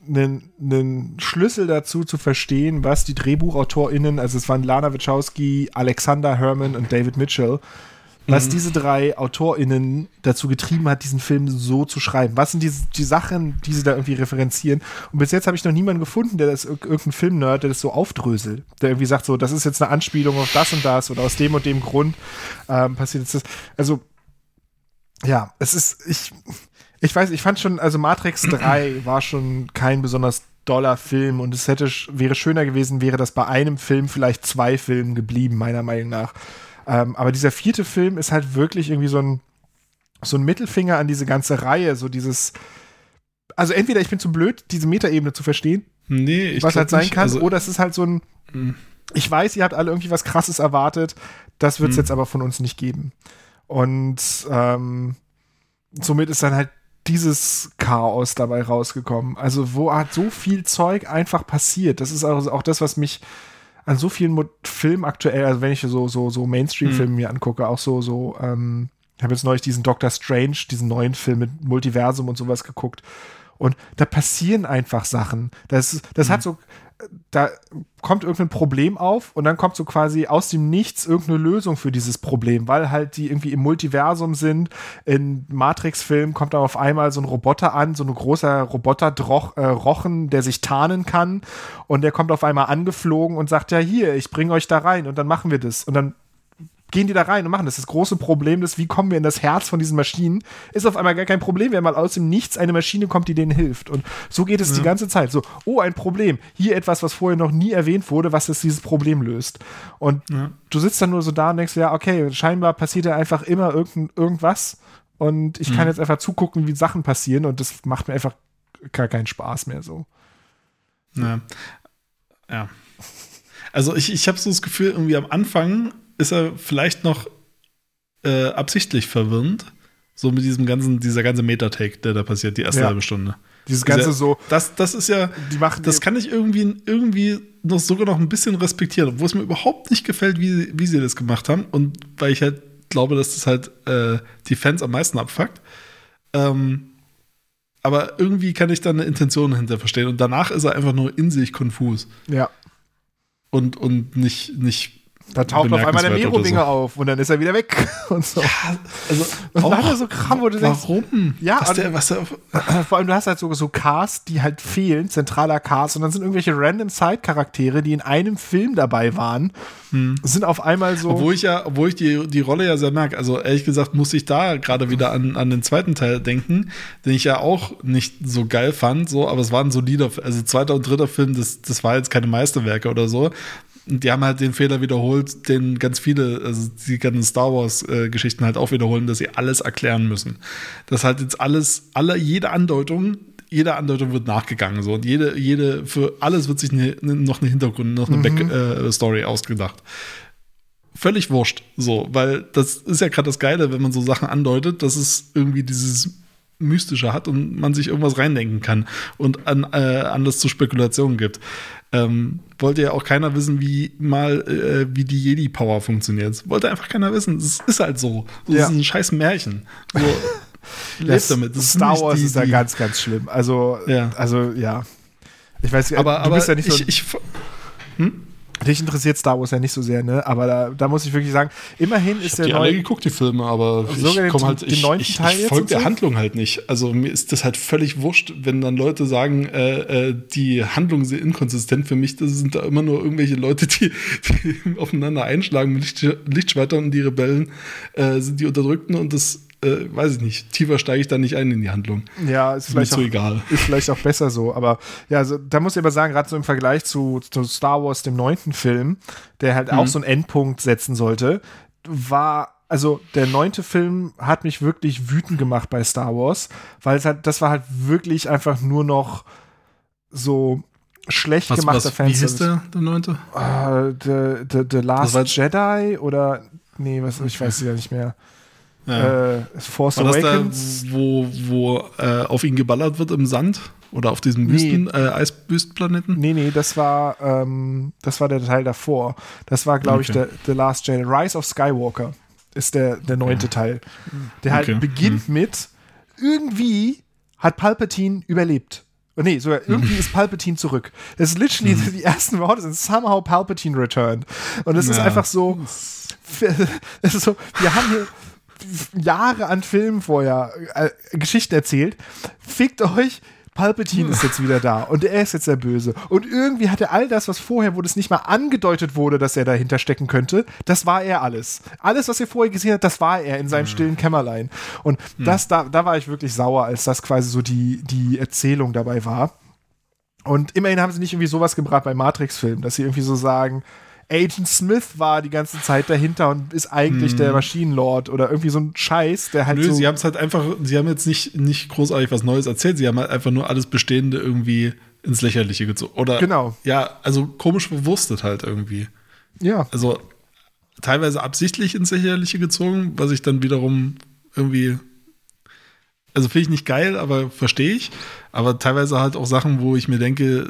einen, einen Schlüssel dazu zu verstehen, was die DrehbuchautorInnen, also es waren Lana Wachowski, Alexander Herman und David Mitchell, was diese drei AutorInnen dazu getrieben hat, diesen Film so zu schreiben. Was sind die, die Sachen, die sie da irgendwie referenzieren? Und bis jetzt habe ich noch niemanden gefunden, der das, irg- irgendein Filmnerd, der das so aufdröselt. Der irgendwie sagt so, das ist jetzt eine Anspielung auf das und das oder aus dem und dem Grund ähm, passiert jetzt das. Also, ja, es ist, ich, ich weiß, ich fand schon, also Matrix 3 war schon kein besonders doller Film und es hätte, wäre schöner gewesen, wäre das bei einem Film vielleicht zwei Filmen geblieben, meiner Meinung nach. Ähm, aber dieser vierte Film ist halt wirklich irgendwie so ein, so ein Mittelfinger an diese ganze Reihe, so dieses, also entweder ich bin zu blöd, diese Metaebene zu verstehen, Nee, ich was halt sein nicht. kann, Also, oder es ist halt so ein, Mhm. ich weiß, ihr habt alle irgendwie was krasses erwartet, das wird es Mhm. jetzt aber von uns nicht geben. Und ähm, somit ist dann halt dieses Chaos dabei rausgekommen. Also, wo hat so viel Zeug einfach passiert? Das ist auch, auch das, was mich an so vielen Mo Filmen aktuell, also wenn ich so, so, so Mainstream-Filme mir angucke, auch so, so, ähm, ich habe jetzt neulich diesen Doctor Strange, diesen neuen Film mit Multiversum und sowas geguckt. Und da passieren einfach Sachen. Das, das hat so, da kommt irgendein Problem auf und dann kommt so quasi aus dem Nichts irgendeine Lösung für dieses Problem, weil halt die irgendwie im Multiversum sind. In Matrix-Filmen kommt da auf einmal so ein Roboter an, so ein großer Roboter-Rochen, äh, der sich tarnen kann und der kommt auf einmal angeflogen und sagt, ja hier, ich bringe euch da rein und dann machen wir das und dann gehen die da rein und machen das. Das große Problem ist, wie kommen wir in das Herz von diesen Maschinen, ist auf einmal gar kein Problem, wenn mal aus dem Nichts eine Maschine kommt, die denen hilft. Und so geht es ja. die ganze Zeit. So, oh, ein Problem. Hier etwas, was vorher noch nie erwähnt wurde, was jetzt dieses Problem löst. Und ja. du sitzt dann nur so da und denkst, ja, okay, scheinbar passiert ja einfach immer irgend, irgendwas. Und ich kann mhm. jetzt einfach zugucken, wie Sachen passieren. Und das macht mir einfach gar keinen Spaß mehr so. Ja. Ja. Also ich, ich habe so das Gefühl, irgendwie am Anfang ist er vielleicht noch äh, absichtlich verwirrend. So mit diesem ganzen, dieser ganze Metatake, der da passiert, die erste ja. halbe Stunde. Dieses ganze Dieser, so. Das, das ist ja. Die machen das kann ich irgendwie, irgendwie noch sogar noch ein bisschen respektieren, obwohl es mir überhaupt nicht gefällt, wie, wie sie das gemacht haben. Und weil ich halt glaube, dass das halt äh, die Fans am meisten abfuckt. Ähm, aber irgendwie kann ich da eine Intention hinter verstehen. Und danach ist er einfach nur in sich konfus. Ja. Und, und nicht, nicht da taucht auf einmal der Merowinger so. auf und dann ist er wieder weg und so. Ja, also und dann er so Kram, wo du denkst, warum? Ja, was der, was der, vor allem du hast halt so, so Cast, die halt fehlen, zentraler Cast und dann sind irgendwelche random Side-Charaktere, die in einem Film dabei waren, hm. sind auf einmal so. Obwohl ich ja, obwohl ich die, die Rolle ja sehr merke, also ehrlich gesagt muss ich da gerade wieder an, an den zweiten Teil denken, den ich ja auch nicht so geil fand, so, aber es war ein solider, also zweiter und dritter Film, das, das war jetzt keine Meisterwerke oder so, und die haben halt den Fehler wiederholt, den ganz viele, also die ganzen Star Wars-Geschichten äh, halt auch wiederholen, dass sie alles erklären müssen. Das halt jetzt alles, alle, jede Andeutung, jede Andeutung wird nachgegangen so und jede, jede, für alles wird sich ne, ne, noch eine Hintergrund, noch eine mhm. Backstory äh, ausgedacht. Völlig wurscht, so, weil das ist ja gerade das Geile, wenn man so Sachen andeutet, dass es irgendwie dieses Mystische hat und man sich irgendwas reindenken kann und an, äh, Anlass zu Spekulationen gibt. Ähm, wollte ja auch keiner wissen, wie mal, äh, wie die Jedi-Power funktioniert. Wollte einfach keiner wissen. Das ist halt so. Das ja. ist ein scheiß Märchen. So, lebt damit. Das Star Wars die, ist da ganz, ganz schlimm. Also, ja. also ja. Ich weiß, aber, du aber bist ja nicht so. Ich, ich, hm? Dich interessiert Star Wars ja nicht so sehr, ne? Aber da, da muss ich wirklich sagen, immerhin ich ist der die neue. alle geguckt, die Filme, aber ich komme halt, ich, ich, ich folge der so? Handlung halt nicht. Also mir ist das halt völlig wurscht, wenn dann Leute sagen, äh, äh, die Handlung ist inkonsistent. Für mich das sind da immer nur irgendwelche Leute, die, die aufeinander einschlagen mit Licht, Lichtschwertern und die Rebellen äh, sind die Unterdrückten und das äh, weiß ich nicht, tiefer steige ich da nicht ein in die Handlung. Ja, ist, ist vielleicht, auch, egal. ist vielleicht auch besser so. Aber ja, also, da muss ich aber sagen, gerade so im Vergleich zu, zu, Star Wars, dem neunten Film, der halt mhm. auch so einen Endpunkt setzen sollte, war also der neunte Film hat mich wirklich wütend gemacht bei Star Wars, weil es halt, das war halt wirklich einfach nur noch so schlecht was, gemachter Fan. Wie hieß der, der neunte? Uh, the, the, the Last Jedi oder nee, was, ich weiß es ja nicht mehr. Ja. Äh, Force War Awakens. Da, wo wo äh, auf ihn geballert wird im Sand? Oder auf diesem Wüsten, nee. äh, Eiswüstenplaneten? Nee, nee, das war, ähm, das war der Teil davor. Das war, glaube okay. ich, der The Last Jedi. Rise of Skywalker ist der, der neunte okay. Teil. Der halt okay. beginnt hm. mit, irgendwie hat Palpatine überlebt. Oh, nee, sogar irgendwie ist Palpatine zurück. Das ist literally, hm. die ersten Worte sind somehow Palpatine returned. Und es ja. ist einfach so, es ist so, wir haben hier Jahre an Filmen vorher äh, Geschichten erzählt. Fickt euch, Palpatine ist jetzt wieder da und er ist jetzt der Böse. Und irgendwie hat er all das, was vorher, wo das nicht mal angedeutet wurde, dass er dahinter stecken könnte, das war er alles. Alles, was ihr vorher gesehen habt, das war er in seinem mhm. stillen Kämmerlein. Und mhm. das, da, da war ich wirklich sauer, als das quasi so die, die Erzählung dabei war. Und immerhin haben sie nicht irgendwie sowas gebracht bei Matrix-Filmen, dass sie irgendwie so sagen, Agent Smith war die ganze Zeit dahinter und ist eigentlich hm. der Maschinenlord oder irgendwie so ein Scheiß, der halt Nö, so sie haben es halt einfach, sie haben jetzt nicht, nicht großartig was Neues erzählt, sie haben halt einfach nur alles Bestehende irgendwie ins Lächerliche gezogen. Oder, genau. Ja, also komisch verwurstet halt irgendwie. Ja. Also teilweise absichtlich ins Lächerliche gezogen, was ich dann wiederum irgendwie also finde ich nicht geil, aber verstehe ich. Aber teilweise halt auch Sachen, wo ich mir denke,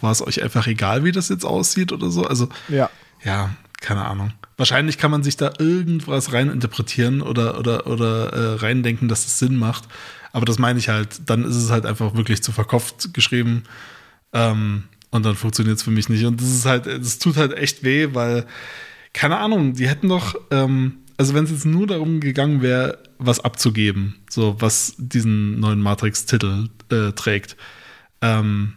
war es euch einfach egal, wie das jetzt aussieht oder so. Also, ja, ja keine Ahnung. Wahrscheinlich kann man sich da irgendwas reininterpretieren oder, oder, oder äh, reindenken, dass das Sinn macht. Aber das meine ich halt. Dann ist es halt einfach wirklich zu verkopft geschrieben. Ähm, und dann funktioniert es für mich nicht. Und das ist halt, es tut halt echt weh, weil, keine Ahnung, die hätten doch, ähm, also wenn es jetzt nur darum gegangen wäre, was abzugeben, so was diesen neuen Matrix-Titel äh, trägt, ähm,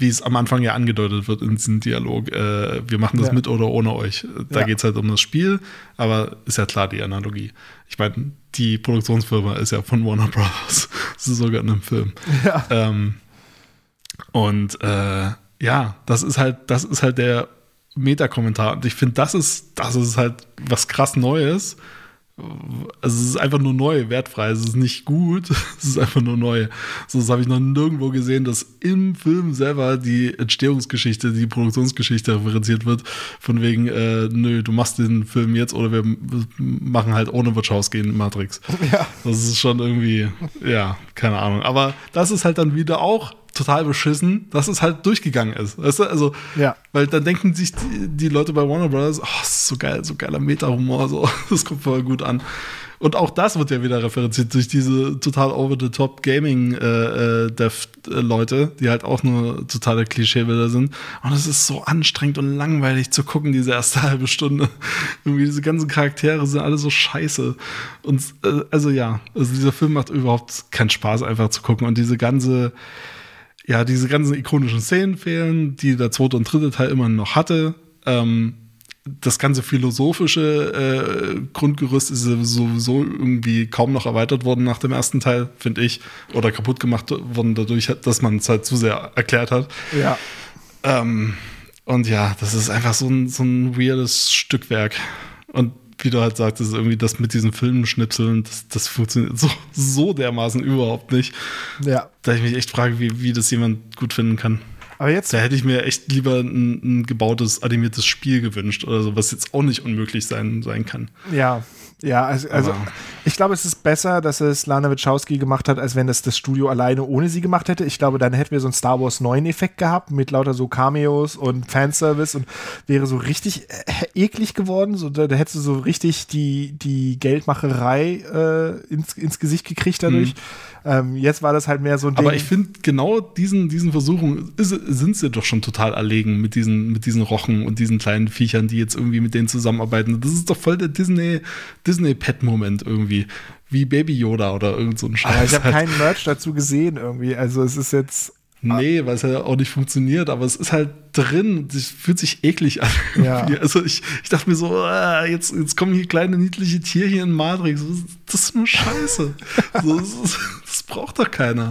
wie es am Anfang ja angedeutet wird in diesem Dialog, äh, wir machen das Ja. mit oder ohne euch. Da Ja. geht es halt um das Spiel, aber ist ja klar die Analogie. Ich meine, die Produktionsfirma ist ja von Warner Brothers. Das ist sogar in einem Film. Ja. Ähm, und äh, ja, das ist halt, das ist halt der Meta-Kommentar. Und ich finde, das ist, das ist halt was krass Neues. Also es ist einfach nur neu, wertfrei. Es ist nicht gut, es ist einfach nur neu. So, das habe ich noch nirgendwo gesehen, dass im Film selber die Entstehungsgeschichte, die Produktionsgeschichte referenziert wird. Von wegen, äh, nö, du machst den Film jetzt oder wir machen halt ohne Wachowski in Matrix. Ja. Das ist schon irgendwie, ja, keine Ahnung. Aber das ist halt dann wieder auch total beschissen, dass es halt durchgegangen ist. Weißt du? Also, Ja. weil dann denken sich die, die Leute bei Warner Brothers, oh, das ist so geil, so geiler Meta-Humor, so, das kommt voll gut an. Und auch das wird ja wieder referenziert durch diese total over-the-top Gaming-Dev-Leute, die halt auch nur totale Klischeebilder sind. Und es ist so anstrengend und langweilig zu gucken, diese erste halbe Stunde. Irgendwie diese ganzen Charaktere sind alle so scheiße. Und äh, also ja, also dieser Film macht überhaupt keinen Spaß, einfach zu gucken. Und diese ganze, ja, diese ganzen ikonischen Szenen fehlen, die der zweite und dritte Teil immer noch hatte. Ähm, das ganze philosophische äh, Grundgerüst ist sowieso irgendwie kaum noch erweitert worden nach dem ersten Teil, finde ich. Oder kaputt gemacht worden dadurch, dass man es halt zu sehr erklärt hat. Ja. Ähm, und ja, das ist einfach so ein, so ein weirdes Stückwerk. Und wie du halt sagtest, irgendwie das mit diesen Filmschnipseln, das, das funktioniert so, so dermaßen überhaupt nicht. Ja. Da ich mich echt frage, wie, wie das jemand gut finden kann. Aber jetzt, Da hätte ich mir echt lieber ein, ein gebautes, animiertes Spiel gewünscht oder so, was jetzt auch nicht unmöglich sein, sein kann. ja. Ja, also, also ich glaube, es ist besser, dass es Lana Wachowski gemacht hat, als wenn es das Studio alleine ohne sie gemacht hätte. Ich glaube, dann hätten wir so einen Star Wars 9 Effekt gehabt mit lauter so Cameos und Fanservice und wäre so richtig äh, eklig geworden. So, da, da hättest du so richtig die, die Geldmacherei äh, ins, ins Gesicht gekriegt dadurch. Ähm, jetzt war das halt mehr so ein Ding. Aber ich finde, genau diesen, diesen Versuchen ist, sind sie doch schon total erlegen mit diesen, mit diesen Rochen und diesen kleinen Viechern, die jetzt irgendwie mit denen zusammenarbeiten. Das ist doch voll der Disney, Disney-Pet-Moment irgendwie. Wie Baby Yoda oder irgend so ein Scheiß. aber ich habe halt. keinen Merch dazu gesehen irgendwie. Also es ist jetzt. Nee, weil es ja auch nicht funktioniert, aber es ist halt drin. Es fühlt sich eklig an. Ja. Also ich, ich dachte mir so, ah, jetzt, jetzt kommen hier kleine niedliche Tierchen in Matrix. Das ist nur Scheiße. so, das, ist, das braucht doch keiner.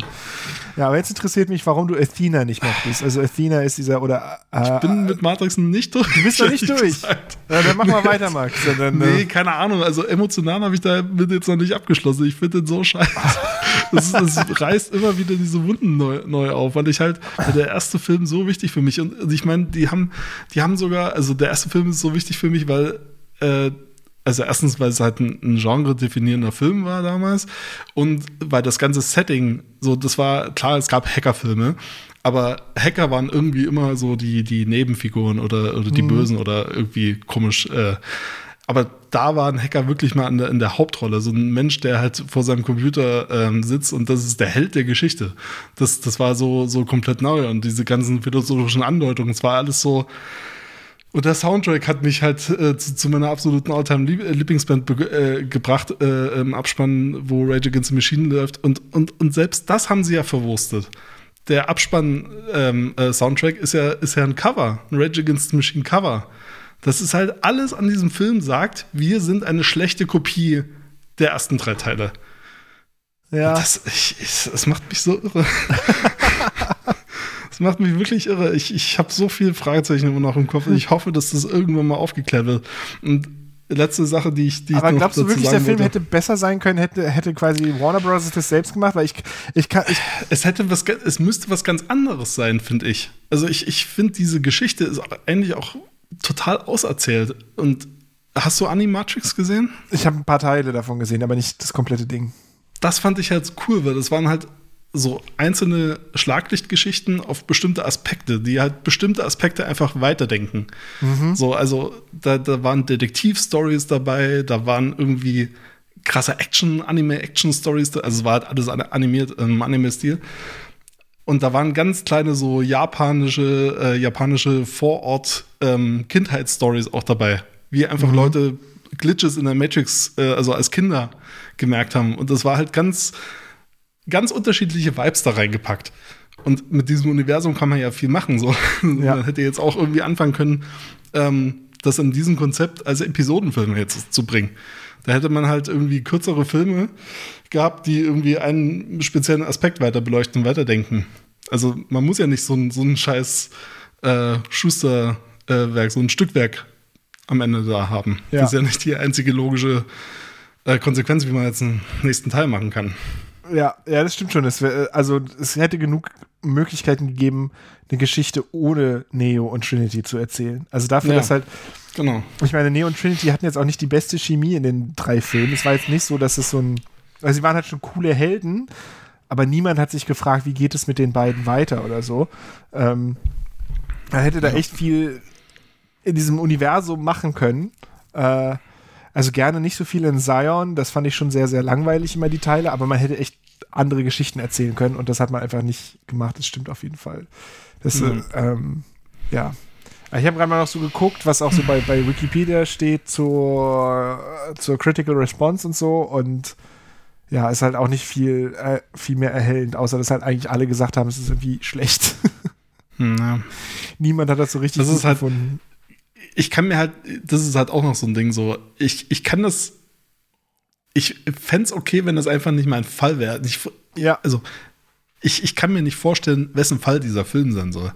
Ja, aber jetzt interessiert mich, warum du Athena nicht mochtest. Also Athena ist dieser oder. Äh, Ich bin mit Matrix nicht durch. du bist noch nicht durch. Ja, dann mach mal weiter, Max. Dann, Nee, äh, keine Ahnung. Also emotional habe ich da mit jetzt noch nicht abgeschlossen. Ich finde den so scheiße. Das, das reißt immer wieder diese Wunden neu, neu auf, weil ich halt der erste Film so wichtig für mich und ich meine, die haben, die haben sogar, also der erste Film ist so wichtig für mich, weil äh, also erstens, weil es halt ein, ein Genre definierender Film war damals und weil das ganze Setting so, das war klar, es gab Hackerfilme, aber Hacker waren irgendwie immer so die, die Nebenfiguren oder, oder die Bösen oder irgendwie komisch. Äh, aber da war ein Hacker wirklich mal in der, in der Hauptrolle. So ein Mensch, der halt vor seinem Computer ähm, sitzt und das ist der Held der Geschichte. Das, das war so, so komplett neu und diese ganzen philosophischen Andeutungen, es war alles so. Und der Soundtrack hat mich halt äh, zu, zu meiner absoluten All-Time-Lieblingsband be- äh, gebracht, äh, im Abspann, wo Rage Against the Machine läuft. Und, und, und selbst das haben sie ja verwurstet. Der Abspann-Soundtrack ist, ja, ist ja ein Cover, ein Rage Against the Machine Cover. Das ist halt alles an diesem Film sagt, wir sind eine schlechte Kopie der ersten drei Teile. ja. Das, ich, ich, das macht mich so irre. das macht mich wirklich irre. Ich, ich habe so viele Fragezeichen immer noch im Kopf. Ich hoffe, dass das irgendwann mal aufgeklärt wird. Und letzte Sache, die ich, die aber ich noch glaubst du wirklich, der Film hätte besser sein können, hätte, hätte quasi Warner Bros. das selbst gemacht? Weil ich, ich kann, ich, Es hätte was, es müsste was ganz anderes sein, finde ich. Also ich, ich finde, diese Geschichte ist eigentlich auch total auserzählt. Und hast du Animatrix gesehen? ich habe ein paar Teile davon gesehen, aber nicht das komplette Ding. das fand ich halt cool, weil das waren halt so einzelne Schlaglichtgeschichten auf bestimmte Aspekte, die halt bestimmte Aspekte einfach weiterdenken. So, also da, da waren Detektiv-Stories dabei, da waren irgendwie krasse Action, Anime-Action-Stories, also es war halt alles animiert im Anime-Stil. Und da waren ganz kleine so japanische, äh, japanische Vorort-Kindheitsstories ähm, auch dabei. Wie einfach mhm. Leute Glitches in der Matrix, äh, also als Kinder gemerkt haben. Und das war halt ganz, ganz unterschiedliche Vibes da reingepackt. Und mit diesem Universum kann man ja viel machen. So. Ja. Man hätte jetzt auch irgendwie anfangen können, ähm, das in diesem Konzept als Episodenfilm jetzt zu bringen. Da hätte man halt irgendwie kürzere Filme gehabt, die irgendwie einen speziellen Aspekt weiter beleuchten, weiterdenken. Also man muss ja nicht so ein, so ein scheiß äh, Schusterwerk, so ein Stückwerk am Ende da haben. Ja. Das ist ja nicht die einzige logische äh, Konsequenz, wie man jetzt einen nächsten Teil machen kann. Ja, ja, das stimmt schon. Es wär, also es hätte genug Möglichkeiten gegeben, eine Geschichte ohne Neo und Trinity zu erzählen. Also dafür, ja, dass halt. Genau. Ich meine, Neo und Trinity hatten jetzt auch nicht die beste Chemie in den drei Filmen. Es war jetzt nicht so, dass es so ein. Also sie waren halt schon coole Helden, aber niemand hat sich gefragt, wie geht es mit den beiden weiter oder so. Ähm, man hätte da echt viel in diesem Universum machen können. Äh, also gerne nicht so viel in Zion, das fand ich schon sehr, sehr langweilig immer die Teile, aber man hätte echt andere Geschichten erzählen können und das hat man einfach nicht gemacht, das stimmt auf jeden Fall. Das, mhm. ähm, ja. Ich habe gerade mal noch so geguckt, was auch so bei, bei Wikipedia steht zur, zur Critical Response und so und ja, ist halt auch nicht viel, äh, viel mehr erhellend, außer dass halt eigentlich alle gesagt haben, es ist irgendwie schlecht. Hm, ja. Niemand hat das so richtig das ist halt, gefunden. Ich kann mir halt, das ist halt auch noch so ein Ding so, ich, ich kann das, ich fände es okay, wenn das einfach nicht mein Fall wäre. Ja. Also, ich, ich kann mir nicht vorstellen, wessen Fall dieser Film sein soll.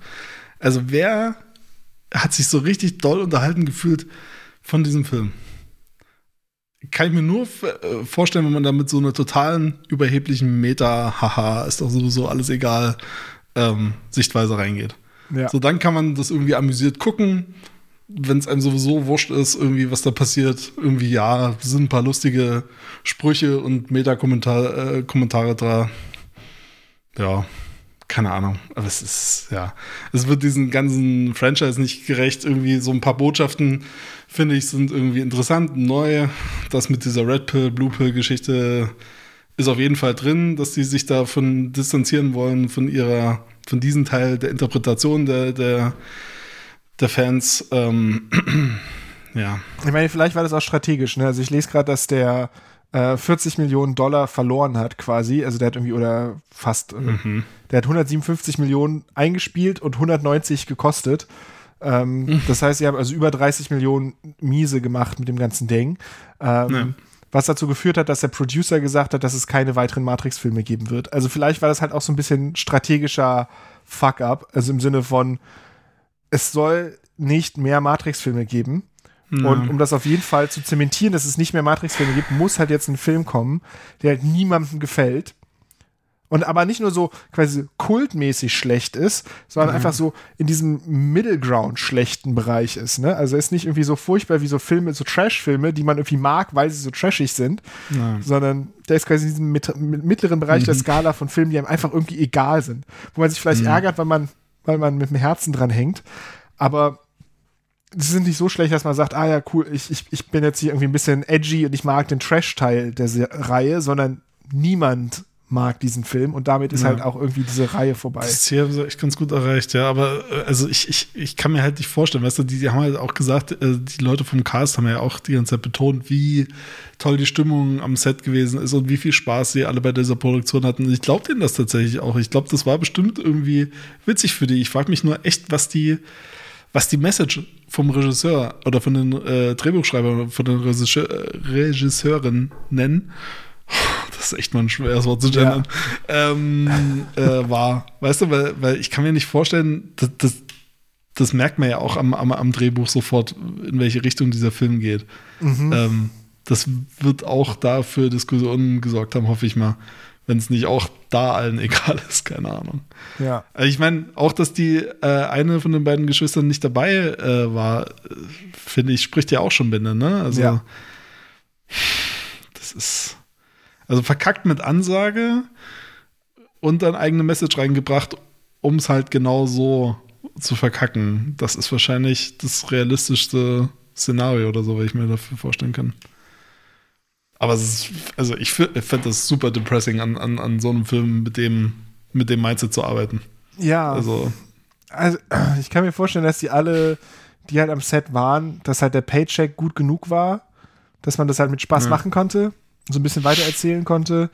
Also, wer hat sich so richtig doll unterhalten gefühlt von diesem Film? kann ich mir nur äh, vorstellen, wenn man da mit so einer totalen überheblichen Meta, haha, ist doch sowieso alles egal, ähm, Sichtweise reingeht. Ja. So, dann kann man das irgendwie amüsiert gucken. Wenn es einem sowieso wurscht ist, irgendwie, was da passiert, irgendwie, ja, sind ein paar lustige Sprüche und Meta-Kommentare äh, da. Ja, keine Ahnung. Aber es ist, ja, es wird diesen ganzen Franchise nicht gerecht. Irgendwie so ein paar Botschaften finde ich, sind irgendwie interessant, neu. Das mit dieser Red Pill, Blue Pill Geschichte ist auf jeden Fall drin, dass die sich davon distanzieren wollen, von ihrer, von diesem Teil der Interpretation der, der, der Fans. Ähm, ja. Ich meine, vielleicht war das auch strategisch. Ne? Also ich lese gerade, dass der äh, 40 Millionen Dollar verloren hat quasi. Also der hat irgendwie, oder fast, äh, mhm. der hat 157 Millionen eingespielt und 190 gekostet. Ähm, mhm. Das heißt, sie haben also über 30 Millionen Miese gemacht mit dem ganzen Ding. Ähm, ja. Was dazu geführt hat, dass der Producer gesagt hat, dass es keine weiteren Matrix-Filme geben wird. Also vielleicht war das halt auch so ein bisschen strategischer Fuck-up. Also im Sinne von, es soll nicht mehr Matrix-Filme geben. Ja. Und um das auf jeden Fall zu zementieren, dass es nicht mehr Matrix-Filme gibt, muss halt jetzt ein Film kommen, der halt niemandem gefällt und aber nicht nur so quasi kultmäßig schlecht ist, sondern mhm. einfach so in diesem Middle Ground schlechten Bereich ist. Ne? Also ist nicht irgendwie so furchtbar wie so Filme, so Trash-Filme, die man irgendwie mag, weil sie so trashig sind, Nein. sondern der ist quasi in diesem mit, mittleren Bereich mhm. der Skala von Filmen, die einem einfach irgendwie egal sind. Wo man sich vielleicht mhm. ärgert, weil man, weil man mit dem Herzen dran hängt. Aber sie sind nicht so schlecht, dass man sagt, ah ja, cool, ich, ich, ich bin jetzt hier irgendwie ein bisschen edgy und ich mag den Trash-Teil der Reihe, sondern niemand mag diesen Film und damit ist ja. halt auch irgendwie diese Reihe vorbei. Das Ziel haben sie echt ganz gut erreicht, ja, aber äh, also ich, ich, ich kann mir halt nicht vorstellen, weißt du, die, die haben halt auch gesagt, äh, die Leute vom Cast haben ja auch die ganze Zeit betont, wie toll die Stimmung am Set gewesen ist und wie viel Spaß sie alle bei dieser Produktion hatten. Ich glaube denen das tatsächlich auch. Ich glaube, das war bestimmt irgendwie witzig für die. Ich frage mich nur echt, was die, was die Message vom Regisseur oder von den äh, Drehbuchschreibern, von den Regisseur, Regisseuren nennen das ist echt mal ein schweres Wort zu gendern, ja. ähm, äh, war. Weißt du, weil, weil ich kann mir nicht vorstellen, das, das, das merkt man ja auch am, am, am, Drehbuch sofort, in welche Richtung dieser Film geht. Mhm. Ähm, das wird auch da für Diskussionen gesorgt haben, hoffe ich mal. Wenn es nicht auch da allen egal ist, keine Ahnung. Ja. Also ich meine, auch, dass die äh, eine von den beiden Geschwistern nicht dabei äh, war, finde ich, spricht ja auch schon Bände, ne? Also, ja. das ist also verkackt mit Ansage und dann eigene Message reingebracht, um es halt genau so zu verkacken. Das ist wahrscheinlich das realistischste Szenario oder so, was ich mir dafür vorstellen kann. Aber ist, also ich finde das super depressing an, an, an so einem Film mit dem, mit dem Mindset zu arbeiten. Ja. Also, Also, ich kann mir vorstellen, dass die alle, die halt am Set waren, dass halt der Paycheck gut genug war, dass man das halt mit Spaß Ja. machen konnte, so ein bisschen weiter erzählen konnte.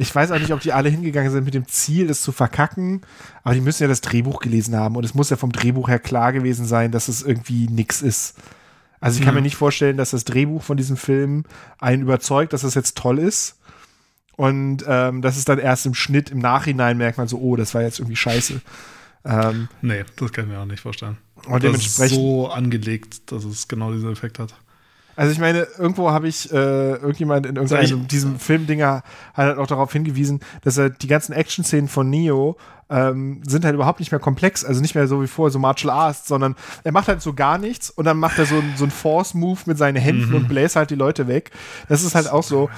Ich weiß auch nicht, ob die alle hingegangen sind mit dem Ziel, das zu verkacken, aber die müssen ja das Drehbuch gelesen haben und es muss ja vom Drehbuch her klar gewesen sein, dass es irgendwie nix ist. Also ich kann Ja. mir nicht vorstellen, dass das Drehbuch von diesem Film einen überzeugt, dass das jetzt toll ist. Und ähm, das ist dann erst im Schnitt, im Nachhinein merkt man so, oh, das war jetzt irgendwie scheiße. Ähm, nee, das kann ich mir auch nicht vorstellen. Und das ist dementsprechend- so angelegt, dass es genau diesen Effekt hat. Also ich meine, irgendwo habe ich äh, irgendjemand in irgendeinem diesem Filmdinger hat halt auch darauf hingewiesen, dass er die ganzen Action-Szenen von Neo ähm, sind halt überhaupt nicht mehr komplex, also nicht mehr so wie vorher so Martial Arts, sondern er macht halt so gar nichts und dann macht er so, so einen Force-Move mit seinen Händen und bläst halt die Leute weg. Das ist halt auch so,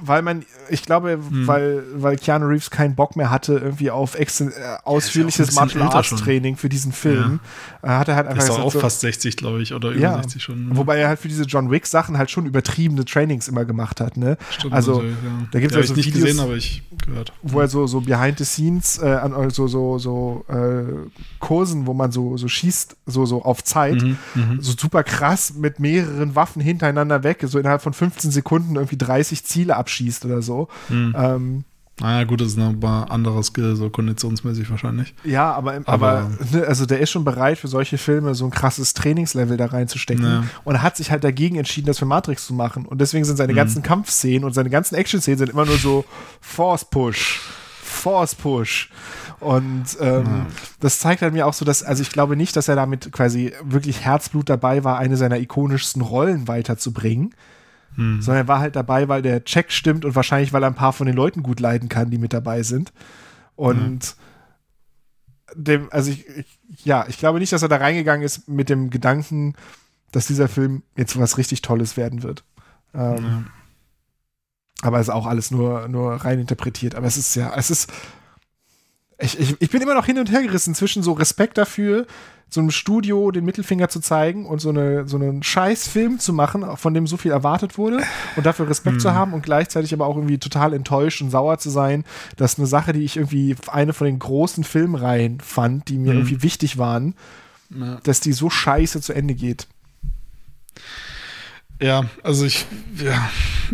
weil man, ich glaube, weil, weil Keanu Reeves keinen Bock mehr hatte irgendwie auf äh, ausführliches bisschen Martial Arts. Training für diesen Film, äh, hat er halt einfach ist gesagt, auch so, fast 60, glaube ich, oder über ja, 60 schon. ne? wobei er halt für diese John Wick Sachen halt schon übertriebene Trainings immer gemacht hat, ne? Stimmt also natürlich, ja. da gibt's ja ja hab so ich nicht Videos- gesehen, aber ich gehört. wo er so so behind the scenes äh, an so so so äh, Kursen, wo man so so schießt, so so auf Zeit, Mhm, mhm. so super krass mit mehreren Waffen hintereinander weg, so innerhalb von 15 Sekunden irgendwie 30 Ziele abschießt oder so. Mhm. Ähm, Naja, gut, das ist ein anderer Skill, so konditionsmäßig wahrscheinlich. ja, aber, aber, Aber- ne, also der ist schon bereit für solche Filme so ein krasses Trainingslevel da reinzustecken Ja. und er hat sich halt dagegen entschieden, das für Matrix zu machen und deswegen sind Mhm. seine ganzen Kampfszenen und seine ganzen Action-Szenen sind immer nur so Force Push, Force Push und ähm, das zeigt halt mir auch so, dass, also ich glaube nicht, dass er damit quasi wirklich Herzblut dabei war, eine seiner ikonischsten Rollen weiterzubringen, Hm. sondern er war halt dabei, weil der Check stimmt und wahrscheinlich, weil er ein paar von den Leuten gut leiden kann, die mit dabei sind. Und dem, also ich, ich, ja, ich glaube nicht, dass er da reingegangen ist mit dem Gedanken, dass dieser Film jetzt was richtig Tolles werden wird. Ähm, Ja. Aber es ist auch alles nur, nur rein interpretiert. Aber es ist ja, es ist. Ich, ich, ich bin immer noch hin und her gerissen zwischen so Respekt dafür, so einem Studio den Mittelfinger zu zeigen und so, eine, so einen scheiß Film zu machen, von dem so viel erwartet wurde und dafür Respekt zu haben und gleichzeitig aber auch irgendwie total enttäuscht und sauer zu sein, dass eine Sache, die ich irgendwie eine von den großen Filmreihen fand, die mir Mhm. irgendwie wichtig waren, Ja. dass die so scheiße zu Ende geht. Ja, also ich, ja,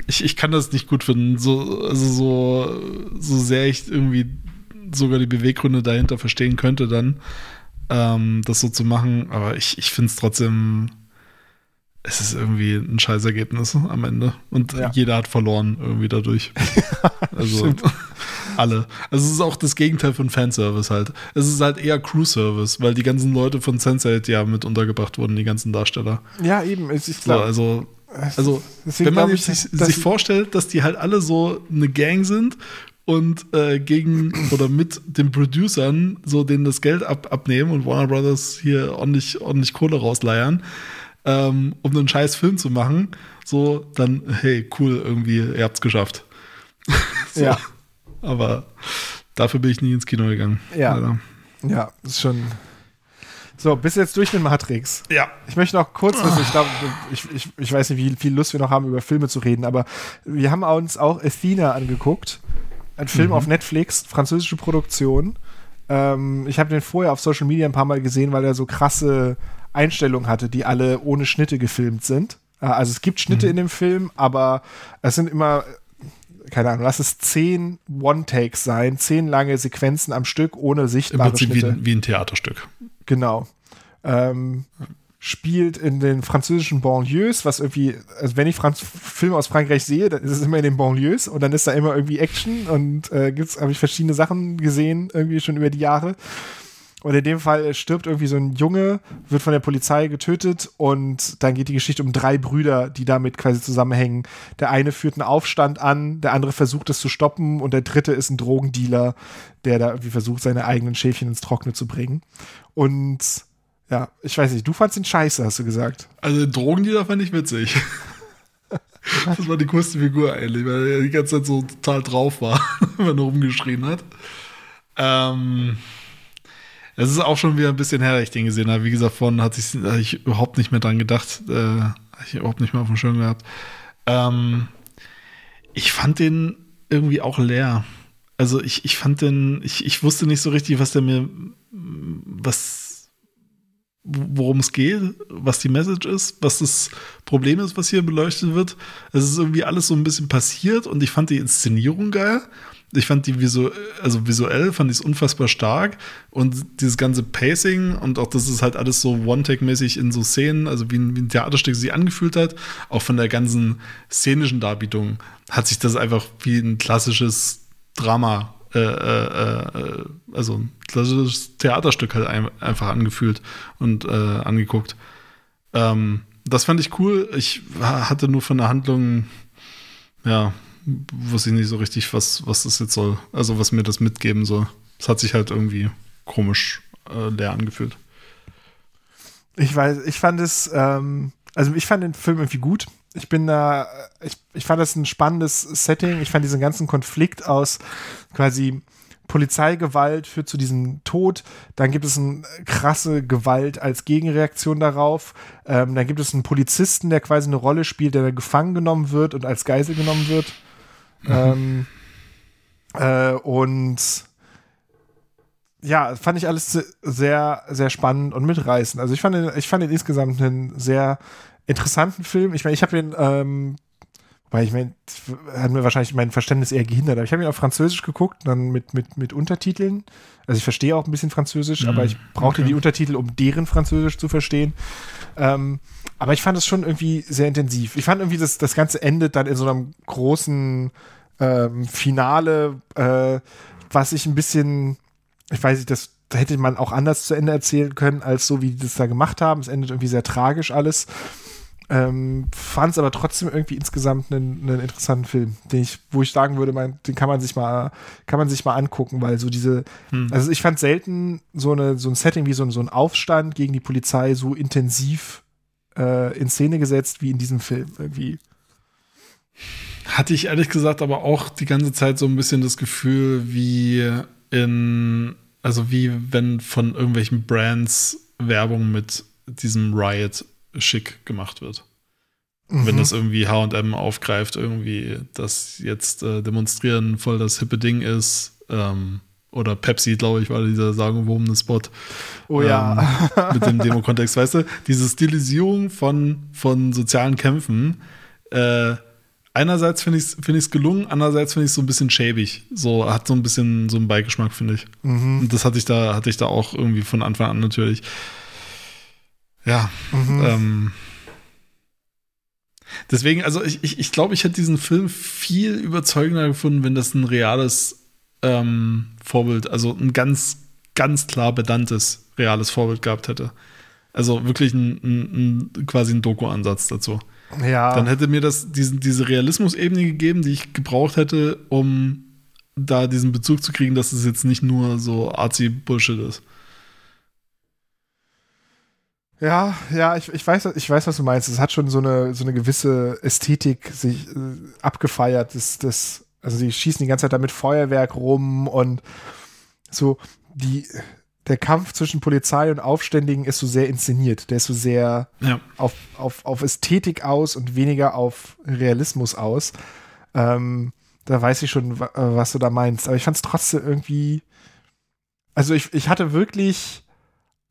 ich, ich kann das nicht gut finden. So, also so, so sehr ich irgendwie sogar die Beweggründe dahinter verstehen könnte, dann ähm, das so zu machen. Aber ich, ich finde es trotzdem, es ist irgendwie ein scheiß Ergebnis am Ende. Und Ja. jeder hat verloren irgendwie dadurch. also alle. Also es ist auch das Gegenteil von Fanservice halt. Es ist halt eher Crew-Service, weil die ganzen Leute von Sense8 ja mit untergebracht wurden, die ganzen Darsteller. Ja, eben. Ich ich So, also, also Deswegen wenn man ich, sich, sich ich- vorstellt, dass die halt alle so eine Gang sind und äh, gegen oder mit den Producern so denen das Geld ab, abnehmen und Warner Brothers hier ordentlich, ordentlich Kohle rausleiern, ähm, um einen scheiß Film zu machen, so, dann, hey, cool, irgendwie, ihr habt's geschafft. so. Ja. Aber dafür bin ich nie ins Kino gegangen. Ja. Leider. ja, ist schon. So, bist du jetzt durch mit Matrix? Ja. Ich möchte noch kurz wissen, ich glaube, ich, ich, ich weiß nicht, wie viel Lust wir noch haben, über Filme zu reden, aber wir haben uns auch Athena angeguckt. Ein Film auf Netflix, französische Produktion. Ähm, ich habe den vorher auf Social Media ein paar Mal gesehen, weil er so krasse Einstellungen hatte, die alle ohne Schnitte gefilmt sind. Äh, Also es gibt Schnitte in dem Film, aber es sind immer, keine Ahnung, lass es zehn One-Takes sein, zehn lange Sequenzen am Stück ohne Im sichtbare Prinzip wie, Schnitte. ein- wie ein Theaterstück. Genau. Ähm, spielt in den französischen Banlieues, was irgendwie, also wenn ich Franz Filme aus Frankreich sehe, dann ist es immer in den Banlieues und dann ist da immer irgendwie Action und äh, gibt's, habe ich verschiedene Sachen gesehen, irgendwie schon über die Jahre. Und in dem Fall stirbt irgendwie so ein Junge, wird von der Polizei getötet und dann geht die Geschichte um drei Brüder, die damit quasi zusammenhängen. Der eine führt einen Aufstand an, der andere versucht es zu stoppen und der dritte ist ein Drogendealer, der da irgendwie versucht, seine eigenen Schäfchen ins Trockene zu bringen. Und ja, ich weiß nicht, du fandst ihn scheiße, hast du gesagt. Also den Drogendealer fand ich witzig. Das war die coolste Figur eigentlich, weil er die ganze Zeit so total drauf war, wenn er rumgeschrien hat. Ähm, es ist auch schon wieder ein bisschen her, dass ich den gesehen habe. Wie gesagt, vorhin hatte ich, hatte ich überhaupt nicht mehr dran gedacht. Äh, hatte ich überhaupt nicht mehr auf dem Schirm gehabt. Ähm, ich fand den irgendwie auch leer. also ich, ich fand den, ich, ich wusste nicht so richtig, was der mir, was, worum es geht, was die Message ist, was das Problem ist, was hier beleuchtet wird. Es ist irgendwie alles so ein bisschen passiert und ich fand die Inszenierung geil. Ich fand die visu also visuell fand ich es unfassbar stark und dieses ganze Pacing und auch das ist halt alles so One-Take-mäßig in so Szenen, also wie ein, wie ein Theaterstück sich angefühlt hat, auch von der ganzen szenischen Darbietung hat sich das einfach wie ein klassisches Drama, äh, äh, äh also ein klassisches Theaterstück halt ein, einfach angefühlt und äh, angeguckt. Ähm, das fand ich cool. Ich hatte nur von der Handlung, ja, wusste ich nicht so richtig, was, was das jetzt soll. Also, was mir das mitgeben soll. Es hat sich halt irgendwie komisch äh, leer angefühlt. Ich weiß, ich fand es, ähm, also ich fand den Film irgendwie gut. Ich bin da, ich, ich fand das ein spannendes Setting. Ich fand diesen ganzen Konflikt aus quasi Polizeigewalt führt zu diesem Tod. Dann gibt es eine krasse Gewalt als Gegenreaktion darauf. Ähm, dann gibt es einen Polizisten, der quasi eine Rolle spielt, der gefangen genommen wird und als Geisel genommen wird. Mhm. Ähm, äh, und ja, fand ich alles sehr, sehr spannend und mitreißend. Also ich fand ich fand den insgesamt einen sehr interessanten Film. Ich meine, ich habe den, ähm, weil ich meine, hat mir wahrscheinlich mein Verständnis eher gehindert, aber ich habe ihn auf Französisch geguckt, dann mit, mit, mit Untertiteln. Also ich verstehe auch ein bisschen Französisch, mhm, aber ich brauchte okay. die Untertitel, um deren Französisch zu verstehen. Ähm, aber ich fand es schon irgendwie sehr intensiv. Ich fand irgendwie, dass das Ganze endet dann in so einem großen ähm, Finale, äh, was ich ein bisschen, ich weiß nicht, das hätte man auch anders zu Ende erzählen können, als so, wie die das da gemacht haben. Es endet irgendwie sehr tragisch alles. Ähm, Fand es aber trotzdem irgendwie insgesamt einen, einen, interessanten Film, den ich, wo ich sagen würde, mein, den kann man sich mal, kann man sich mal angucken, weil so diese, hm. also ich fand selten so eine, so ein Setting wie so ein, so ein Aufstand gegen die Polizei so intensiv äh, in Szene gesetzt wie in diesem Film irgendwie. Hatte ich ehrlich gesagt aber auch die ganze Zeit so ein bisschen das Gefühl, wie in, also wie wenn von irgendwelchen Brands Werbung mit diesem Riot schick gemacht wird. Mhm. Wenn das irgendwie HM aufgreift, irgendwie, dass jetzt äh, Demonstrieren voll das hippe Ding ist. Ähm, oder Pepsi, glaube ich, war dieser sagenwobene Spot. Oh ja. Ähm, mit dem Demo-Kontext, weißt du? Diese Stilisierung von, von sozialen Kämpfen. Äh, einerseits finde ich es find gelungen, andererseits finde ich es so ein bisschen schäbig. So, hat so ein bisschen so einen Beigeschmack, finde ich. Mhm. Und das hatte ich da, hatte ich da auch irgendwie von Anfang an natürlich. Ja. Mhm. Ähm, deswegen, also ich, ich, ich glaube, ich hätte diesen Film viel überzeugender gefunden, wenn das ein reales ähm, Vorbild, also ein ganz, ganz klar bedantes reales Vorbild gehabt hätte. Also wirklich ein, ein, ein quasi ein Doku-Ansatz dazu. Ja. Dann hätte mir das diesen, diese Realismus-Ebene gegeben, die ich gebraucht hätte, um da diesen Bezug zu kriegen, dass es jetzt nicht nur so artsy-Bullshit ist. Ja, ja, ich, ich, weiß, ich weiß, was du meinst. Es hat schon so eine, so eine gewisse Ästhetik sich äh, abgefeiert. Das, das, also sie schießen die ganze Zeit damit Feuerwerk rum und so die, der Kampf zwischen Polizei und Aufständigen ist so sehr inszeniert. Der ist so sehr ja. auf, auf, auf Ästhetik aus und weniger auf Realismus aus. Ähm, da weiß ich schon, was du da meinst. Aber ich fand es trotzdem irgendwie. Also ich, ich hatte wirklich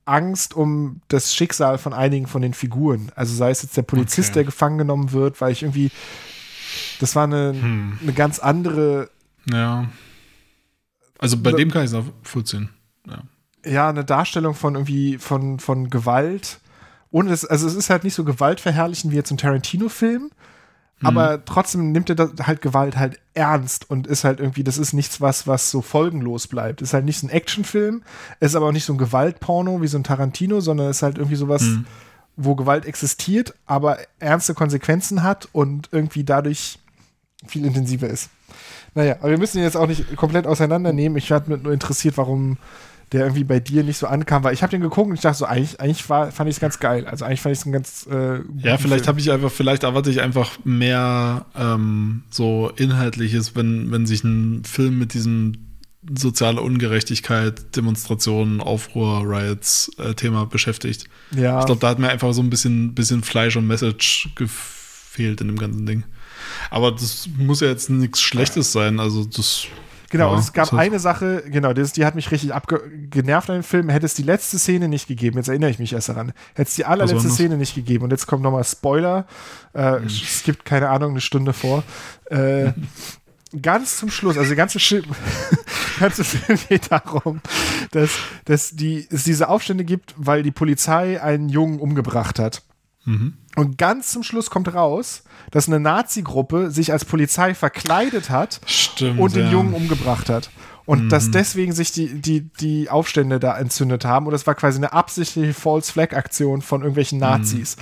Angst um das Schicksal von einigen von den Figuren. Also sei es jetzt der Polizist, okay. der gefangen genommen wird, weil ich irgendwie. Das war eine, hm. eine ganz andere. Ja. Also bei dem kann ich es nachvollziehen. Ja ja, eine Darstellung von irgendwie von, von Gewalt. Ohne das, also es ist halt nicht so gewaltverherrlichen wie jetzt ein Tarantino-Film, mhm. aber trotzdem nimmt er halt Gewalt halt ernst und ist halt irgendwie, das ist nichts, was, was so folgenlos bleibt. Ist halt nicht so ein Actionfilm, ist aber auch nicht so ein Gewaltporno wie so ein Tarantino, sondern ist halt irgendwie sowas, mhm. wo Gewalt existiert, aber ernste Konsequenzen hat und irgendwie dadurch viel intensiver ist. Naja, aber wir müssen ihn jetzt auch nicht komplett auseinandernehmen. Ich hatte mich nur interessiert, warum der irgendwie bei dir nicht so ankam, weil ich habe den geguckt und ich dachte so, eigentlich, eigentlich war, fand ich es ganz geil. Also eigentlich fand ich es ein ganz äh, Ja, vielleicht habe ich einfach, vielleicht erwarte ich einfach mehr ähm, so Inhaltliches, wenn, wenn sich ein Film mit diesem soziale Ungerechtigkeit, Demonstrationen, Aufruhr, Riots äh, Thema beschäftigt. Ja. Ich glaube, da hat mir einfach so ein bisschen, bisschen Fleisch und Message gefehlt in dem ganzen Ding. Aber das muss ja jetzt nichts Schlechtes sein. Also das Genau, Ja, und es gab hat- eine Sache, genau, das, die hat mich richtig abgenervt an dem Film. Hätte es die letzte Szene nicht gegeben, jetzt erinnere ich mich erst daran, hätte es die allerletzte das? Szene nicht gegeben. Und jetzt kommt nochmal Spoiler. Äh, Hm. Es gibt, keine Ahnung, eine Stunde vor. Äh, ganz zum Schluss, also der ganze Film, ganze Film geht darum, dass, dass die, es diese Aufstände gibt, weil die Polizei einen Jungen umgebracht hat. Mhm. Und ganz zum Schluss kommt raus, dass eine Nazi-Gruppe sich als Polizei verkleidet hat Stimmt. und den ja. Jungen umgebracht hat. Und dass deswegen sich die, die, die Aufstände da entzündet haben. Und das war quasi eine absichtliche False Flag Aktion von irgendwelchen Nazis.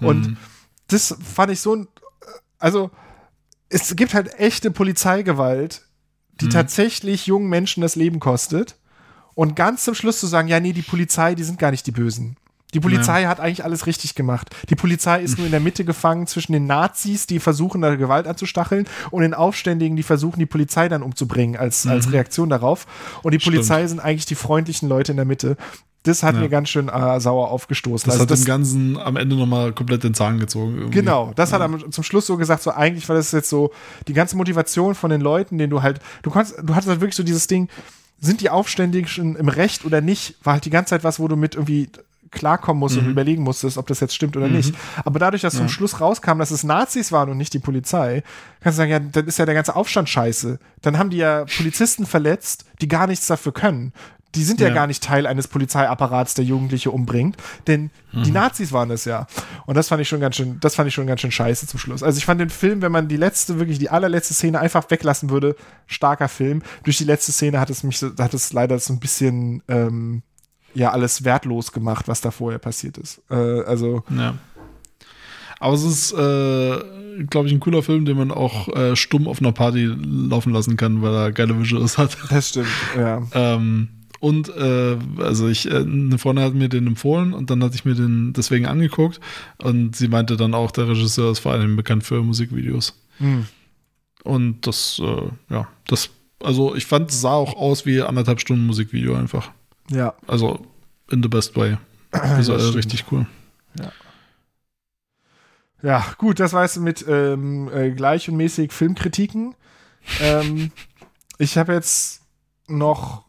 Und das fand ich so ein, also es gibt halt echte Polizeigewalt, die tatsächlich jungen Menschen das Leben kostet. Und ganz zum Schluss zu sagen, ja, nee, die Polizei, die sind gar nicht die Bösen. Die Polizei hat eigentlich alles richtig gemacht. Die Polizei ist nur in der Mitte gefangen zwischen den Nazis, die versuchen, da Gewalt anzustacheln, und den Aufständigen, die versuchen, die Polizei dann umzubringen als, als Reaktion darauf. Und die Stimmt. Polizei sind eigentlich die freundlichen Leute in der Mitte. Das hat Ja. mir ganz schön äh, sauer aufgestoßen. Das Also hat dem Ganzen am Ende nochmal komplett den Zahn gezogen. Irgendwie. Genau, das hat er am- zum Schluss so gesagt, so eigentlich war das jetzt so die ganze Motivation von den Leuten, den du halt, du konntest, du hattest halt wirklich so dieses Ding, sind die Aufständigen im Recht oder nicht, war halt die ganze Zeit was, wo du mit irgendwie klarkommen musst und überlegen musstest, ob das jetzt stimmt oder nicht. Aber dadurch, dass zum Schluss rauskam, dass es Nazis waren und nicht die Polizei, kannst du sagen, ja, dann ist ja der ganze Aufstand scheiße. Dann haben die ja Polizisten verletzt, die gar nichts dafür können. Die sind ja, Ja. gar nicht Teil eines Polizeiapparats, der Jugendliche umbringt, denn die Nazis waren es ja. Und das fand ich schon ganz schön, das fand ich schon ganz schön scheiße zum Schluss. Also ich fand den Film, wenn man die letzte, wirklich die allerletzte Szene einfach weglassen würde, starker Film. Durch die letzte Szene hat es mich, hat es leider so ein bisschen, ähm, ja, alles wertlos gemacht, was da vorher passiert ist. Äh, also, Ja. Aber es ist, äh, glaube ich, ein cooler Film, den man auch äh, stumm auf einer Party laufen lassen kann, weil er geile Visuals hat. das stimmt, ja. Ähm, und äh, also ich, äh, eine Freundin hat mir den empfohlen und dann hatte ich mir den deswegen angeguckt und sie meinte dann auch, der Regisseur ist vor allem bekannt für Musikvideos. Hm. Und das, äh, ja, das, also ich fand, es sah auch aus wie anderthalb Stunden Musikvideo einfach. Ja. Also in the best way. Visuell stimmt. richtig cool. Ja, gut, das war es mit ähm, äh, gleich und mäßig Filmkritiken. ähm, ich habe jetzt noch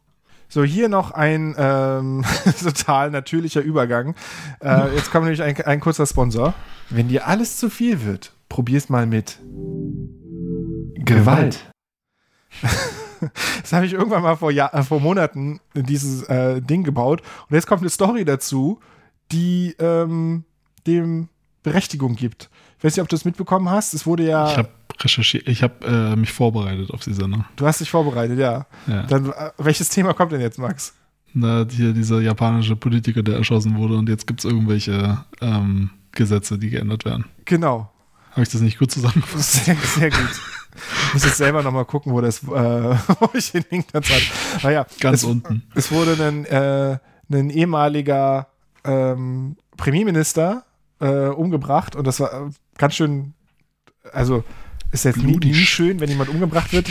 so hier noch ein ähm, total natürlicher Übergang. Äh, jetzt kommt nämlich ein, ein kurzer Sponsor. Wenn dir alles zu viel wird, probier's mal mit Gewalt. Das habe ich irgendwann mal vor, Jahr, äh, vor Monaten dieses äh, Ding gebaut. Und jetzt kommt eine Story dazu, die ähm, dem Berechtigung gibt. Ich weiß nicht, ob du es mitbekommen hast. Es wurde ja. Ich habe recherchiert, ich habe äh, mich vorbereitet auf die Sendung. du hast dich vorbereitet, ja. Ja. Dann, äh, welches Thema kommt denn jetzt, Max? Na, hier dieser japanische Politiker, der erschossen wurde und jetzt gibt es irgendwelche ähm, Gesetze, die geändert werden. Genau. Habe ich das nicht gut zusammengefasst? Sehr, sehr gut. Ich muss jetzt selber nochmal gucken, wo das, äh, wo ich den Link dazu habe. Naja, Ganz es, unten. es wurde ein, äh, ein ehemaliger ähm, Premierminister äh, umgebracht und das war äh, ganz schön, also ist jetzt nie, nie schön, wenn jemand umgebracht wird.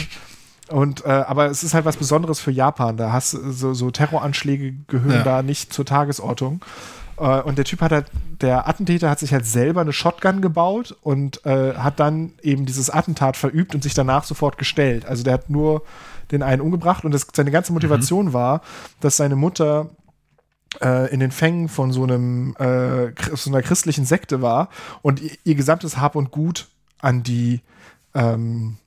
Und, äh, aber es ist halt was Besonderes für Japan. Da hast so, so Terroranschläge gehören Ja. da nicht zur Tagesordnung. Äh, und der Typ hat halt, der Attentäter hat sich halt selber eine Shotgun gebaut und äh, hat dann eben dieses Attentat verübt und sich danach sofort gestellt. Also der hat nur den einen umgebracht und das, seine ganze Motivation war, dass seine Mutter äh, in den Fängen von so einem äh, so einer christlichen Sekte war und ihr, ihr gesamtes Hab und Gut an die ähm,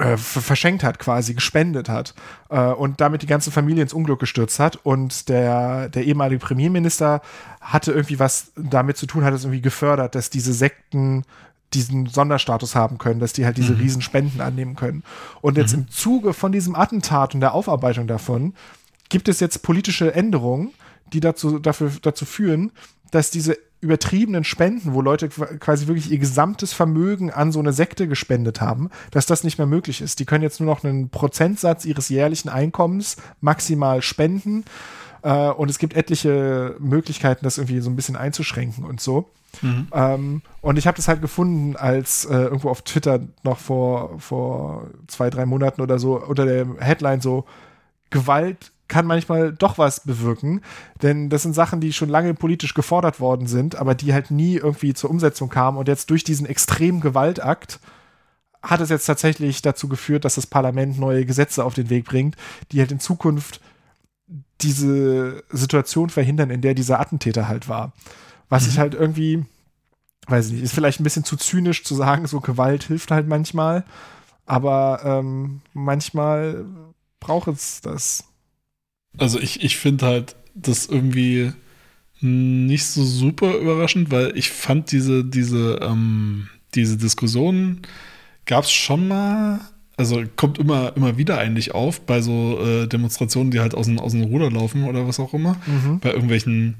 äh, ver- verschenkt hat, quasi gespendet hat äh, und damit die ganze Familie ins Unglück gestürzt hat. Und der, der ehemalige Premierminister hatte irgendwie was damit zu tun, hat es irgendwie gefördert, dass diese Sekten diesen Sonderstatus haben können, dass die halt diese riesen Spenden annehmen können. Und jetzt im Zuge von diesem Attentat und der Aufarbeitung davon gibt es jetzt politische Änderungen, die dazu, dafür, dazu führen, dass diese übertriebenen Spenden, wo Leute qu- quasi wirklich ihr gesamtes Vermögen an so eine Sekte gespendet haben, dass das nicht mehr möglich ist. Die können jetzt nur noch einen Prozentsatz ihres jährlichen Einkommens maximal spenden. Äh, und es gibt etliche Möglichkeiten, das irgendwie so ein bisschen einzuschränken und so. Ähm, und ich habe das halt gefunden, als äh, irgendwo auf Twitter noch vor, vor zwei, drei Monaten oder so unter der Headline so Gewalt kann manchmal doch was bewirken, denn das sind Sachen, die schon lange politisch gefordert worden sind, aber die halt nie irgendwie zur Umsetzung kamen und jetzt durch diesen extremen Gewaltakt hat es jetzt tatsächlich dazu geführt, dass das Parlament neue Gesetze auf den Weg bringt, die halt in Zukunft diese Situation verhindern, in der dieser Attentäter halt war. Was ich halt irgendwie, weiß ich nicht, ist vielleicht ein bisschen zu zynisch zu sagen, so Gewalt hilft halt manchmal, aber ähm, manchmal braucht es das. Also ich, ich finde halt das irgendwie nicht so super überraschend, weil ich fand diese, diese, ähm, diese Diskussion gab es schon mal, also kommt immer, immer wieder eigentlich auf bei so äh, Demonstrationen, die halt aus dem, aus dem Ruder laufen oder was auch immer. Mhm. Bei irgendwelchen,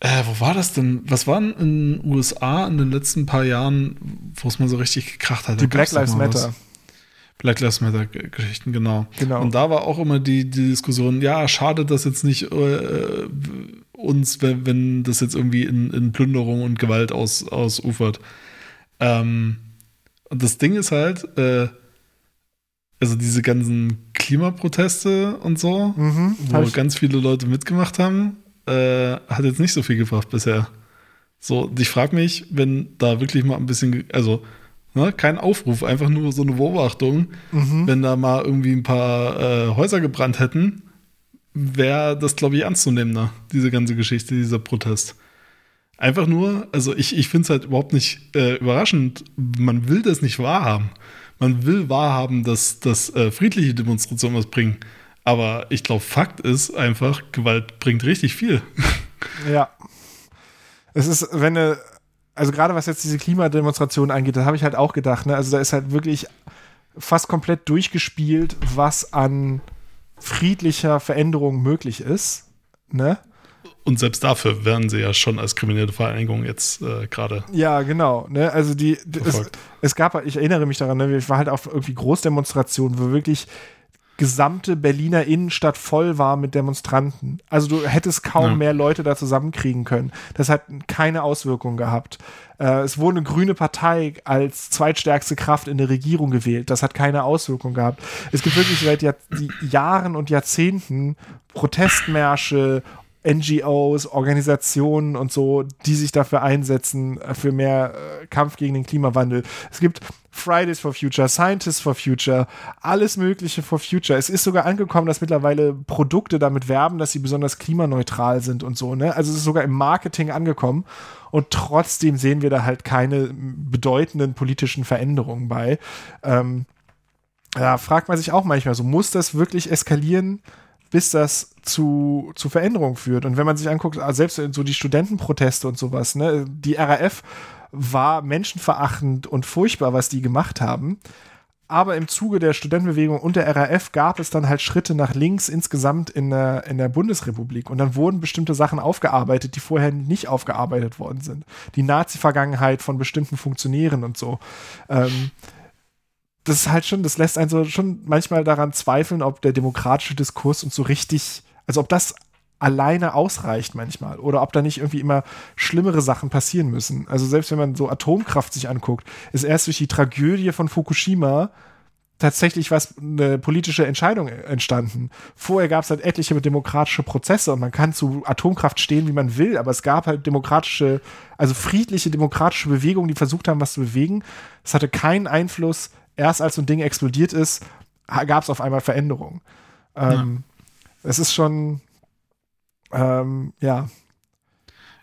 äh, wo war das denn? Was waren in den USA in den letzten paar Jahren, wo es mal so richtig gekracht hat? Die Black Lives mal was. Black Lives Matter Geschichten, genau. Genau. Und da war auch immer die, die Diskussion, ja, schade, dass jetzt nicht äh, uns, wenn, wenn das jetzt irgendwie in, in Plünderung und Gewalt aus, ausufert. Ähm, und das Ding ist halt, äh, also diese ganzen Klimaproteste und so, Mhm. wo ganz viele Leute mitgemacht haben, äh, hat jetzt nicht so viel gebracht bisher. So, ich frage mich, wenn da wirklich mal ein bisschen, also ne, kein Aufruf, einfach nur so eine Beobachtung, Mhm. wenn da mal irgendwie ein paar äh, Häuser gebrannt hätten, wäre das, glaube ich, anzunehmender, diese ganze Geschichte, dieser Protest. Einfach nur, also ich, ich finde es halt überhaupt nicht äh, überraschend. Man will das nicht wahrhaben. Man will wahrhaben, dass, dass äh, friedliche Demonstrationen was bringen. Aber ich glaube, Fakt ist einfach, Gewalt bringt richtig viel. Ja. Es ist, wenn eine, also gerade was jetzt diese Klimademonstration angeht, da habe ich halt auch gedacht, ne, also da ist halt wirklich fast komplett durchgespielt, was an friedlicher Veränderung möglich ist, ne? Und selbst dafür werden sie ja schon als kriminelle Vereinigung jetzt äh, gerade Ja, genau. Ne? Also die, es, es gab, ich erinnere mich daran, ne, ich war halt auf irgendwie Großdemonstrationen, wo wirklich gesamte Berliner Innenstadt voll war mit Demonstranten. Also du hättest kaum Ja. mehr Leute da zusammenkriegen können. Das hat keine Auswirkung gehabt. Äh, es wurde eine grüne Partei als zweitstärkste Kraft in der Regierung gewählt. Das hat keine Auswirkung gehabt. Es gibt wirklich seit Jahr, Jahren und Jahrzehnten Protestmärsche, NGOs, Organisationen und so, die sich dafür einsetzen, äh, für mehr äh, Kampf gegen den Klimawandel. Es gibt Fridays for Future, Scientists for Future, alles Mögliche for Future. Es ist sogar angekommen, dass mittlerweile Produkte damit werben, dass sie besonders klimaneutral sind und so. Ne? Also es ist sogar im Marketing angekommen. Und trotzdem sehen wir da halt keine bedeutenden politischen Veränderungen bei. Ähm, da fragt man sich auch manchmal so, muss das wirklich eskalieren, bis das zu, zu Veränderungen führt? Und wenn man sich anguckt, ah, selbst so die Studentenproteste und sowas, ne, die RAF war menschenverachtend und furchtbar, was die gemacht haben. Aber im Zuge der Studentenbewegung und der RAF gab es dann halt Schritte nach links insgesamt in der, in der Bundesrepublik. Und dann wurden bestimmte Sachen aufgearbeitet, die vorher nicht aufgearbeitet worden sind. Die Nazi-Vergangenheit von bestimmten Funktionären und so. Ähm, das ist halt schon, das lässt einen so schon manchmal daran zweifeln, ob der demokratische Diskurs uns so richtig, also ob das alleine ausreicht manchmal oder ob da nicht irgendwie immer schlimmere Sachen passieren müssen. Also selbst wenn man so Atomkraft sich anguckt, ist erst durch die Tragödie von Fukushima tatsächlich was eine politische Entscheidung entstanden. Vorher gab es halt etliche demokratische Prozesse und man kann zu Atomkraft stehen, wie man will, aber es gab halt demokratische, also friedliche demokratische Bewegungen, die versucht haben, was zu bewegen. Es hatte keinen Einfluss. Erst als so ein Ding explodiert ist, gab es auf einmal Veränderungen. Ähm, Es ist schon, ähm, ja,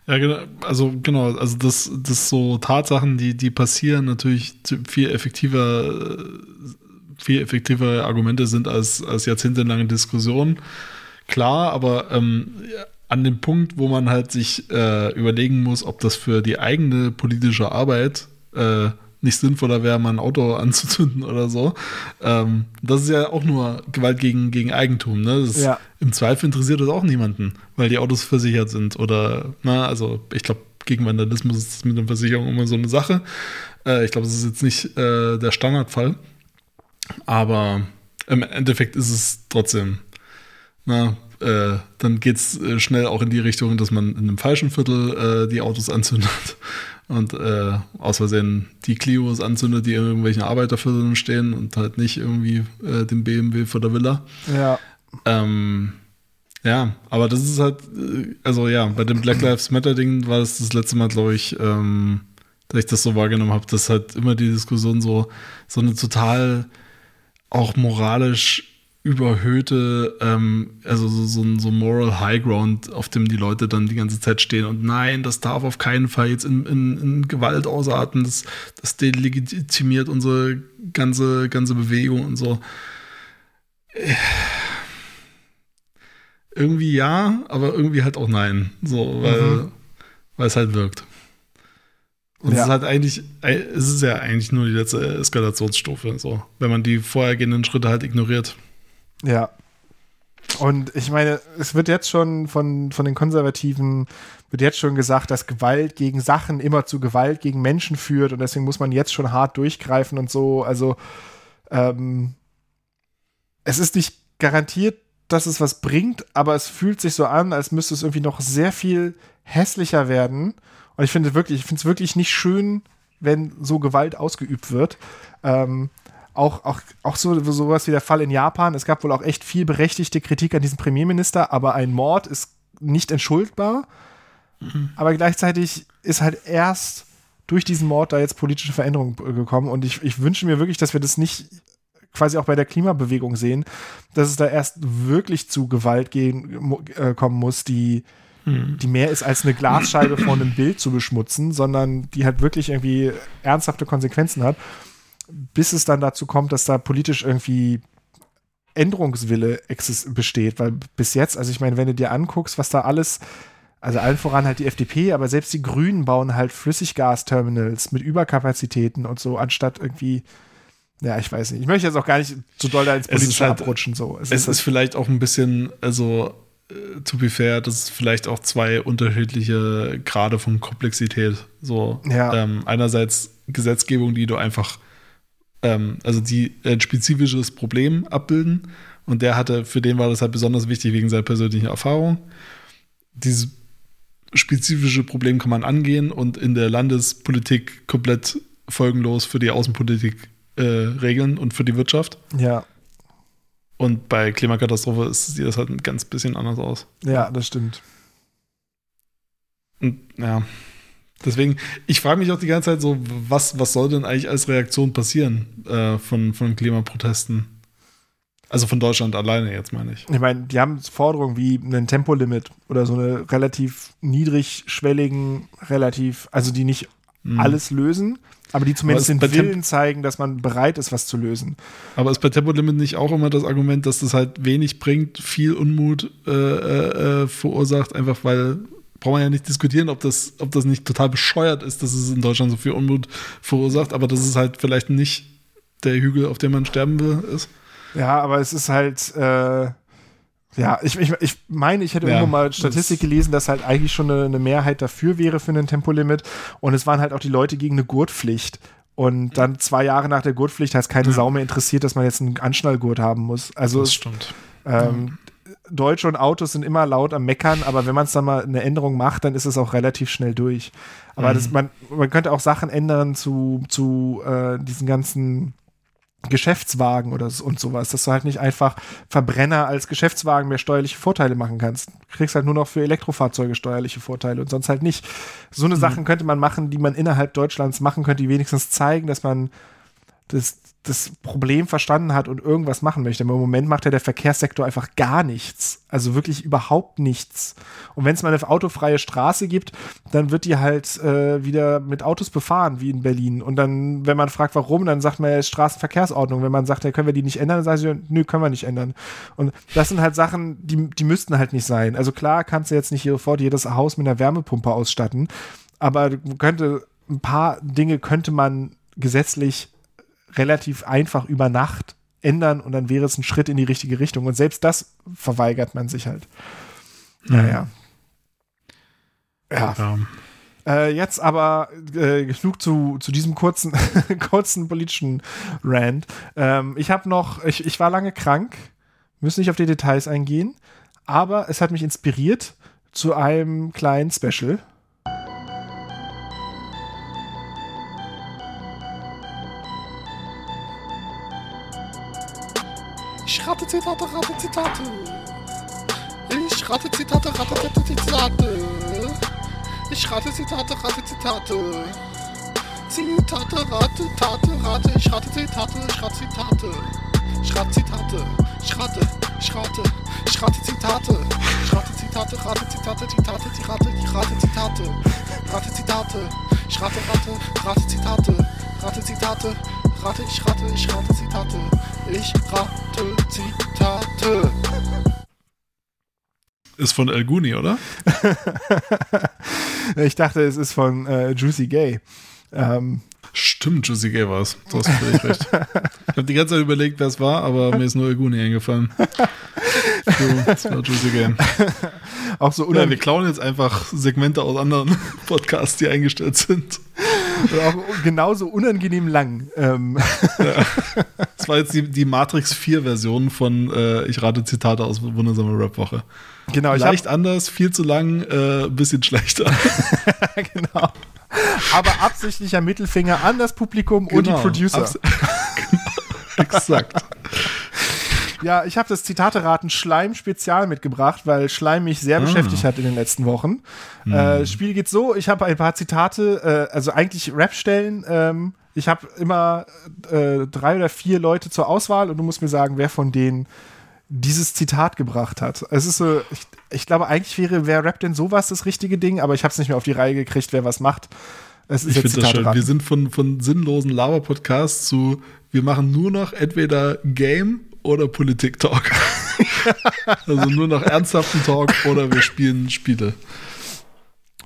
Ja, genau, also genau, also das, das so Tatsachen, die, die passieren, natürlich viel effektiver, äh, viel effektivere Argumente sind als, als jahrzehntelange Diskussionen. Klar, aber ähm, an dem Punkt, wo man halt sich äh, überlegen muss, ob das für die eigene politische Arbeit äh, nicht sinnvoller wäre, mal ein Auto anzuzünden oder so. Ähm, das ist ja auch nur Gewalt gegen, gegen Eigentum. Ne? Das ist, Ja. Im Zweifel interessiert das auch niemanden, weil die Autos versichert sind. Oder, na, also ich glaube, gegen Vandalismus ist das mit der Versicherung immer so eine Sache. Äh, ich glaube, das ist jetzt nicht äh, der Standardfall. Aber im Endeffekt ist es trotzdem, na, äh, dann geht es äh, schnell auch in die Richtung, dass man in einem falschen Viertel äh, die Autos anzündet und äh, aus Versehen die Clios anzündet, die in irgendwelchen Arbeitervierteln stehen und halt nicht irgendwie äh, den BMW vor der Villa. ja, Ähm, ja, aber das ist halt, äh, also ja, bei dem Black Lives Matter Ding war das das letzte Mal, glaube ich, ähm, dass ich das so wahrgenommen habe, dass halt immer die Diskussion so, so eine total auch moralisch überhöhte, ähm, also so, so ein so Moral High Ground, auf dem die Leute dann die ganze Zeit stehen und nein, das darf auf keinen Fall jetzt in, in, in Gewalt ausarten, das, das delegitimiert unsere ganze, ganze Bewegung und so. Irgendwie ja, aber irgendwie halt auch nein. So, weil, mhm. weil es halt wirkt. Und ja. es ist halt eigentlich, es ist ja eigentlich nur die letzte Eskalationsstufe, so, wenn man die vorhergehenden Schritte halt ignoriert. Ja. Und ich meine, es wird jetzt schon von, von den Konservativen, wird jetzt schon gesagt, dass Gewalt gegen Sachen immer zu Gewalt gegen Menschen führt und deswegen muss man jetzt schon hart durchgreifen und so. Also, ähm, es ist nicht garantiert, dass es was bringt, aber es fühlt sich so an, als müsste es irgendwie noch sehr viel hässlicher werden. Und ich finde wirklich, ich finde es wirklich nicht schön, wenn so Gewalt ausgeübt wird. Ähm, auch, auch, auch so sowas wie der Fall in Japan. Es gab wohl auch echt viel berechtigte Kritik an diesem Premierminister, aber ein Mord ist nicht entschuldbar. Mhm. Aber gleichzeitig ist halt erst durch diesen Mord da jetzt politische Veränderungen gekommen. Und ich, ich wünsche mir wirklich, dass wir das nicht quasi auch bei der Klimabewegung sehen, dass es da erst wirklich zu Gewalt gehen, äh, kommen muss, die, mhm. die mehr ist als eine Glasscheibe vor einem Bild zu beschmutzen, sondern die halt wirklich irgendwie ernsthafte Konsequenzen hat bis es dann dazu kommt, dass da politisch irgendwie Änderungswille besteht, weil bis jetzt, also ich meine, wenn du dir anguckst, was da alles, also allen voran halt die FDP, aber selbst die Grünen bauen halt Flüssiggasterminals mit Überkapazitäten und so, anstatt irgendwie, ja, ich weiß nicht. Ich möchte jetzt auch gar nicht zu doll da ins Politische halt, abrutschen. So. Es, es ist, ist vielleicht auch ein bisschen, also äh, to be fair, das ist vielleicht auch zwei unterschiedliche Grade von Komplexität. So, ja. ähm, einerseits Gesetzgebung, die du einfach ähm, also die ein spezifisches Problem abbilden. Und der hatte, für den war das halt besonders wichtig wegen seiner persönlichen Erfahrung. Dieses spezifische Problem kann man angehen und in der Landespolitik komplett folgenlos für die Außenpolitik äh, regeln und für die Wirtschaft. Ja. Und bei Klimakatastrophe sieht das halt ein ganz bisschen anders aus. Ja, das stimmt. Und ja, Deswegen, ich frage mich auch die ganze Zeit so, was, was soll denn eigentlich als Reaktion passieren äh, von, von Klimaprotesten? Also von Deutschland alleine jetzt meine ich. Ich meine, die haben Forderungen wie ein Tempolimit oder so eine relativ niedrigschwelligen, relativ, also die nicht mhm. alles lösen, aber die zumindest den Willen zeigen, dass man bereit ist, was zu lösen. Aber ist bei Tempolimit nicht auch immer das Argument, dass das halt wenig bringt, viel Unmut äh, äh, äh verursacht, einfach weil braucht man ja nicht diskutieren, ob das, ob das nicht total bescheuert ist, dass es in Deutschland so viel Unmut verursacht, aber dass es halt vielleicht nicht der Hügel, auf dem man sterben will, ist. Ja, aber es ist halt, äh, ja, ich, ich, ich meine, ich hätte ja, irgendwo mal Statistik gelesen, dass halt eigentlich schon eine, eine, Mehrheit dafür wäre für ein Tempolimit und es waren halt auch die Leute gegen eine Gurtpflicht. Und dann zwei Jahre nach der Gurtpflicht heißt keine ja. Sau mehr interessiert, dass man jetzt einen Anschnallgurt haben muss. Also das stimmt. Ähm, Deutsche und Autos sind immer laut am Meckern, aber wenn man es dann mal eine Änderung macht, dann ist es auch relativ schnell durch. Aber mhm. das, man, man könnte auch Sachen ändern zu, zu äh, diesen ganzen Geschäftswagen oder so, und sowas, dass du halt nicht einfach Verbrenner als Geschäftswagen mehr steuerliche Vorteile machen kannst. Du kriegst halt nur noch für Elektrofahrzeuge steuerliche Vorteile und sonst halt nicht. So eine mhm. Sachen könnte man machen, die man innerhalb Deutschlands machen könnte, die wenigstens zeigen, dass man das, das Problem verstanden hat und irgendwas machen möchte. Aber im Moment macht ja der Verkehrssektor einfach gar nichts. Also wirklich überhaupt nichts. Und wenn es mal eine autofreie Straße gibt, dann wird die halt äh, wieder mit Autos befahren, wie in Berlin. Und dann, wenn man fragt, warum, dann sagt man, ja, Straßenverkehrsordnung. Wenn man sagt, ja, können wir die nicht ändern, dann sagen sie, nö, können wir nicht ändern. Und das sind halt Sachen, die, die müssten halt nicht sein. Also klar kannst du jetzt nicht sofort jedes Haus mit einer Wärmepumpe ausstatten, aber könnte, ein paar Dinge könnte man gesetzlich relativ einfach über Nacht ändern und dann wäre es ein Schritt in die richtige Richtung. Und selbst das verweigert man sich halt. Naja. Ja. ja. Äh, jetzt aber äh, genug zu, zu diesem kurzen, kurzen politischen Rant. Ähm, ich habe noch, ich, ich war lange krank, müssen nicht auf die Details eingehen, aber es hat mich inspiriert zu einem kleinen Special. Rate Zitate, rate Zitate. Ich rate Zitate, rate Zitate. Ich rate Zitate, rate Zitate. Zitate, rate, Tate, rate, ich rate Zitate, ich rate Zitate. Ich rate Zitate, ich rate, ich rate, ich rate Zitate. Ich rate Zitate, rate Zitate, Zitate, Zitate, ich rate Zitate. Rate Zitate, ich rate, rate, rate Zitate. Rate Zitate, rate, ich rate, ich rate Zitate. Ich rate Zitate. Ist von El Guni, oder? Ich dachte, es ist von äh, Juicy Gay. Ähm, Stimmt, Juicy Gay war es. Du hast völlig recht. Ich habe die ganze Zeit überlegt, wer es war, aber mir ist nur El Guni eingefallen. So, das war Juicy Gay. auch so Ja, wir klauen jetzt einfach Segmente aus anderen Podcasts, die eingestellt sind. Und auch genauso unangenehm lang. Ähm, Das war jetzt die, die Matrix 4-Version von äh, Ich rate Zitate aus Wundersame Rap-Woche. genau, ich Leicht anders, viel zu lang, äh, bisschen schlechter. genau. Aber absichtlicher Mittelfinger an das Publikum und die Genau. Producer. Abs- Exakt. Ja, ich habe das Zitate-Raten Schleim-Spezial mitgebracht, weil Schleim mich Ah. sehr beschäftigt hat in den letzten Wochen. Hm. Äh, Spiel geht so, ich habe ein paar Zitate, äh, also eigentlich Rap-Stellen. Ähm, ich habe immer äh, drei oder vier Leute zur Auswahl und du musst mir sagen, wer von denen dieses Zitat gebracht hat. Es ist so, ich, ich glaube, eigentlich wäre, wer rappt denn sowas das richtige Ding, aber ich habe es nicht mehr auf die Reihe gekriegt, wer was macht. Es ist Ich jetzt finde das schön. Zitate-Raten. Wir sind von, von sinnlosen Laber-Podcasts zu, wir machen nur noch entweder Game oder Politik-Talk. also nur noch ernsthaften Talk oder wir spielen Spiele.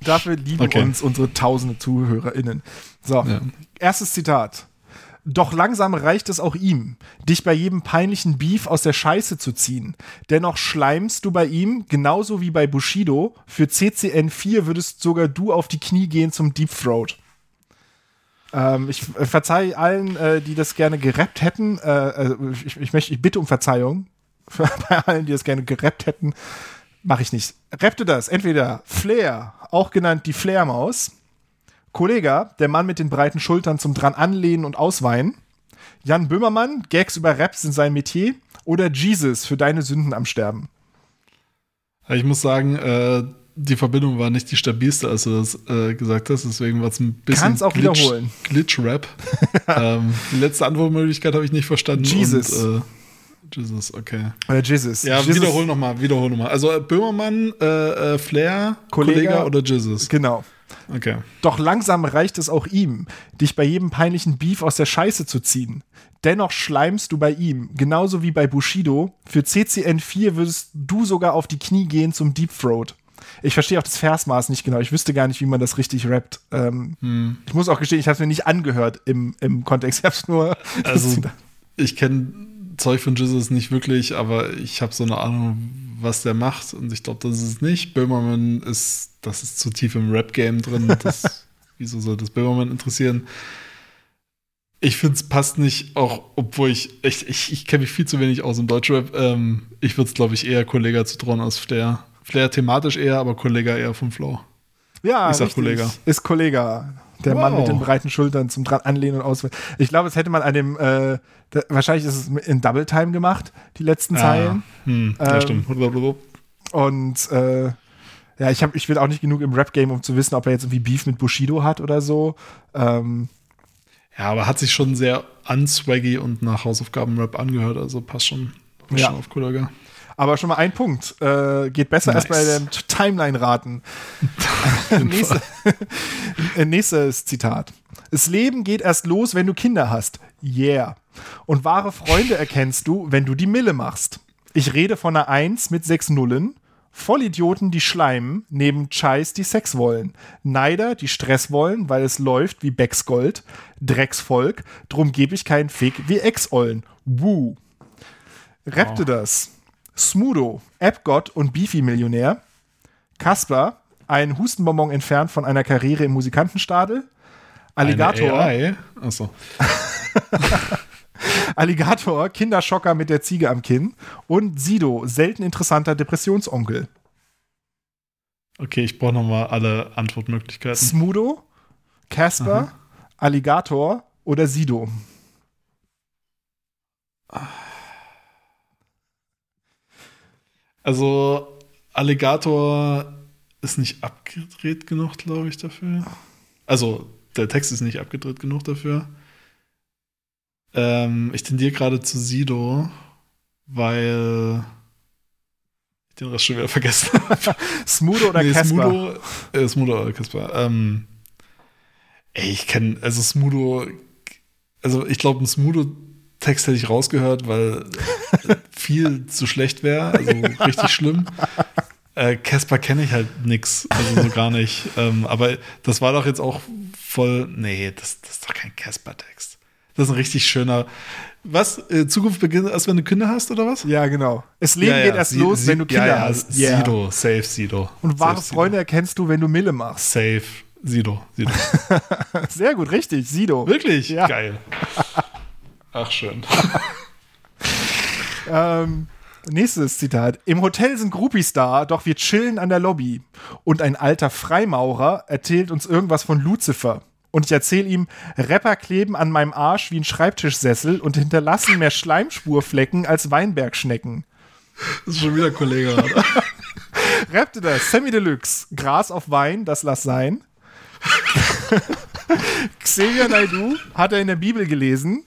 Dafür lieben Okay. uns unsere tausende ZuhörerInnen. So, Ja. erstes Zitat. Doch langsam reicht es auch ihm, dich bei jedem peinlichen Beef aus der Scheiße zu ziehen. Dennoch schleimst du bei ihm, genauso wie bei Bushido. Für CCN 4 würdest sogar du auf die Knie gehen zum Deep Throat. Ähm, ich äh, verzeihe allen, äh, die das gerne gerappt hätten. Äh, also ich, ich, möchte, ich bitte um Verzeihung bei allen, die das gerne gerappt hätten. Mache ich nicht. Rappte das entweder Flair, auch genannt die Flairmaus, Kollega, der Mann mit den breiten Schultern zum dran anlehnen und ausweinen, Jan Böhmermann, Gags über Raps sind sein Metier oder Jesus für deine Sünden am Sterben. Ich muss sagen, äh, die Verbindung war nicht die stabilste, als du das äh, gesagt hast. Deswegen war es ein bisschen Kannst auch wiederholen. Glitch-Rap. ähm, die letzte Antwortmöglichkeit habe ich nicht verstanden. Jesus. Und, äh, Jesus, okay. Oder Jesus. Ja, Jesus, wiederhol nochmal, wiederhol nochmal. Also äh, Böhmermann, äh, äh, Flair, Kollega. Kollega oder Jesus? Genau. Okay. Doch langsam reicht es auch ihm, dich bei jedem peinlichen Beef aus der Scheiße zu ziehen. Dennoch schleimst du bei ihm, genauso wie bei Bushido. Für CCN 4 würdest du sogar auf die Knie gehen zum Deep Throat. Ich verstehe auch das Versmaß nicht genau. Ich wüsste gar nicht, wie man das richtig rappt. Ähm, Ich muss auch gestehen, ich habe es mir nicht angehört im, im Kontext. Ich habe es nur. Also, ich kenne Zeug von Jesus nicht wirklich, aber ich habe so eine Ahnung, was der macht und ich glaube, das ist es nicht. Böhmermann ist, das ist zu tief im Rap-Game drin. Das, wieso soll das Böhmermann interessieren? Ich finde, es passt nicht, auch obwohl ich, ich, ich, ich kenne mich viel zu wenig aus im Deutschrap. Ähm, ich würde es, glaube ich, eher Kollega zu trauen als Flair. Flair thematisch eher, aber Kollega eher vom Flow. ja, ich sag richtig. Kollega. Ist Kollega. Der Mann Wow. mit den breiten Schultern zum dran anlehnen und auswählen. Ich glaube, das hätte man an dem, äh, da, wahrscheinlich ist es in Double Time gemacht, die letzten Zeilen. Ah, hm, ja, Ähm, stimmt. Und äh, ja, ich, hab, ich bin auch nicht genug im Rap-Game, um zu wissen, ob er jetzt irgendwie Beef mit Bushido hat oder so. Ähm, Ja, aber hat sich schon sehr unswaggy und nach Hausaufgaben-Rap angehört, also passt schon, passt Ja. schon auf Kollega. Aber schon mal ein Punkt. Äh, geht besser als bei Nice. den Timeline-Raten. Nächste, äh, nächstes Zitat. Das Leben geht erst los, wenn du Kinder hast. Yeah. Und wahre Freunde erkennst du, wenn du die Mille machst. Ich rede von einer Eins mit sechs Nullen. Vollidioten, die schleimen, neben Chais, die Sex wollen. Neider, die Stress wollen, weil es läuft wie Becks Gold. Drecksvolk, drum gebe ich keinen Fick wie Ex-Ollen. Woo. Rappte das. Smudo, Appgott und Beefy-Millionär. Kasper, ein Hustenbonbon entfernt von einer Karriere im Musikantenstadel. Alligator? Achso. Alligator, Kinderschocker mit der Ziege am Kinn. Und Sido, selten interessanter Depressionsonkel. Okay, ich brauche nochmal alle Antwortmöglichkeiten. Smudo, Casper, Alligator oder Sido. Also, Alligator ist nicht abgedreht genug, glaube ich, dafür. Also, der Text ist nicht abgedreht genug dafür. Ähm, ich tendiere gerade zu Sido, weil ich den Rest schon wieder vergessen habe. Smudo oder Nee, Casper? Smudo, äh, Smudo oder Casper. Ähm, ey, ich kenne, also Smudo, also ich glaube, einen Smudo-Text hätte ich rausgehört, weil viel zu schlecht wäre, also richtig schlimm. Äh, Casper kenne ich halt nix, also so gar nicht. Ähm, aber das war doch jetzt auch voll, nee, das, das ist doch kein Casper-Text. Das ist ein richtig schöner, was, äh, Zukunft beginnt erst, wenn du Kinder hast, oder was? Ja, genau. Das Leben Ja, ja, geht erst Sie- los, Sie- wenn du Kinder ja, ja, hast. Yeah. Sido, safe Sido. Und wahre Safe Freunde erkennst du, wenn du Mille machst. Sido. Safe Sido. Sido. Sehr gut, richtig. Sido. Wirklich? Ja. Geil. Ach, schön. Ähm, nächstes Zitat. Im Hotel sind Groupies da, doch wir chillen an der Lobby. Und ein alter Freimaurer erzählt uns irgendwas von Lucifer. Und ich erzähle ihm, Rapper kleben an meinem Arsch wie ein Schreibtischsessel und hinterlassen mehr Schleimspurflecken als Weinbergschnecken. Das ist schon wieder ein Kollege. Oder? Rappte das, Sammy Deluxe. Gras auf Wein, das lass sein. Xavier Naidoo hat er in der Bibel gelesen.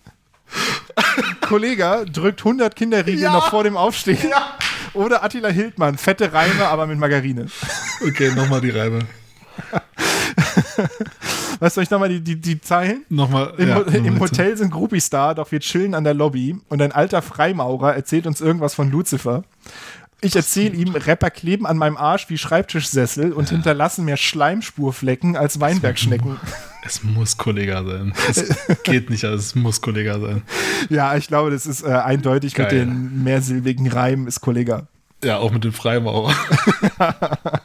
Kollege drückt 100 Kinderriegel noch vor dem Aufstehen. Oder Attila Hildmann, fette Reime, aber mit Margarine. Okay, nochmal die Reibe. Weißt du, ich nochmal die, die, die Zeilen? Nochmal. Im, ja, Im. Hotel sind Groupies da, doch wir chillen an der Lobby und ein alter Freimaurer erzählt uns irgendwas von Lucifer. Ich erzähle ihm, Rapper kleben an meinem Arsch wie Schreibtischsessel und hinterlassen mehr Schleimspurflecken als Weinbergschnecken. Es muss Kollege sein. Es geht nicht, also es muss Kollege sein. Ja, ich glaube, das ist äh, eindeutig mit Geil. den mehrsilbigen Reimen ist Kollega. Ja, auch mit dem Freimaurer.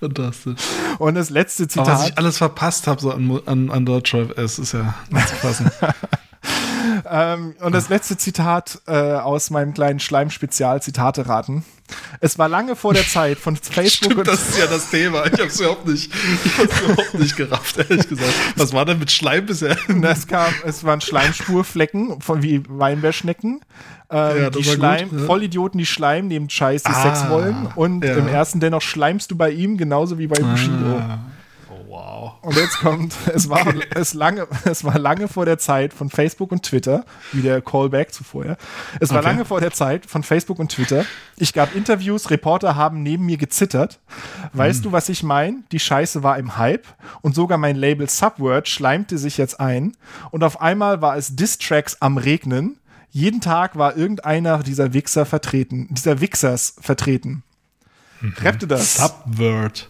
Fantastisch. Und das letzte Aber was ich Zitat, alles verpasst habe so an, an, an Deutschrap, es ist ja nicht zu fassen. ähm, und das letzte Zitat äh, aus meinem kleinen Schleim-Spezial Zitate raten. Es war lange vor der Zeit von Facebook Stimmt, und das ist ja das Thema. Ich habe es überhaupt nicht, ich hab's überhaupt nicht gerafft, ehrlich gesagt. Was war denn mit Schleim bisher? es kam, es waren Schleimspurflecken von wie Weinbeerschnecken. Ähm, Ja, das die Schleim, gut, ja. Vollidioten, die Schleim nehmen Scheiß, die Ah, Sex wollen. Und ja. im ersten dennoch schleimst du bei ihm genauso wie bei Bushido. Ah. Wow. Und jetzt kommt, es war, es, lange, es war lange vor der Zeit von Facebook und Twitter, wie der Callback zuvor. Ja. Es war Okay. lange vor der Zeit von Facebook und Twitter. Ich gab Interviews, Reporter haben neben mir gezittert. Weißt Hm. du, was ich meine? Die Scheiße war im Hype und sogar mein Label Subword schleimte sich jetzt ein. Und auf einmal war es Distracks am Regnen. Jeden Tag war irgendeiner dieser Wichser vertreten, dieser Wichsers vertreten. Mhm. Rappte das? Subword.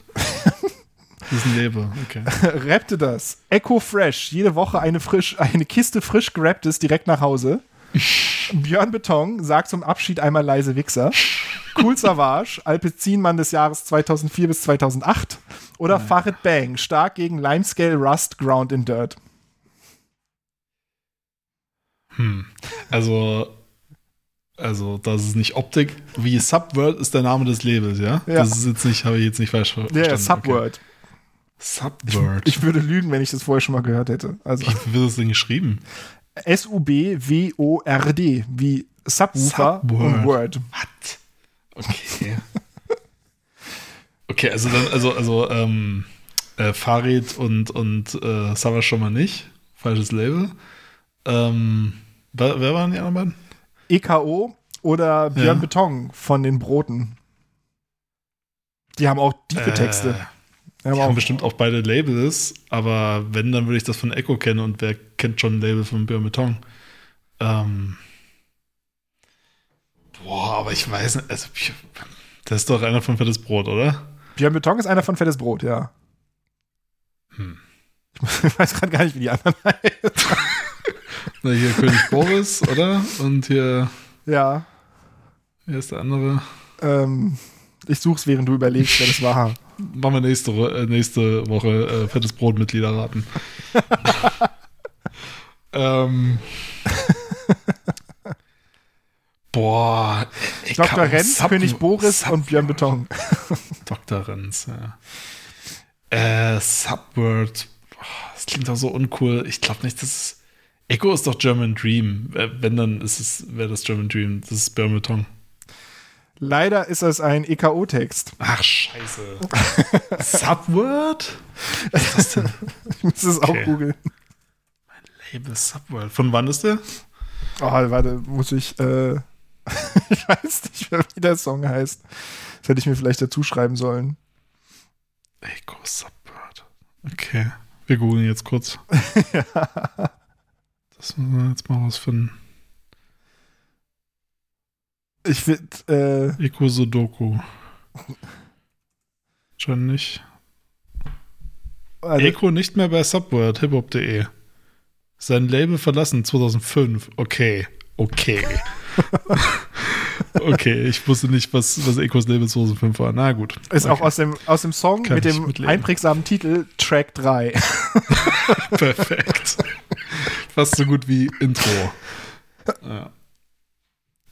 Das ist ein Label, okay. rappte das. Echo Fresh, jede Woche eine, frisch, eine Kiste frisch gerapptes direkt nach Hause. Björn Beton sagt zum Abschied einmal leise Wichser. Cool Savage, Alpezinmann des Jahres 2004 bis 2008. Oder Farid Bang, stark gegen Limescale Rust, Ground in Dirt. Also, also, das ist nicht Optik. Wie Subword ist der Name des Labels, ja? Ja. Das ist jetzt nicht, habe ich jetzt nicht falsch ver- verstanden. Ja, Subword. Okay. Subword. Ich würde lügen, wenn ich das vorher schon mal gehört hätte. Also Wie wird das denn geschrieben? S-U-B-W-O-R-D, wie Subwoofer Subword. und Word. What? Okay. okay, also dann, also, also, ähm, äh, Farid und, und äh, Savage schon mal nicht. Falsches Label. Ähm, wer, wer waren die anderen beiden? EKO oder Björn Ja. Beton von den Broten. Die haben auch tiefe Texte. Äh, Die haben Die haben bestimmt auch beide Labels, aber wenn, dann würde ich das von Echo kennen und wer kennt schon ein Label von Björn Beton? Ähm, boah, aber ich weiß nicht, also, das ist doch einer von Fettes Brot, oder? Björn Beton ist einer von Fettes Brot, ja. Hm. Ich weiß gerade gar nicht, wie die anderen heißen. Na, hier König Boris, oder? Und hier, Ja, hier ist der andere. ähm, ich such's, während du überlegst, wer das war. Machen wir nächste, äh, nächste Woche äh, Fettes Brot Mitglieder raten. ähm. Boah. Ich Dr. Renz, Sub- König Boris Sub- und Björn Beton. Dr. Renz, ja. Äh, Subword. Boah, Das klingt doch so uncool. Ich glaube nicht, dass. Echo ist doch German Dream. Äh, Wenn, dann ist es, wäre das German Dream. Das ist Björn Beton. Leider ist das ein EKO-Text. Ach, scheiße. Subword? Was ist das denn? Ich muss es auch Okay. googeln. Label Subworld. Von wann ist der? Oh, warte, muss ich, äh, ich weiß nicht mehr, wie der Song heißt. Das hätte ich mir vielleicht dazu schreiben sollen. Echo Subworld. Okay. Wir googeln jetzt kurz. Das müssen wir jetzt mal rausfinden. Ich finde, äh, Echo Sudoku. Schon nicht. also, Echo nicht mehr bei Subworld, hiphop.de. Sein Label verlassen 2005. Okay. Okay. okay, ich wusste nicht, was, was Echos Label 2005 war. Na gut. ist auch okay. aus dem, aus dem Song Kann mit dem einprägsamen Titel Track 3. Perfekt. Fast so gut wie Intro. Ja.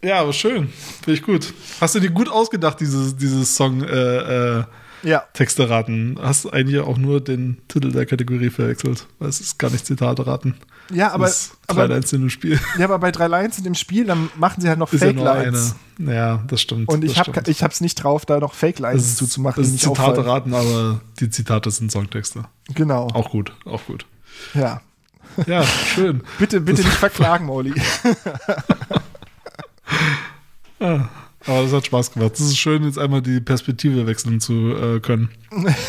Ja, aber schön. Finde ich gut. Hast du dir gut ausgedacht, dieses, dieses Song äh, äh, ja, Texte raten? Hast eigentlich auch nur den Titel der Kategorie verwechselt, weil es ist gar nicht Zitate raten. ja, aber, das ist drei aber, Lines in dem Spiel. ja, aber bei drei Lines in dem Spiel, dann machen sie halt noch Ist ja Fake nur Lines. eine. Ja, das stimmt. Und ich habe ich hab's nicht drauf, da noch Fake Lines das ist, zuzumachen, das ist nicht Zitate auffallen. raten, aber die Zitate sind Songtexte. Genau. Auch gut, auch gut. Ja. Ja, schön. Bitte, bitte nicht verklagen, Molly. Ja, aber das hat Spaß gemacht. Es ist schön, jetzt einmal die Perspektive wechseln zu äh, können.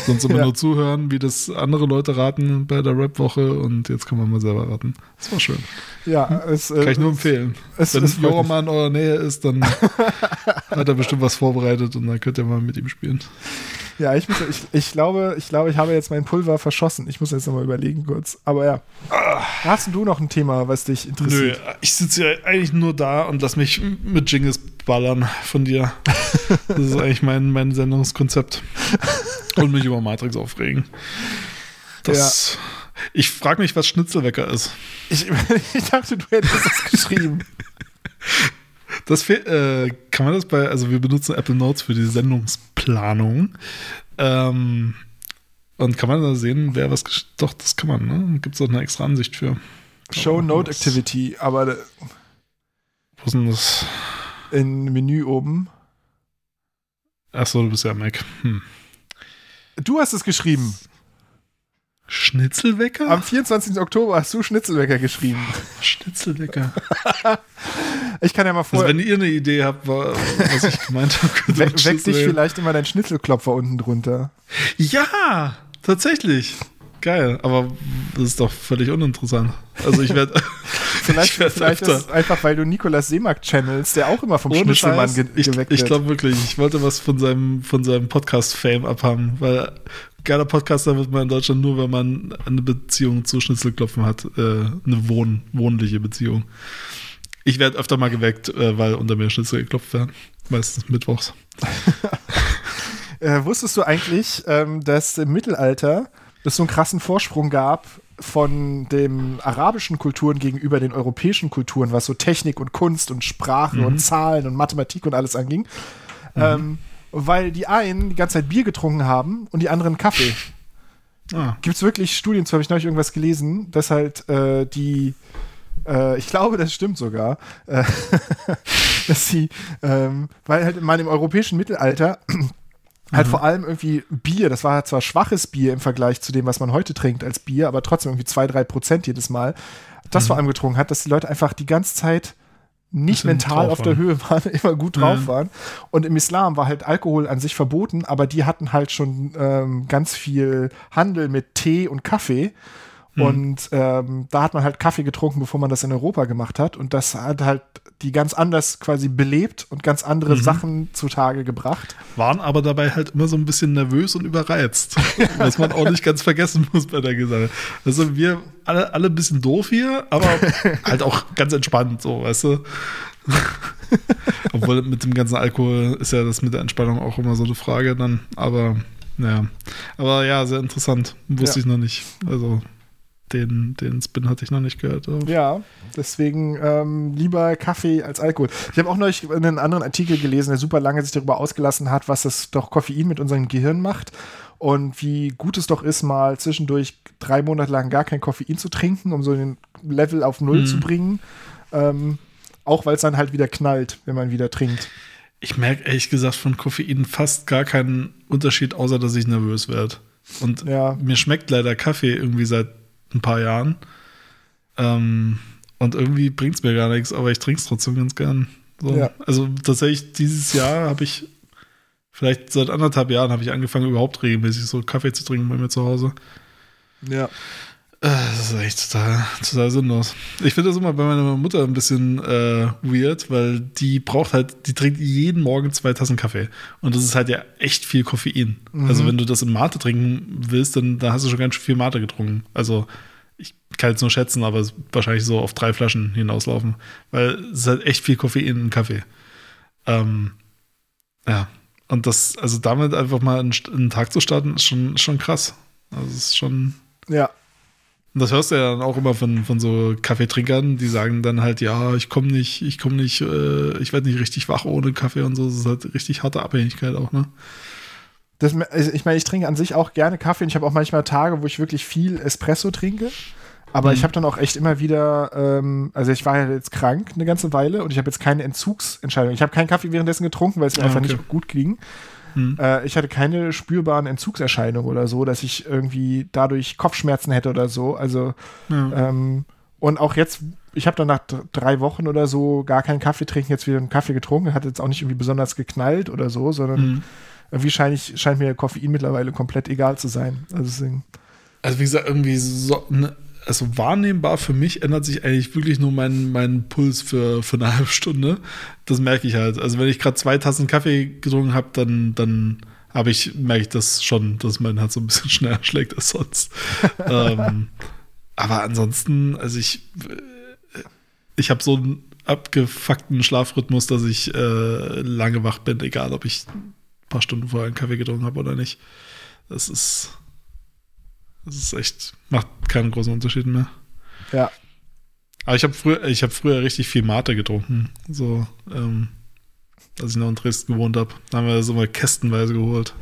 Sonst immer Ja. nur zuhören, wie das andere Leute raten bei der Rap-Woche und jetzt kann man mal selber raten. Das war schön. Ja, es, äh, Kann ich nur empfehlen. es- Wenn Jora mal in eurer Nähe ist, dann hat er bestimmt was vorbereitet und dann könnt ihr mal mit ihm spielen. Ja, ich, muss, ich, ich, glaube, ich glaube, ich habe jetzt mein Pulver verschossen. Ich muss jetzt nochmal überlegen kurz. Aber ja. Hast du noch ein Thema, was dich Nö, interessiert? ich sitze ja eigentlich nur da und lass mich mit Jingles ballern von dir. Das ist eigentlich mein, mein Sendungskonzept. Und mich über Matrix aufregen. Das, Ich frage mich, was Schnitzelwecker ist. Ich, ich dachte, du hättest das geschrieben. Das äh, kann man das bei, also wir benutzen Apple Notes für die Sendungsplanung. Ähm, und kann man da sehen, wer was Doch, das kann man, ne? Gibt es auch eine extra Ansicht für. Show Note Activity, aber Wo ist denn das? In Menü oben. Achso, du bist ja Mac. Hm. Du hast es geschrieben. Schnitzelwecker? Am 24. Oktober hast du Schnitzelwecker geschrieben. Schnitzelwecker. Ich kann ja mal Also vor. wenn ihr eine Idee habt, wa- was ich gemeint habe, We weck dich vielleicht immer dein Schnitzelklopfer unten drunter. Ja, tatsächlich. Geil, aber das ist doch völlig uninteressant. Also ich werde Vielleicht, ich werd vielleicht ist einfach, weil du Nikolas Seemack channelst, der auch immer vom ohne Schnitzelmann ge ich, geweckt ich wird. glaube wirklich, ich wollte was von seinem, von seinem Podcast-Fame abhaben, weil geiler Podcaster wird man in Deutschland nur, wenn man eine Beziehung zu Schnitzelklopfen hat, äh, eine wohn wohnliche Beziehung. Ich werde öfter mal geweckt, äh, weil unter mir Schnitzel geklopft werden. Meistens mittwochs. Äh, wusstest du eigentlich, ähm, dass im Mittelalter es so einen krassen Vorsprung gab von den arabischen Kulturen gegenüber den europäischen Kulturen, was so Technik und Kunst und Sprache Mhm. und Zahlen und Mathematik und alles anging? Ähm, weil die einen die ganze Zeit Bier getrunken haben und die anderen Kaffee. Ah, Gibt es wirklich Studien, zu habe ich neulich irgendwas gelesen, dass halt äh, die, äh, ich glaube, das stimmt sogar, äh, dass sie, ähm, weil halt man im europäischen Mittelalter halt vor allem irgendwie Bier, das war zwar schwaches Bier im Vergleich zu dem, was man heute trinkt als Bier, aber trotzdem irgendwie zwei, drei Prozent jedes Mal, das vor allem getrunken hat, dass die Leute einfach die ganze Zeit nicht mental auf der. Höhe waren, immer gut drauf Ja. waren. Und im Islam war halt Alkohol an sich verboten, aber die hatten halt schon ähm, ganz viel Handel mit Tee und Kaffee. Mhm. Und ähm, da hat man halt Kaffee getrunken, bevor man das in Europa gemacht hat. Und das hat halt die ganz anders quasi belebt und ganz Mhm. andere Sachen zutage gebracht. waren aber dabei halt immer so ein bisschen nervös und überreizt. was man auch nicht ganz vergessen muss bei der Sache. Also wir alle, alle ein bisschen doof hier, aber halt auch ganz entspannt, so, weißt du. Obwohl mit dem ganzen Alkohol ist ja das mit der Entspannung auch immer so eine Frage dann. Aber ja. Aber ja, sehr interessant. Wusste Ja. ich noch nicht. Also den, den Spin hatte ich noch nicht gehört. Aber Ja, deswegen ähm, lieber Kaffee als Alkohol. Ich habe auch neulich einen anderen Artikel gelesen, der super lange sich darüber ausgelassen hat, was das doch Koffein mit unserem Gehirn macht und wie gut es doch ist, mal zwischendurch drei Monate lang gar kein Koffein zu trinken, um so den Level auf Null Mhm. zu bringen. Ähm, auch weil es dann halt wieder knallt, wenn man wieder trinkt. ich merke ehrlich gesagt von Koffein fast gar keinen Unterschied, außer dass ich nervös werde. Und Ja. mir schmeckt leider Kaffee irgendwie seit ein paar Jahren. Ähm, und irgendwie bringt es mir gar nichts, aber ich trinke es trotzdem ganz gern. So. Ja. Also tatsächlich, dieses Jahr habe ich, vielleicht seit anderthalb Jahren habe ich angefangen, überhaupt regelmäßig so Kaffee zu trinken bei mir zu Hause. Ja. Äh, Das ist echt total, total sinnlos. Ich finde das immer bei meiner Mutter ein bisschen äh, weird, weil die braucht halt, die trinkt jeden Morgen zwei Tassen Kaffee. Und das ist halt ja echt viel Koffein. Also wenn du das in Mate trinken willst, dann, dann hast du schon ganz schön viel Mate getrunken. Also ich kann jetzt nur schätzen, aber wahrscheinlich so auf drei Flaschen hinauslaufen. Weil es ist halt echt viel Koffein in Kaffee. Ähm, ja. Und das, also damit einfach mal einen, einen Tag zu starten, ist schon, schon krass. Also es ist schon, Ja. Und das hörst du ja dann auch immer von, von so Kaffeetrinkern, die sagen dann halt, ja, ich komme nicht, ich komme nicht, äh, ich werde nicht richtig wach ohne Kaffee und so. Das ist halt richtig harte Abhängigkeit auch, ne? Das, also ich meine, ich trinke an sich auch gerne Kaffee und ich habe auch manchmal Tage, wo ich wirklich viel Espresso trinke. Aber Mhm. ich habe dann auch echt immer wieder, ähm, also ich war ja jetzt krank eine ganze Weile und ich habe jetzt keine Entzugsentscheidung. Ich habe keinen Kaffee währenddessen getrunken, weil es mir Ah, einfach okay. nicht gut ging. Mhm. Äh, ich hatte keine spürbaren Entzugserscheinungen oder so, dass ich irgendwie dadurch Kopfschmerzen hätte oder so. Also Ja. ähm, und auch jetzt, ich habe dann nach dr- drei Wochen oder so gar keinen Kaffee trinken, jetzt wieder einen Kaffee getrunken, hat jetzt auch nicht irgendwie besonders geknallt oder so, sondern Mhm. irgendwie scheint, ich, scheint mir Koffein mittlerweile komplett egal zu sein. Also deswegen, Also wie gesagt, irgendwie so, ne, also wahrnehmbar für mich ändert sich eigentlich wirklich nur mein, mein Puls für, für eine halbe Stunde. Das merke ich halt. Also wenn ich gerade zwei Tassen Kaffee getrunken habe, dann, dann habe ich, merke ich das schon, dass mein Herz so ein bisschen schneller schlägt als sonst. ähm, aber ansonsten, also ich, äh, ich habe so einen abgefuckten Schlafrhythmus, dass ich äh, lange wach bin, egal ob ich ein paar Stunden vorher einen Kaffee getrunken habe oder nicht. Das ist, das ist echt, macht keinen großen Unterschied mehr. ja. Aber ich habe früher, ich habe früher richtig viel Mate getrunken. So, ähm, als ich noch in Dresden gewohnt habe. Da haben wir das immer kästenweise geholt,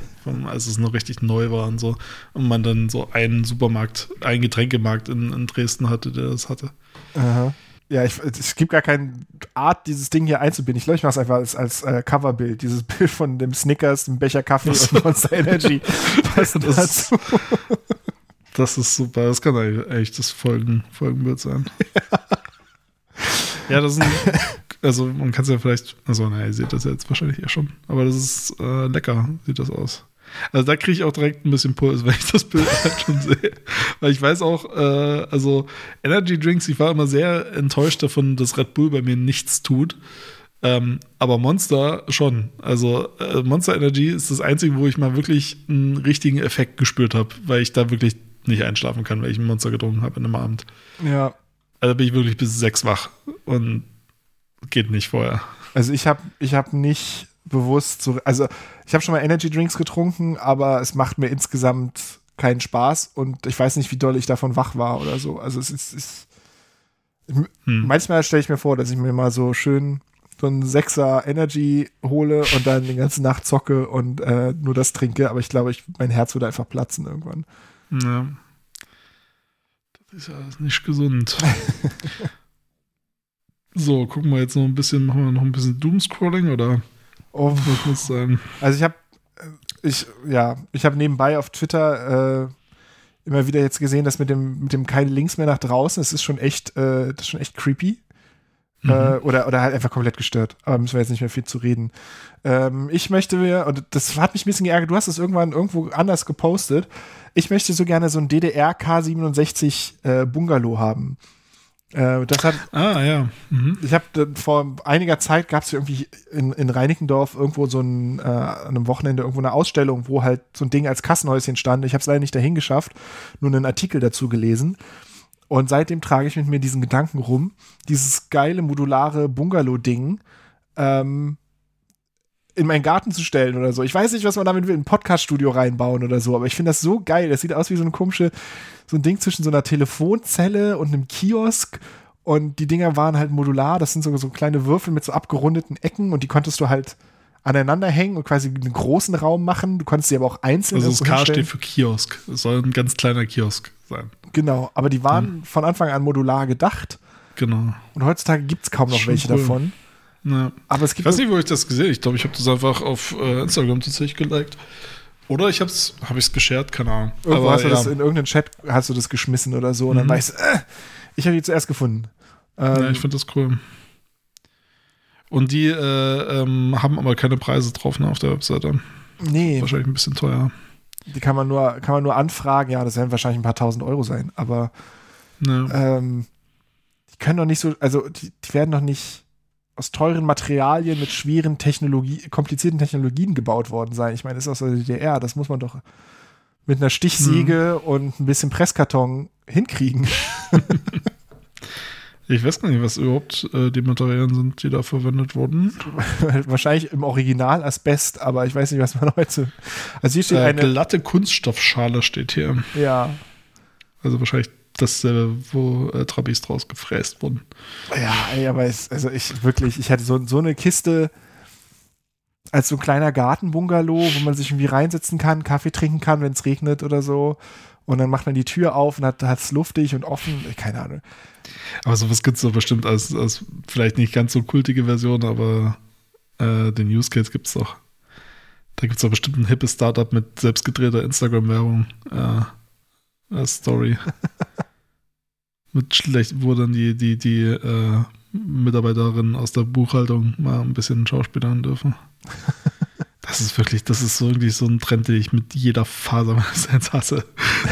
als es noch richtig neu war und so. Und man dann so einen Supermarkt, einen Getränkemarkt in, in Dresden hatte, der das hatte. Aha. Ja, ich, es gibt gar keine Art, dieses Ding hier einzubinden. Ich glaube, ich mache es einfach als, als äh, Coverbild. Dieses Bild von dem Snickers, dem Becher Kaffee und Monster Energy. Was Das- dazu? Das ist super. Das kann eigentlich echt das Folgen, Folgenbild sein. ja, das ist ein, also man kann es ja vielleicht, also naja, ihr seht das jetzt wahrscheinlich ja schon, aber das ist äh, lecker, sieht das aus. Also da kriege ich auch direkt ein bisschen Puls, wenn ich das Bild halt schon sehe. Weil ich weiß auch, äh, also Energy Drinks, ich war immer sehr enttäuscht davon, dass Red Bull bei mir nichts tut. Ähm, aber Monster schon. Also äh, Monster Energy ist das Einzige, wo ich mal wirklich einen richtigen Effekt gespürt habe, weil ich da wirklich nicht einschlafen kann, weil ich ein Monster getrunken habe in einem Abend. Ja. Also bin ich wirklich bis sechs wach und geht nicht vorher. Also ich habe ich hab nicht bewusst so, also ich habe schon mal Energy Drinks getrunken, aber es macht mir insgesamt keinen Spaß und ich weiß nicht, wie doll ich davon wach war oder so. Also es ist, ist Hm. manchmal stelle ich mir vor, dass ich mir mal so schön so einen Sechser Energy hole und dann die ganze Nacht zocke und äh, nur das trinke, aber ich glaube, ich, mein Herz würde einfach platzen irgendwann. Ja. Das ist ja alles nicht gesund. so, gucken wir jetzt noch ein bisschen, machen wir noch ein bisschen Doomscrolling oder Oh, was muss sein? Also ich habe, ich, ja, ich habe nebenbei auf Twitter äh, immer wieder jetzt gesehen, dass mit dem, mit dem keine Links mehr nach draußen, das ist schon echt, äh, das ist schon echt creepy. Mhm. Äh, oder, oder halt einfach komplett gestört. Aber müssen wir jetzt nicht mehr viel zu reden. Ähm, ich möchte mir, und das hat mich ein bisschen geärgert, du hast es irgendwann irgendwo anders gepostet. Ich möchte so gerne so ein DDR K67 äh, Bungalow haben. Äh, das hat, Ah, ja. Mhm. ich habe vor einiger Zeit gab es irgendwie in, in Reinickendorf irgendwo so ein, äh, an einem Wochenende irgendwo eine Ausstellung, wo halt so ein Ding als Kassenhäuschen stand. Ich habe es leider nicht dahin geschafft, nur einen Artikel dazu gelesen. Und seitdem trage ich mit mir diesen Gedanken rum, dieses geile modulare Bungalow-Ding ähm, in meinen Garten zu stellen oder so. Ich weiß nicht, was man damit will, ein Podcast-Studio reinbauen oder so, aber ich finde das so geil. Das sieht aus wie so eine komische, so ein Ding zwischen so einer Telefonzelle und einem Kiosk. Und die Dinger waren halt modular. Das sind so, so kleine Würfel mit so abgerundeten Ecken und die konntest du halt aneinander hängen und quasi einen großen Raum machen. Du konntest sie aber auch einzeln Also das K hinstellen. steht für Kiosk. Es soll ein ganz kleiner Kiosk sein. Genau, aber die waren von Anfang an modular gedacht. Genau. Und heutzutage gibt es kaum noch welche cool. davon. Ja. Aber es Ich gibt weiß nicht, wo ich das gesehen habe. Ich glaube, ich habe das einfach auf äh, Instagram tatsächlich geliked. Oder ich habe es hab ich's geshared, keine Ahnung. Irgendwo Aber hast du ja. das in irgendeinem Chat hast du das geschmissen oder so und dann Mhm. weißt du, äh, ich habe die zuerst gefunden. Ähm, ja, ich finde das cool. Und die äh, ähm, haben aber keine Preise drauf ne, auf der Webseite. nee, Wahrscheinlich ein bisschen teuer. die kann man nur kann man nur anfragen. Ja, das werden wahrscheinlich ein paar tausend Euro sein, aber Ja. ähm, die können doch nicht so, also die, die werden doch nicht aus teuren Materialien mit schweren Technologie, komplizierten Technologien gebaut worden sein. Ich meine, das ist aus der DDR, das muss man doch mit einer Stichsäge Mhm. und ein bisschen Presskarton hinkriegen. Ich weiß gar nicht, was überhaupt äh, die Materialien sind, die da verwendet wurden. Wahrscheinlich im Original Asbest, aber ich weiß nicht, was man heute. Also hier steht Äh, eine. glatte Kunststoffschale steht hier. Ja, Also wahrscheinlich dasselbe, wo äh, Trabis draus gefräst wurden. ja, ey, aber es, also ich wirklich, ich hatte so, so eine Kiste als so ein kleiner Gartenbungalow, wo man sich irgendwie reinsetzen kann, Kaffee trinken kann, wenn es regnet oder so. Und dann macht man die Tür auf und hat es luftig und offen. Keine Ahnung. Aber sowas gibt es doch bestimmt als, als vielleicht nicht ganz so kultige Version, aber äh, den Use Case gibt es doch. Da gibt es doch bestimmt ein hippes Startup mit selbstgedrehter Instagram-Werbung. Äh, Story. mit schlecht, wo dann die, die, die äh, Mitarbeiterinnen aus der Buchhaltung mal ein bisschen schauspielern dürfen. Das ist wirklich, das ist so irgendwie so ein Trend, den ich mit jeder Faser meines Seins hasse.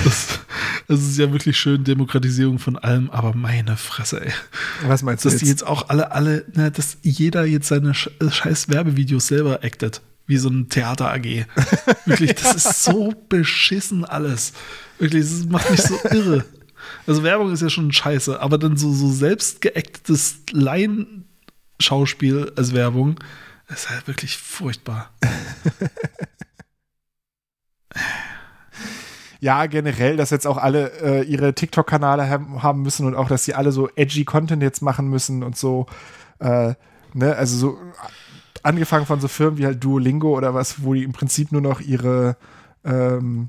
Das, das ist ja wirklich schön Demokratisierung von allem, aber meine Fresse, ey. Was meinst du Dass die jetzt? jetzt auch alle, alle, ne, dass jeder jetzt seine äh, scheiß Werbevideos selber actet. Wie so ein Theater AG. Wirklich, das ist so beschissen alles. Wirklich, das macht mich so irre. Also Werbung ist ja schon scheiße, aber dann so, so selbst geactetes Laienschauspiel als Werbung ist halt wirklich furchtbar. Ja, generell, dass jetzt auch alle äh, ihre TikTok-Kanäle haben, haben müssen und auch, dass sie alle so edgy Content jetzt machen müssen und so. Äh, ne, also so angefangen von so Firmen wie halt Duolingo oder was, wo die im Prinzip nur noch ihre ähm,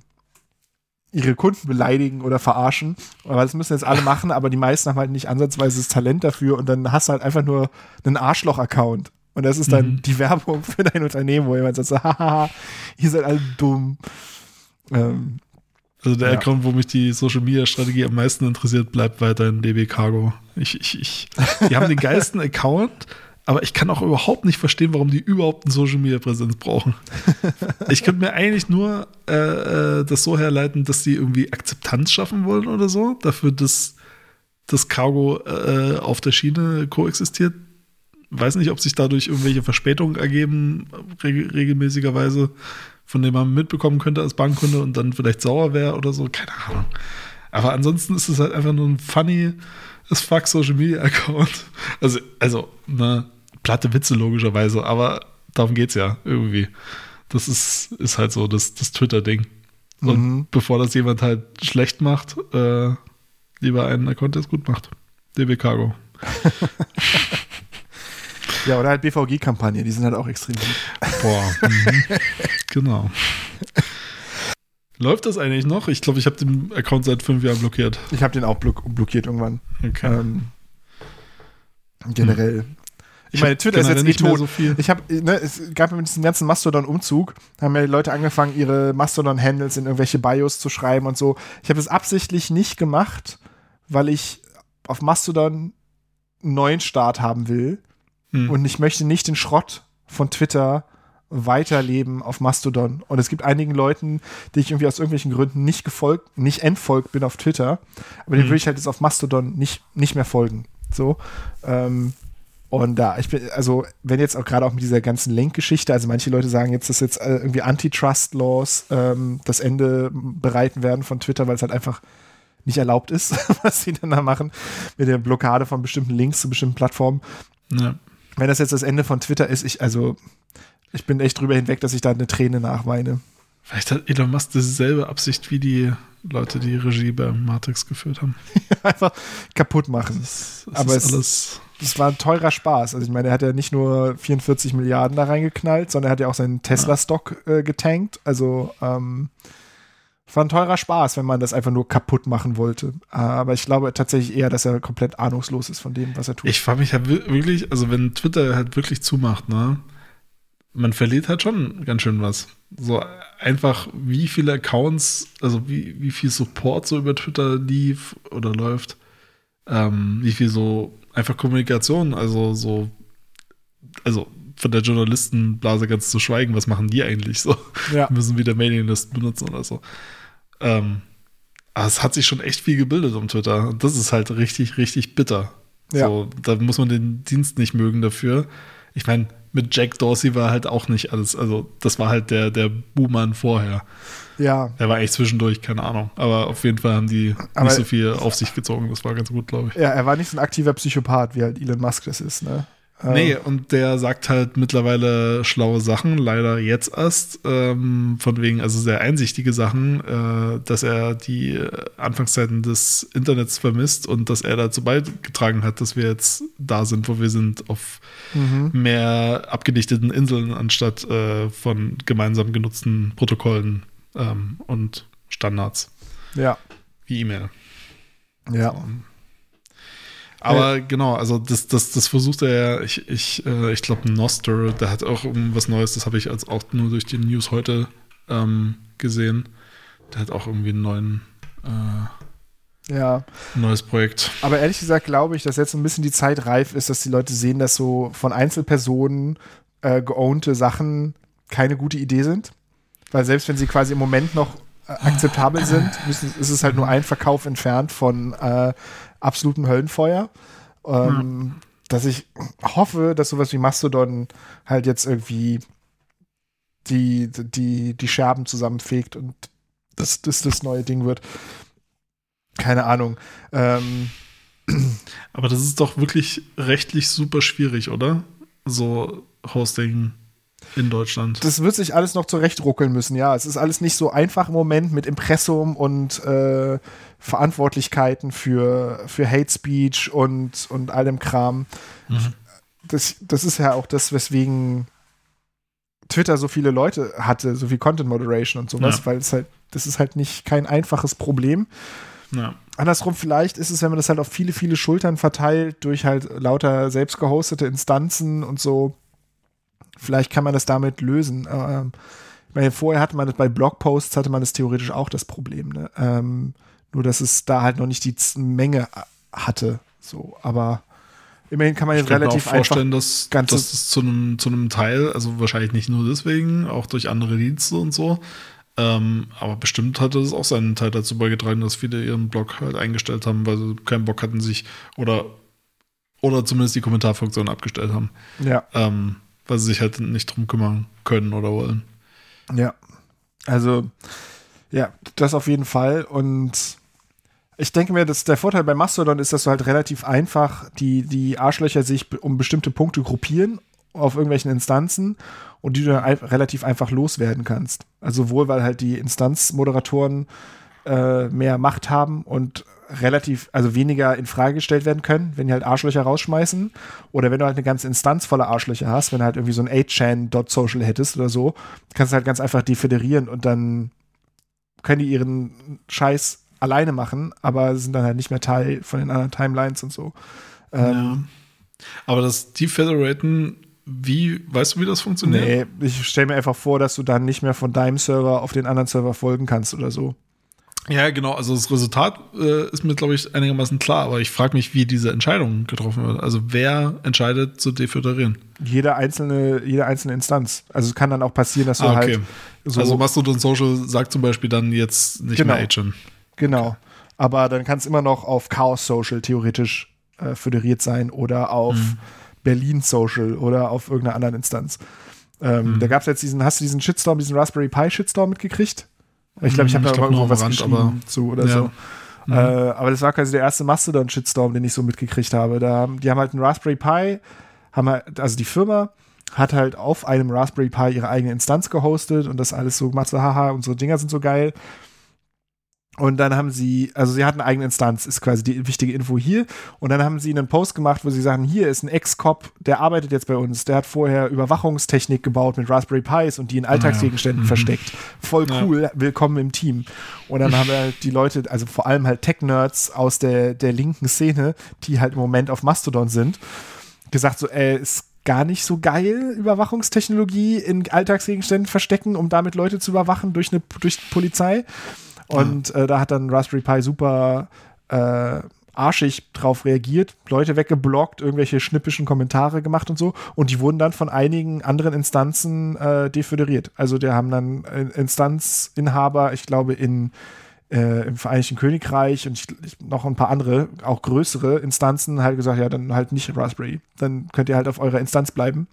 ihre Kunden beleidigen oder verarschen. Aber das müssen jetzt alle machen, aber die meisten haben halt nicht ansatzweise das Talent dafür und dann hast du halt einfach nur einen Arschloch-Account. Und das ist dann Mhm. die Werbung für dein Unternehmen, wo jemand sagt so, haha, ihr seid alle dumm. Ähm, Also der Ja. Account, wo mich die Social Media Strategie am meisten interessiert, bleibt weiterhin DB Cargo. Ich, ich, ich, die haben den geilsten Account, aber ich kann auch überhaupt nicht verstehen, warum die überhaupt eine Social Media Präsenz brauchen. Ich könnte mir eigentlich nur äh, äh, das so herleiten, dass die irgendwie Akzeptanz schaffen wollen oder so, dafür, dass das Cargo äh, auf der Schiene koexistiert. Weiß nicht, ob sich dadurch irgendwelche Verspätungen ergeben, reg regelmäßigerweise, von denen man mitbekommen könnte als Bankkunde und dann vielleicht sauer wäre oder so. Keine Ahnung. Aber ansonsten ist es halt einfach nur ein funny as fuck Social Media Account. Also, also, ne, platte Witze logischerweise, aber darum geht's ja irgendwie. Das ist, ist halt so das, das Twitter-Ding. Und Mhm. bevor das jemand halt schlecht macht, äh, lieber einen Account, der es gut macht. DB Cargo. ja, oder halt BVG-Kampagne, die sind halt auch extrem gut. Boah. mhm. genau. Läuft das eigentlich noch? Ich glaube, ich habe den Account seit fünf Jahren blockiert. Ich habe den auch block blockiert irgendwann. Okay. Ähm, generell. Ich meine, Twitter ist jetzt nicht tot. so viel. Ich habe, ne, es gab mit diesem ganzen Mastodon-Umzug, haben ja die Leute angefangen, ihre Mastodon-Handles in irgendwelche Bios zu schreiben und so. Ich habe das absichtlich nicht gemacht, weil ich auf Mastodon einen neuen Start haben will Hm. und ich möchte nicht den Schrott von Twitter weiterleben auf Mastodon. Und es gibt einigen Leuten, die ich irgendwie aus irgendwelchen Gründen nicht gefolgt, nicht entfolgt bin auf Twitter, aber den Mhm. würde ich halt jetzt auf Mastodon nicht, nicht mehr folgen. So. Ähm, und da, ich bin, also, wenn jetzt auch gerade auch mit dieser ganzen Lenkgeschichte, also manche Leute sagen jetzt, dass jetzt äh, irgendwie Antitrust-Laws ähm, das Ende bereiten werden von Twitter, weil es halt einfach nicht erlaubt ist, was sie dann da machen, mit der Blockade von bestimmten Links zu bestimmten Plattformen. Ja. Wenn das jetzt das Ende von Twitter ist, ich, also, ich bin echt drüber hinweg, dass ich da eine Träne nachweine. Vielleicht hat Elon Musk dieselbe Absicht wie die Leute, die Regie bei Matrix geführt haben. Einfach kaputt machen. Das, das Aber ist es- alles. Das war ein teurer Spaß. Also ich meine, er hat ja nicht nur 44 Milliarden da reingeknallt, sondern er hat ja auch seinen Tesla-Stock äh, getankt. Also ähm, war ein teurer Spaß, wenn man das einfach nur kaputt machen wollte. Aber ich glaube tatsächlich eher, dass er komplett ahnungslos ist von dem, was er tut. Ich frage mich halt wi- wirklich, also wenn Twitter halt wirklich zumacht, ne, man verliert halt schon ganz schön was. So einfach, wie viele Accounts, also wie, wie viel Support so über Twitter lief oder läuft, ähm, wie viel so einfach Kommunikation, also so, also von der Journalistenblase ganz zu schweigen, was machen die eigentlich so? ja. müssen wieder Mailinglisten benutzen oder so. Ähm, aber es hat sich schon echt viel gebildet um Twitter. Und das ist halt richtig, richtig bitter. Ja. So, da muss man den Dienst nicht mögen dafür. Ich meine, mit Jack Dorsey war halt auch nicht alles. Also, das war halt der, der Buhmann vorher. ja, Der war eigentlich zwischendurch, keine Ahnung. Aber auf jeden Fall haben die Aber- nicht so viel auf sich gezogen. Das war ganz gut, glaube ich. ja, er war nicht so ein aktiver Psychopath, wie halt Elon Musk das ist, ne? Ähm, Nee, und der sagt halt mittlerweile schlaue Sachen, leider jetzt erst, ähm, von wegen, also sehr einsichtige Sachen, äh, dass er die Anfangszeiten des Internets vermisst und dass er dazu beigetragen hat, dass wir jetzt da sind, wo wir sind, auf Mhm. mehr abgedichteten Inseln anstatt äh, von gemeinsam genutzten Protokollen ähm, und Standards Ja, wie E-Mail. ja. Aber genau, also das, das, das versucht er ja, ich, ich, äh, ich glaube, Noster, der hat auch was Neues, das habe ich als auch nur durch die News heute ähm, gesehen. Der hat auch irgendwie einen neuen, äh, Ja, ein neues Projekt. aber ehrlich gesagt glaube ich, dass jetzt so ein bisschen die Zeit reif ist, dass die Leute sehen, dass so von Einzelpersonen äh, geownte Sachen keine gute Idee sind. Weil selbst wenn sie quasi im Moment noch äh, akzeptabel sind, müssen, ist es halt nur ein Verkauf entfernt von äh, absolutem Höllenfeuer. Ähm, Dass ich hoffe, dass sowas wie Mastodon halt jetzt irgendwie die, die, die Scherben zusammenfegt und das, das das neue Ding wird. Keine Ahnung. Ähm, Aber das ist doch wirklich rechtlich super schwierig, oder? So Hosting in Deutschland. das wird sich alles noch zurechtruckeln müssen, ja. Es ist alles nicht so einfach im Moment mit Impressum und äh, Verantwortlichkeiten für, für Hate Speech und, und all dem Kram. Mhm. Das, das ist ja auch das, weswegen Twitter so viele Leute hatte, so viel Content Moderation und sowas, Ja. weil es halt, das ist halt nicht kein einfaches Problem. Ja. Andersrum, vielleicht ist es, wenn man das halt auf viele, viele Schultern verteilt, durch halt lauter selbst gehostete Instanzen und so, vielleicht kann man das damit lösen. Ähm, ich meine, vorher hatte man das bei Blogposts, hatte man das theoretisch auch das Problem. Ne? Ähm, nur, dass es da halt noch nicht die Menge hatte. So, aber immerhin kann man Ich jetzt auch relativ einfach. vorstellen, dass, dass es zu einem, zu einem Teil, also wahrscheinlich nicht nur deswegen, auch durch andere Dienste und so, ähm, aber bestimmt hatte es auch seinen Teil dazu beigetragen, dass viele ihren Blog halt eingestellt haben, weil sie keinen Bock hatten, sich oder oder zumindest die Kommentarfunktion abgestellt haben, Ja, ähm, weil sie sich halt nicht drum kümmern können oder wollen. ja. Also, ja, das auf jeden Fall. Und ich denke mir, dass der Vorteil bei Mastodon ist, dass du halt relativ einfach die, die Arschlöcher sich um bestimmte Punkte gruppieren auf irgendwelchen Instanzen und die du dann relativ einfach loswerden kannst. Also sowohl, weil halt die Instanzmoderatoren äh, mehr Macht haben und relativ, also weniger in Frage gestellt werden können, wenn die halt Arschlöcher rausschmeißen. Oder wenn du halt eine ganze Instanz voller Arschlöcher hast, wenn du halt irgendwie so ein 8chan.social hättest oder so, kannst du halt ganz einfach defederieren und dann können die ihren Scheiß alleine machen, aber sind dann halt nicht mehr Teil von den anderen Timelines und so. Ähm, Aber das Defederaten, wie, weißt du, wie das funktioniert? Nee, ich stelle mir einfach vor, dass du dann nicht mehr von deinem Server auf den anderen Server folgen kannst oder so. Ja, genau. Also das Resultat äh, ist mir, glaube ich, einigermaßen klar, aber ich frage mich, wie diese Entscheidung getroffen wird. Also wer entscheidet zu deföderieren? Jede einzelne, jede einzelne Instanz. Also es kann dann auch passieren, dass du Ah, okay. halt so, also Mastodon Social sagt zum Beispiel dann jetzt nicht Genau. mehr Agent. Genau. Aber dann kann es immer noch auf Chaos Social theoretisch äh, föderiert sein oder auf Mhm. Berlin Social oder auf irgendeiner anderen Instanz. Ähm, Mhm. Da gab es jetzt diesen, hast du diesen Shitstorm, diesen Raspberry Pi Shitstorm mitgekriegt? Ich glaube, ich habe Mhm, da ich glaub, irgendwo was Rand, geschrieben aber- zu oder Ja. so. Mhm. Äh, aber das war quasi der erste Mastodon-Shitstorm, den ich so mitgekriegt habe. Da, die haben halt einen Raspberry Pi, haben halt, also die Firma hat halt auf einem Raspberry Pi ihre eigene Instanz gehostet und das alles so gemacht, so haha, unsere Dinger sind so geil. Und dann haben sie, also sie hatten eine eigene Instanz, ist quasi die wichtige Info hier. Und dann haben sie einen Post gemacht, wo sie sagen, hier ist ein Ex-Cop, der arbeitet jetzt bei uns. Der hat vorher Überwachungstechnik gebaut mit Raspberry Pis und die in Alltagsgegenständen Mhm. versteckt. Voll Ja. cool, willkommen im Team. Und dann haben wir die Leute, also vor allem halt Tech-Nerds aus der, der linken Szene, die halt im Moment auf Mastodon sind, gesagt so, ey, ist gar nicht so geil, Überwachungstechnologie in Alltagsgegenständen verstecken, um damit Leute zu überwachen durch eine durch die Polizei. Und äh, da hat dann Raspberry Pi super äh, arschig drauf reagiert, Leute weggeblockt, irgendwelche schnippischen Kommentare gemacht und so. Und die wurden dann von einigen anderen Instanzen äh, deföderiert. Also die haben dann äh, Instanzinhaber, ich glaube, in äh, im Vereinigten Königreich und ich, noch ein paar andere, auch größere Instanzen halt gesagt, ja, dann halt nicht Raspberry. Dann könnt ihr halt auf eurer Instanz bleiben.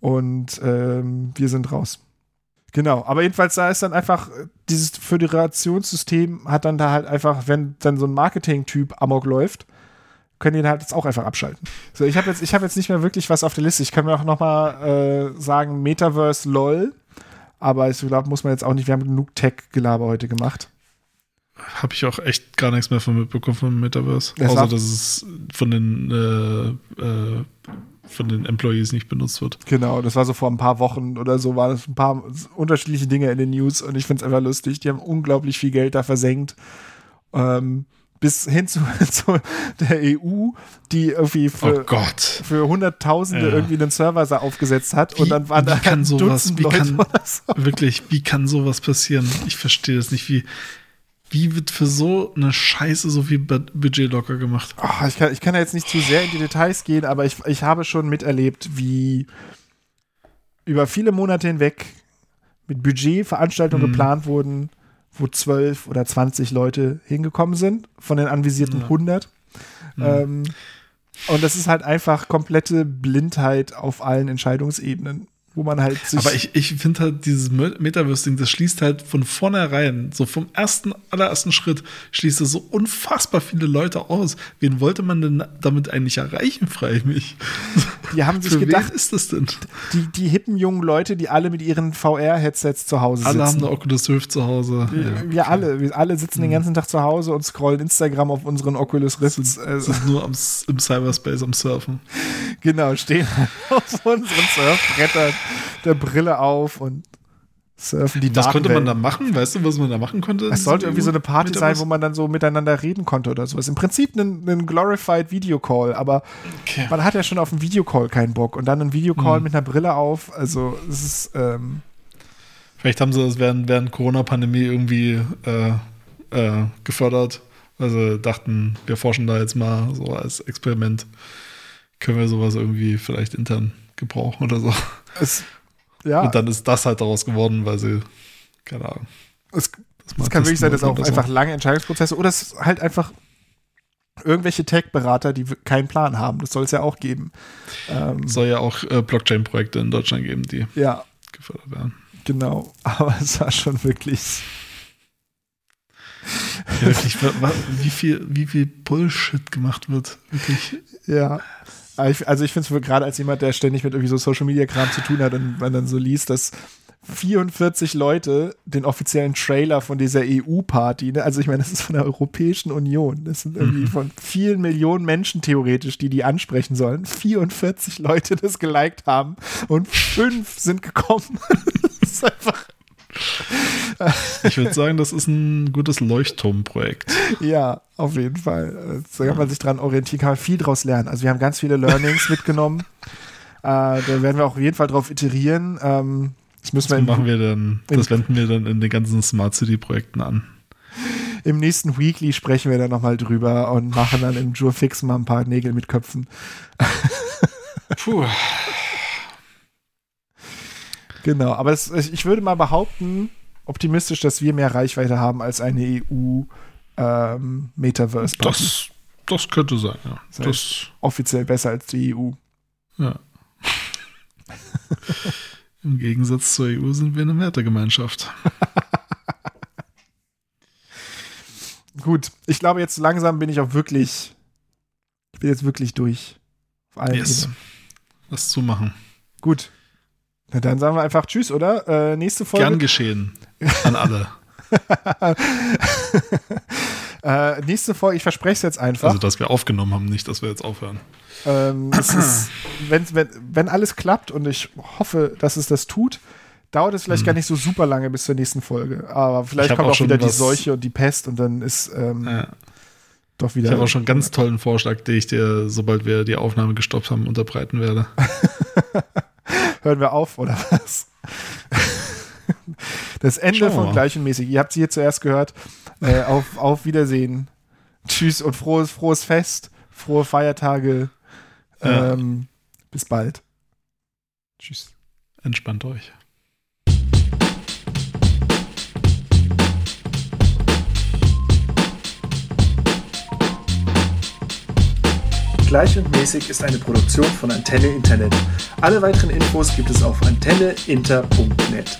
Und ähm, wir sind raus. Genau, aber jedenfalls da ist dann einfach, äh, dieses Föderationssystem hat dann da halt einfach, wenn dann so ein Marketing-Typ amok läuft, können die dann halt jetzt auch einfach abschalten. So, ich habe jetzt, ich habe jetzt nicht mehr wirklich was auf der Liste. Ich kann mir auch noch mal äh, sagen, Metaverse LOL, aber ich glaube, muss man jetzt auch nicht, wir haben genug Tech-Gelaber heute gemacht. Habe ich auch echt gar nichts mehr von mitbekommen vom Metaverse. Das außer, dass es von den, äh, äh, von den Employees nicht benutzt wird. Genau, das war so vor ein paar Wochen oder so, waren es ein paar unterschiedliche Dinge in den News und ich finde es einfach lustig. Die haben unglaublich viel Geld da versenkt. Ähm, bis hin zu, zu der EU, die irgendwie für, oh für Hunderttausende Ja. irgendwie einen Server da aufgesetzt hat und Wie- dann waren da kann sowas- Dutzend wie Leute kann-. Wirklich, wie kann sowas passieren? Ich verstehe das nicht. Wie, wie wird für so eine Scheiße so viel Bu- Budget locker gemacht? Ah, ich, kann, ich kann da jetzt nicht zu sehr in die Details gehen, aber ich, ich habe schon miterlebt, wie über viele Monate hinweg mit Budget Veranstaltungen Mhm. geplant wurden, wo zwölf oder 20 Leute hingekommen sind, von den anvisierten Ja. 100. Mhm. Ähm, und das ist halt einfach komplette Blindheit auf allen Entscheidungsebenen, wo man halt sich. Aber ich, ich finde halt dieses Me- Metaverse-Ding, das schließt halt von vornherein, so vom ersten, allerersten Schritt, schließt es so unfassbar viele Leute aus. Wen wollte man denn damit eigentlich erreichen, frage ich mich. Die haben sich Für gedacht, wen ist das denn? die, die hippen jungen Leute, die alle mit ihren VR-Headsets zu Hause Alle haben sitzen. eine Oculus Rift zu Hause. Wir, wir alle, wir alle sitzen den ganzen Tag zu Hause und scrollen Instagram auf unseren Oculus Rifts. Ja. Also, Sind nur am, im Cyberspace am Surfen. genau, stehen auf unseren Surfbrettern der Brille auf und surfen die Was konnte man da machen? Weißt du, was man da machen konnte? Es sollte irgendwie so eine Party sein, wo man dann so miteinander reden konnte oder sowas. Im Prinzip ein, ein glorified Videocall, aber Okay. man hat ja schon auf einen Videocall keinen Bock und dann ein Videocall Mhm. mit einer Brille auf. Also es ist ähm, Vielleicht haben sie das während, während Corona-Pandemie irgendwie äh, äh, gefördert, sie dachten, wir forschen da jetzt mal so als Experiment. Können wir sowas irgendwie vielleicht intern gebrauchen oder so. es, ja, Und dann ist das halt daraus geworden, weil sie, keine Ahnung. es, das Es kann wirklich sein, dass auch oder einfach lange Entscheidungsprozesse oder es ist halt einfach irgendwelche Tech-Berater, die keinen Plan haben. Das soll es ja auch geben. Ähm, so. Soll ja auch äh, Blockchain-Projekte in Deutschland geben, die ja, gefördert werden. genau. Aber es war schon wirklich. Ja, wirklich, wie viel, wie viel Bullshit gemacht wird. Wirklich. Ja. Aber ich- Also ich finde es gerade als jemand, der ständig mit irgendwie so Social Media Kram zu tun hat und man dann so liest, dass 44 Leute den offiziellen Trailer von dieser EU-Party, ne? also ich meine, das ist von der Europäischen Union, das sind irgendwie von vielen Millionen Menschen theoretisch, die die ansprechen sollen, 44 Leute das geliked haben und fünf sind gekommen. das ist einfach, Ich würde sagen, das ist ein gutes Leuchtturmprojekt. ja, auf jeden Fall. Da kann man sich dran orientieren, kann man viel draus lernen. Also wir haben ganz viele Learnings mitgenommen. Äh, da werden wir auch auf jeden Fall drauf iterieren. Ähm, das müssen wir Das machen wir dann, in- das wenden wir dann in den ganzen Smart City Projekten an. im nächsten Weekly sprechen wir dann nochmal drüber und machen dann im Jurfix mal ein paar Nägel mit Köpfen. Puh. Genau, aber es, ich würde mal behaupten, optimistisch, dass wir mehr Reichweite haben als eine EU ähm, Metaverse. Das, das könnte sein, ja. Das Das, offiziell besser als die EU. ja. Im Gegensatz zur EU sind wir eine Wertegemeinschaft. Gut, ich glaube jetzt langsam bin ich auch wirklich, ich bin jetzt wirklich durch. Auf allen Yes. Ebenen. Was zu machen. Gut. Na dann sagen wir einfach Tschüss, oder? Äh, nächste Folge. Gern geschehen an alle. äh, nächste Folge, ich verspreche es jetzt einfach. Also, dass wir aufgenommen haben, nicht, dass wir jetzt aufhören. Ähm, es ist, wenn, wenn, wenn alles klappt und ich hoffe, dass es das tut, dauert es vielleicht gar nicht so super lange bis zur nächsten Folge. Aber vielleicht kommt auch auch wieder die Seuche und die Pest und dann ist ähm, Ja. doch wieder. Ich habe auch schon einen ganz tollen Vorschlag, den ich dir, sobald wir die Aufnahme gestoppt haben, unterbreiten werde. Hören wir auf, oder was? Das Ende von mal. Gleichenmäßig. Ihr habt sie hier zuerst gehört. Äh, auf, auf Wiedersehen. Tschüss und frohes, frohes Fest. Frohe Feiertage. Ja. Ähm, bis bald. Tschüss. Entspannt euch. Gleich und mäßig ist eine Produktion von Antenne Internet. Alle weiteren Infos gibt es auf antenneinter.net.